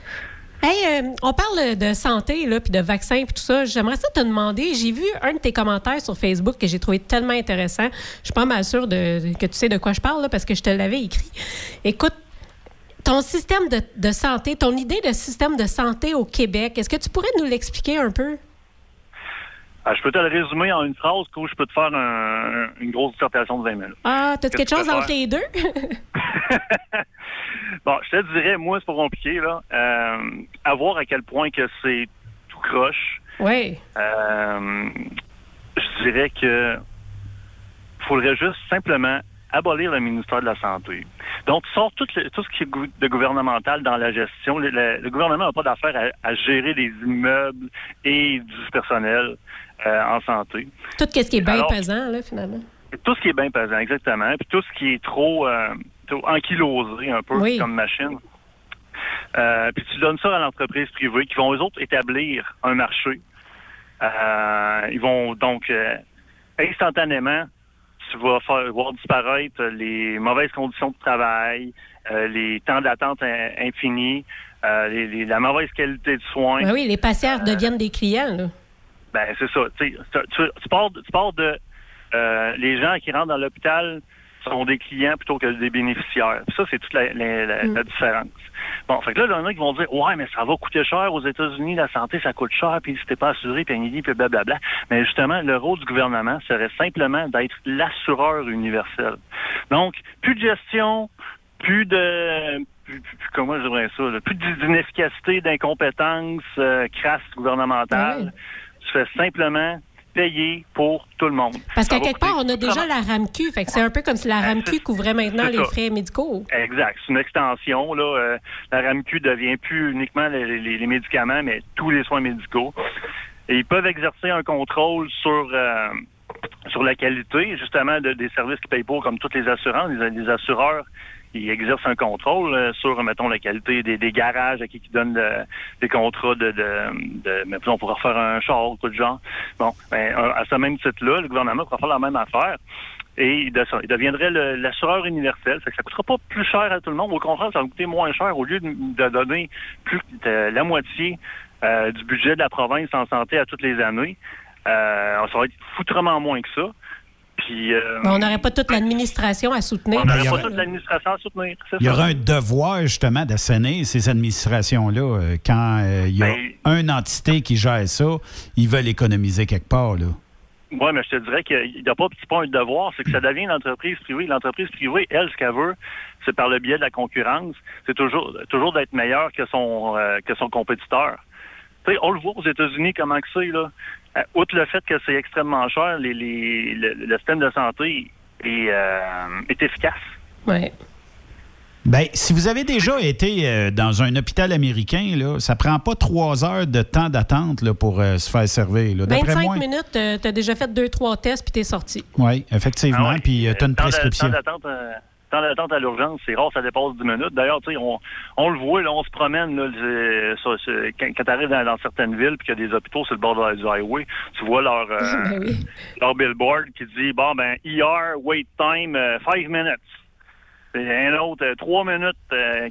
Hey, euh, on parle de santé, là, puis de vaccins, puis tout ça. J'aimerais ça te demander. J'ai vu un de tes commentaires sur Facebook que j'ai trouvé tellement intéressant. Je suis pas mal sûre de, que tu sais de quoi je parle, là, parce que je te l'avais écrit. Écoute, ton système de, de santé, ton idée de système de santé au Québec, est-ce que tu pourrais nous l'expliquer un peu? Ah, je peux te le résumer en une phrase, où je peux te faire un- une grosse dissertation de 20 minutes. Ah, Qu'est-ce quelque que chose entre les deux? Bon, je te dirais, moi, c'est pas compliqué, là. Euh, à voir à quel point que c'est tout croche. oui. Euh, je dirais que faudrait juste simplement abolir le ministère de la Santé. Donc, tu sors tout, le- tout ce qui est de gouvernemental dans la gestion. Le, le- le gouvernement n'a pas d'affaire à, à gérer des immeubles et du personnel euh, en santé. Tout ce qui est bien pesant, là, finalement. Tout ce qui est bien pesant, exactement. Puis tout ce qui est trop, euh, trop ankylosé un peu Oui. comme machine. Euh, puis tu donnes ça à l'entreprise privée qui vont eux autres établir un marché. Euh, ils vont donc euh, instantanément, tu vas faire voir disparaître les mauvaises conditions de travail, les temps d'attente in- infinis, les- les- la mauvaise qualité de soins. Ben oui, les patients deviennent des clients, là. Ben, c'est ça. Tu, tu, pars, de- tu pars de les gens qui rentrent dans l'hôpital sont des clients plutôt que des bénéficiaires. Ça, c'est toute la, la- la- la différence. Bon, fait que là, il y en a qui vont dire, ouais, mais ça va coûter cher aux États-Unis, la santé, ça coûte cher, puis si t'es pas assuré, puis puis puis blablabla. Mais justement, le rôle du gouvernement serait simplement d'être l'assureur universel. Donc, plus de gestion, plus de plus, plus- plus- comment je dirais ça, là, plus d'inefficacité, d'incompétence euh, crasse gouvernementale. Tu fais simplement payer pour tout le monde. Parce qu'à quelque part, on a déjà la RAMQ. Fait que c'est un peu comme si la RAMQ couvrait maintenant les frais médicaux. Exact. C'est une extension. Là, Euh, la RAMQ devient plus uniquement les, les- les médicaments, mais tous les soins médicaux. Et ils peuvent exercer un contrôle sur euh, sur la qualité, justement, de- des services qu'ils payent pour, comme toutes les assurances. Les, les assureurs, ils exercent un contrôle euh, sur, mettons, la qualité des, des garages à qui qui donnent le- des contrats de, de, de mettons, on pourra faire un char ou tout de genre. Bon, ben, à ce même titre-là, le gouvernement pourra faire la même affaire. Et il, de- il deviendrait l'assureur universel. Ça coûtera pas plus cher à tout le monde. Au contraire, ça va coûter moins cher. Au lieu de, de donner plus de la moitié euh, du budget de la province en santé à toutes les années, euh, ça va être foutrement moins que ça. Puis, euh, On n'aurait pas toute l'administration à soutenir. on n'aurait il y pas aura- toute l'administration à soutenir. Il y aura un devoir, justement, d'assainir ces administrations-là. euh, Quand euh, il y a Ben- une entité qui gère ça, ils veulent économiser quelque part. Là. Oui, mais je te dirais qu'il n'y a pas, pas un devoir, c'est que ça devient une entreprise privée. L'entreprise privée, elle, ce qu'elle veut, c'est par le biais de la concurrence, c'est toujours, toujours d'être meilleur que son, euh, que son compétiteur. Tu sais, on le voit aux États-Unis comment que c'est, là. Euh, outre le fait que c'est extrêmement cher, les, les- le, le système de santé est, euh, est efficace. Ouais. Ben, si vous avez déjà été euh, dans un hôpital américain, là, ça prend pas trois heures de temps d'attente pour euh, se faire servir. là. D'après 25 moi, minutes, tu as déjà fait deux, trois tests puis t'es sorti. oui, effectivement. Ah ouais, Puis tu as une temps de- prescription. Temps d'attente, temps d'attente à l'urgence, c'est rare, ça dépasse 10 minutes. D'ailleurs, tu sais, on, on le voit, là, on se promène, là, ça, quand, quand tu arrives dans, dans certaines villes puis qu'il y a des hôpitaux sur le bord de- du highway, tu vois leur, euh, Ben leur billboard qui dit, bon, ben, ER, wait time, 5 minutes. Un autre, 3 minutes,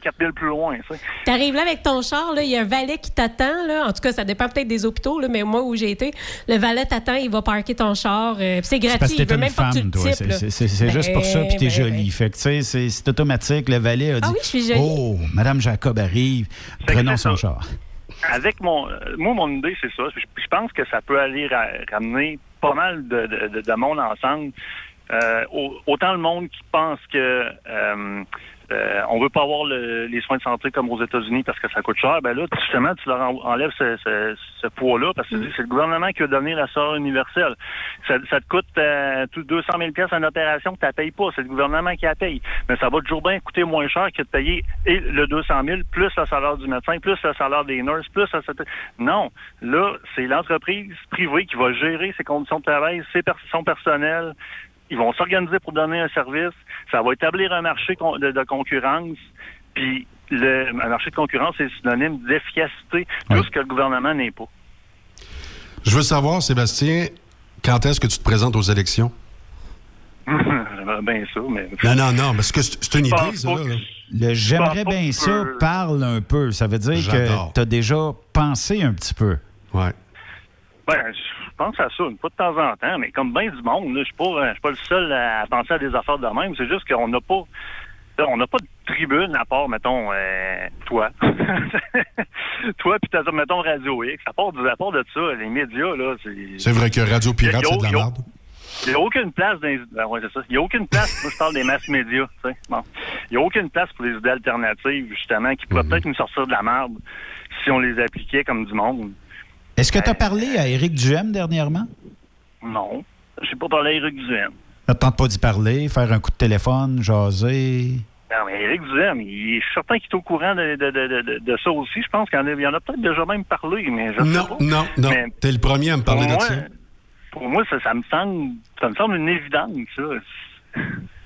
4 villes plus loin, tu sais. T'arrives là avec ton char, là, il y a un valet qui t'attend. là. En tout cas, ça dépend peut-être des hôpitaux, là, mais moi où j'ai été, le valet t'attend, il va parquer ton char. euh, c'est gratuit, parce que il veut même pas que tu le types. C'est- juste pour ça, puis t'es Ben, jolie. Fait que, tu sais, c'est automatique. Le valet a dit Ah oui, je suis jolie. Oh, Madame Jacob arrive, prenons son char. avec mon euh, moi mon idée c'est ça je, je pense que ça peut aller ra- ramener pas mal de, de, de- de monde ensemble Euh, au- autant le monde qui pense que euh, euh, on veut pas avoir le- les soins de santé comme aux États-Unis parce que ça coûte cher ben là justement tu leur en- enlèves ce, ce, ce poids-là parce que dis, c'est le gouvernement qui va devenir la sœur universelle. Ça, ça te coûte euh, tout 200 000 pièces en opération que tu payes pas. C'est le gouvernement qui la paye. Mais ça va toujours bien coûter moins cher que de payer et le 200 000 plus le salaire du médecin plus le salaire des nurses plus le salaire- non. Là c'est l'entreprise privée qui va gérer ses conditions de travail ses son personnel ils vont s'organiser pour donner un service. Ça va établir un marché de, de concurrence. Puis le un marché de concurrence est synonyme d'efficacité, tout ce que le gouvernement n'est pas. Je veux savoir, Sébastien, quand est-ce que tu te présentes aux élections? J'aimerais bien ça, mais. Non, non, non, parce que c'est une idée, ça. là. Le j'aimerais bien ça parle un peu. Ça veut dire que tu as déjà pensé un petit peu. Ouais. Ben, je pense à ça, une fois de temps en temps, mais comme bien du monde, je suis pas, je suis pas le seul à penser à des affaires de même. C'est juste qu'on n'a pas, on n'a pas de tribune à part, mettons, euh, toi, toi, puis t'as, mettons Radio X. À part, à part de ça, les médias là, c'est. C'est vrai que Radio Pirate, c'est de la merde. Il n'y a aucune place dans les... ben ouais, c'est ça. Il n'y a aucune place, moi je parle des masses médias, tu sais. Bon. Il n'y a aucune place pour les idées alternatives, justement, qui pourraient peut-être nous sortir de la merde si on les appliquait comme du monde. Est-ce que tu as parlé à Éric Duhem dernièrement? Non. Je pas parlé à Éric Duhem. Ne tente pas d'y parler, faire un coup de téléphone, jaser? Non, mais Éric Duhem, il est certain qu'il est au courant de, de, de, de, de ça aussi. Je pense qu'il y en a, peut-être déjà même parlé, mais je sais Non, pas. non, non. Mais T'es le premier à me parler de moi, ça. Pour moi, ça, ça me semble ça me semble une évidence, ça.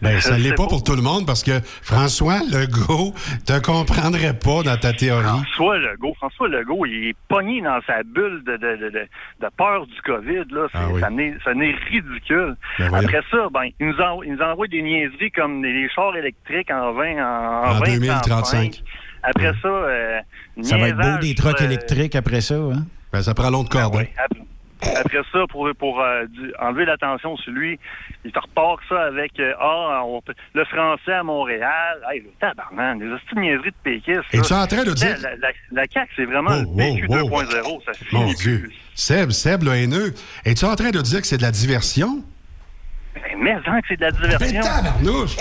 Ben, ça l'est sais pas pour tout le monde parce que François Legault te comprendrait pas dans ta théorie. François Legault, François Legault, il est pogné dans sa bulle de, de, de, de, de peur du COVID. Là. Ah oui. ça, n'est, ça n'est ridicule. Ben. Après ça, ben, il, nous en- il nous envoie des niaiseries comme des chars électriques en 20 en, En 20, 2035. Après ça, euh, Ça va être beau des trucks euh, électriques après ça. Hein? Ben, ça prend l'autre corde. ap- Après ça, pour, pour euh, du- enlever l'attention sur lui, il te repart ça avec euh, Ah, on le français à Montréal. Hey, le tabarnak, des hosties de niaiseries de péquistes. Es-tu en train de dire- La, la, la CAQ, c'est vraiment Oh, le PQ oh, oh. 2.0. Ça Mon Dieu. Seb, Seb, le haineux, es-tu en train de dire que c'est de la diversion? Ben, Mais hein, que c'est de la diversion. Ben, tabarnouche!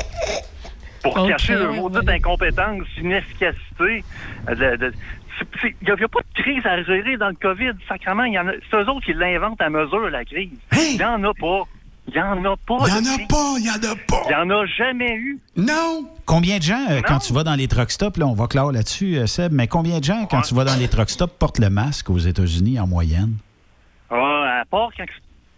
Pour cacher le ouais, maudite incompétence, inefficacité. euh, de- Il n'y a, pas de crise à gérer dans le COVID, sacrément. il y en a- C'est eux autres qui l'inventent à mesure, la crise. Il n'y en a pas. Il n'y en a pas. Il y en a pas, il y en a pas. Il n'y en a jamais eu. Non! Combien de gens, euh, quand tu vas dans les truck stops, là, on va clore là-dessus, euh, Seb, mais combien de gens, quand tu vas dans les truck stops, portent le masque aux États-Unis en moyenne? Ah, à part quand,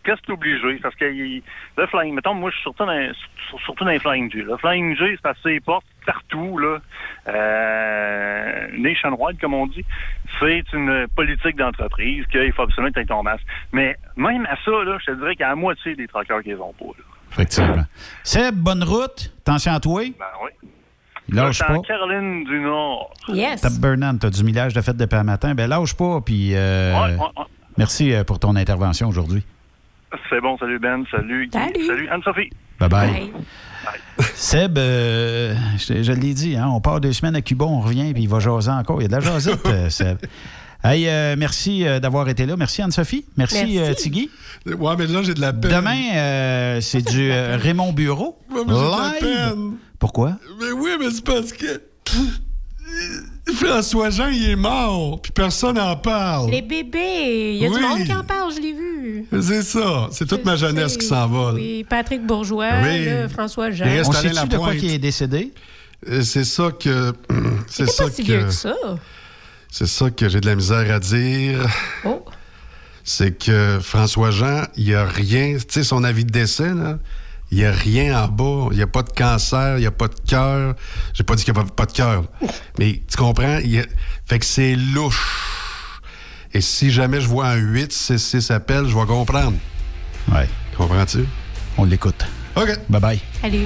c'est obligé, parce que il- le flying, mettons, moi, je suis surtout dans, sur- surtout dans les flying J. Le flying J, c'est parce que c'est porte partout, là. Euh, nationwide, comme on dit. C'est une politique d'entreprise qu'il faut absolument que tu aies ton masque. Mais même à ça, là, je te dirais qu'à la moitié des truckers qui les ont pas, là. Effectivement. Seb, bonne route. Attention à toi. Ben oui. Lâche Là, je suis pas. en Caroline du Nord. Yes. T'as Burnham, t'as du millage de fête depuis un matin. Ben lâche pas, puis euh, Ouais, ouais, ouais. merci euh, pour ton intervention aujourd'hui. C'est bon, salut Ben, salut Guy, salut Anne-Sophie. Bye-bye. Seb, euh, je, je l'ai dit, hein, on part deux semaines à Cuba, on revient, puis il va jaser encore. Il y a de la jasette, euh, Seb. Hey, euh, merci euh, d'avoir été là. Merci Anne-Sophie. Merci, Merci. euh, Tigui. Ouais, mais là, j'ai de la peine. Demain, euh, c'est du euh, Raymond Bureau. Ouais, mais j'ai de la Live. peine. Pourquoi? Mais oui, mais c'est parce que. François Jean, il est mort, puis personne n'en parle. Les bébés. Il y a Oui. du monde qui en parle, je l'ai vu. C'est ça. C'est toute ma jeunesse qui s'envole. Oui, Patrick Bourgeois, Oui. là, François Jean. Il reste On sait-tu de quoi qui est décédé? Euh, C'est ça que. C'est ça pas si vieux que ça. C'est ça que j'ai de la misère à dire. Oh. C'est que François Jean, il n'y a rien. Tu sais, son avis de décès, là, il n'y a rien en bas. Il n'y a pas de cancer, il n'y a pas de cœur. J'ai pas dit qu'il n'y a pas, pas de cœur. Mais tu comprends? Il y a- Fait que c'est louche. Et si jamais je vois un 8, 6, 6 appels, je vais comprendre. Ouais. Comprends-tu? On l'écoute. OK. Bye-bye. Salut.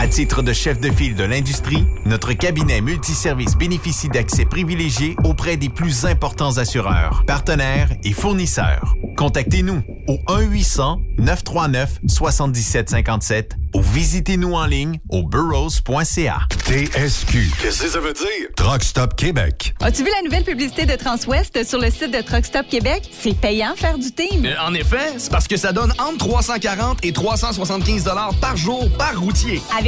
À titre de chef de file de l'industrie, notre cabinet multiservice bénéficie d'accès privilégié auprès des plus importants assureurs, partenaires et fournisseurs. Contactez-nous au 1-800-939-7757 ou visitez-nous en ligne au burrows.ca. TSQ. Qu'est-ce que ça veut dire? Truck Stop Québec. As-tu vu la nouvelle publicité de Transwest sur le site de Truck Stop Québec? C'est payant faire du team. Euh, en effet, c'est parce que ça donne entre 340 et 375 dollars par jour par routier. Avec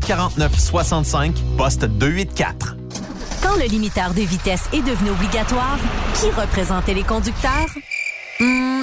1-800-361-4965, poste 284. Quand le limiteur de vitesse est devenu obligatoire, qui représentait les conducteurs? Hmm,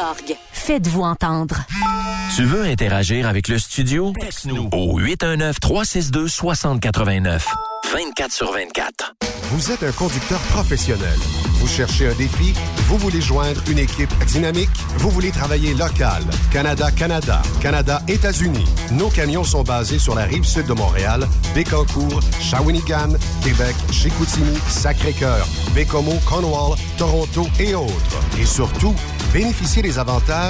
org. Faites-vous entendre. Tu veux interagir avec le studio? Texte-nous au 819-362-6089. 24 sur 24. Vous êtes un conducteur professionnel. Vous cherchez un défi? Vous voulez joindre une équipe dynamique? Vous voulez travailler local? Canada-Canada, Canada-États-Unis. Nos camions sont basés sur la rive sud de Montréal, Bécancour, Shawinigan, Québec, Chicoutimi, Sacré-Cœur, Bécomo, Cornwall, Toronto et autres. Et surtout, bénéficiez des avantages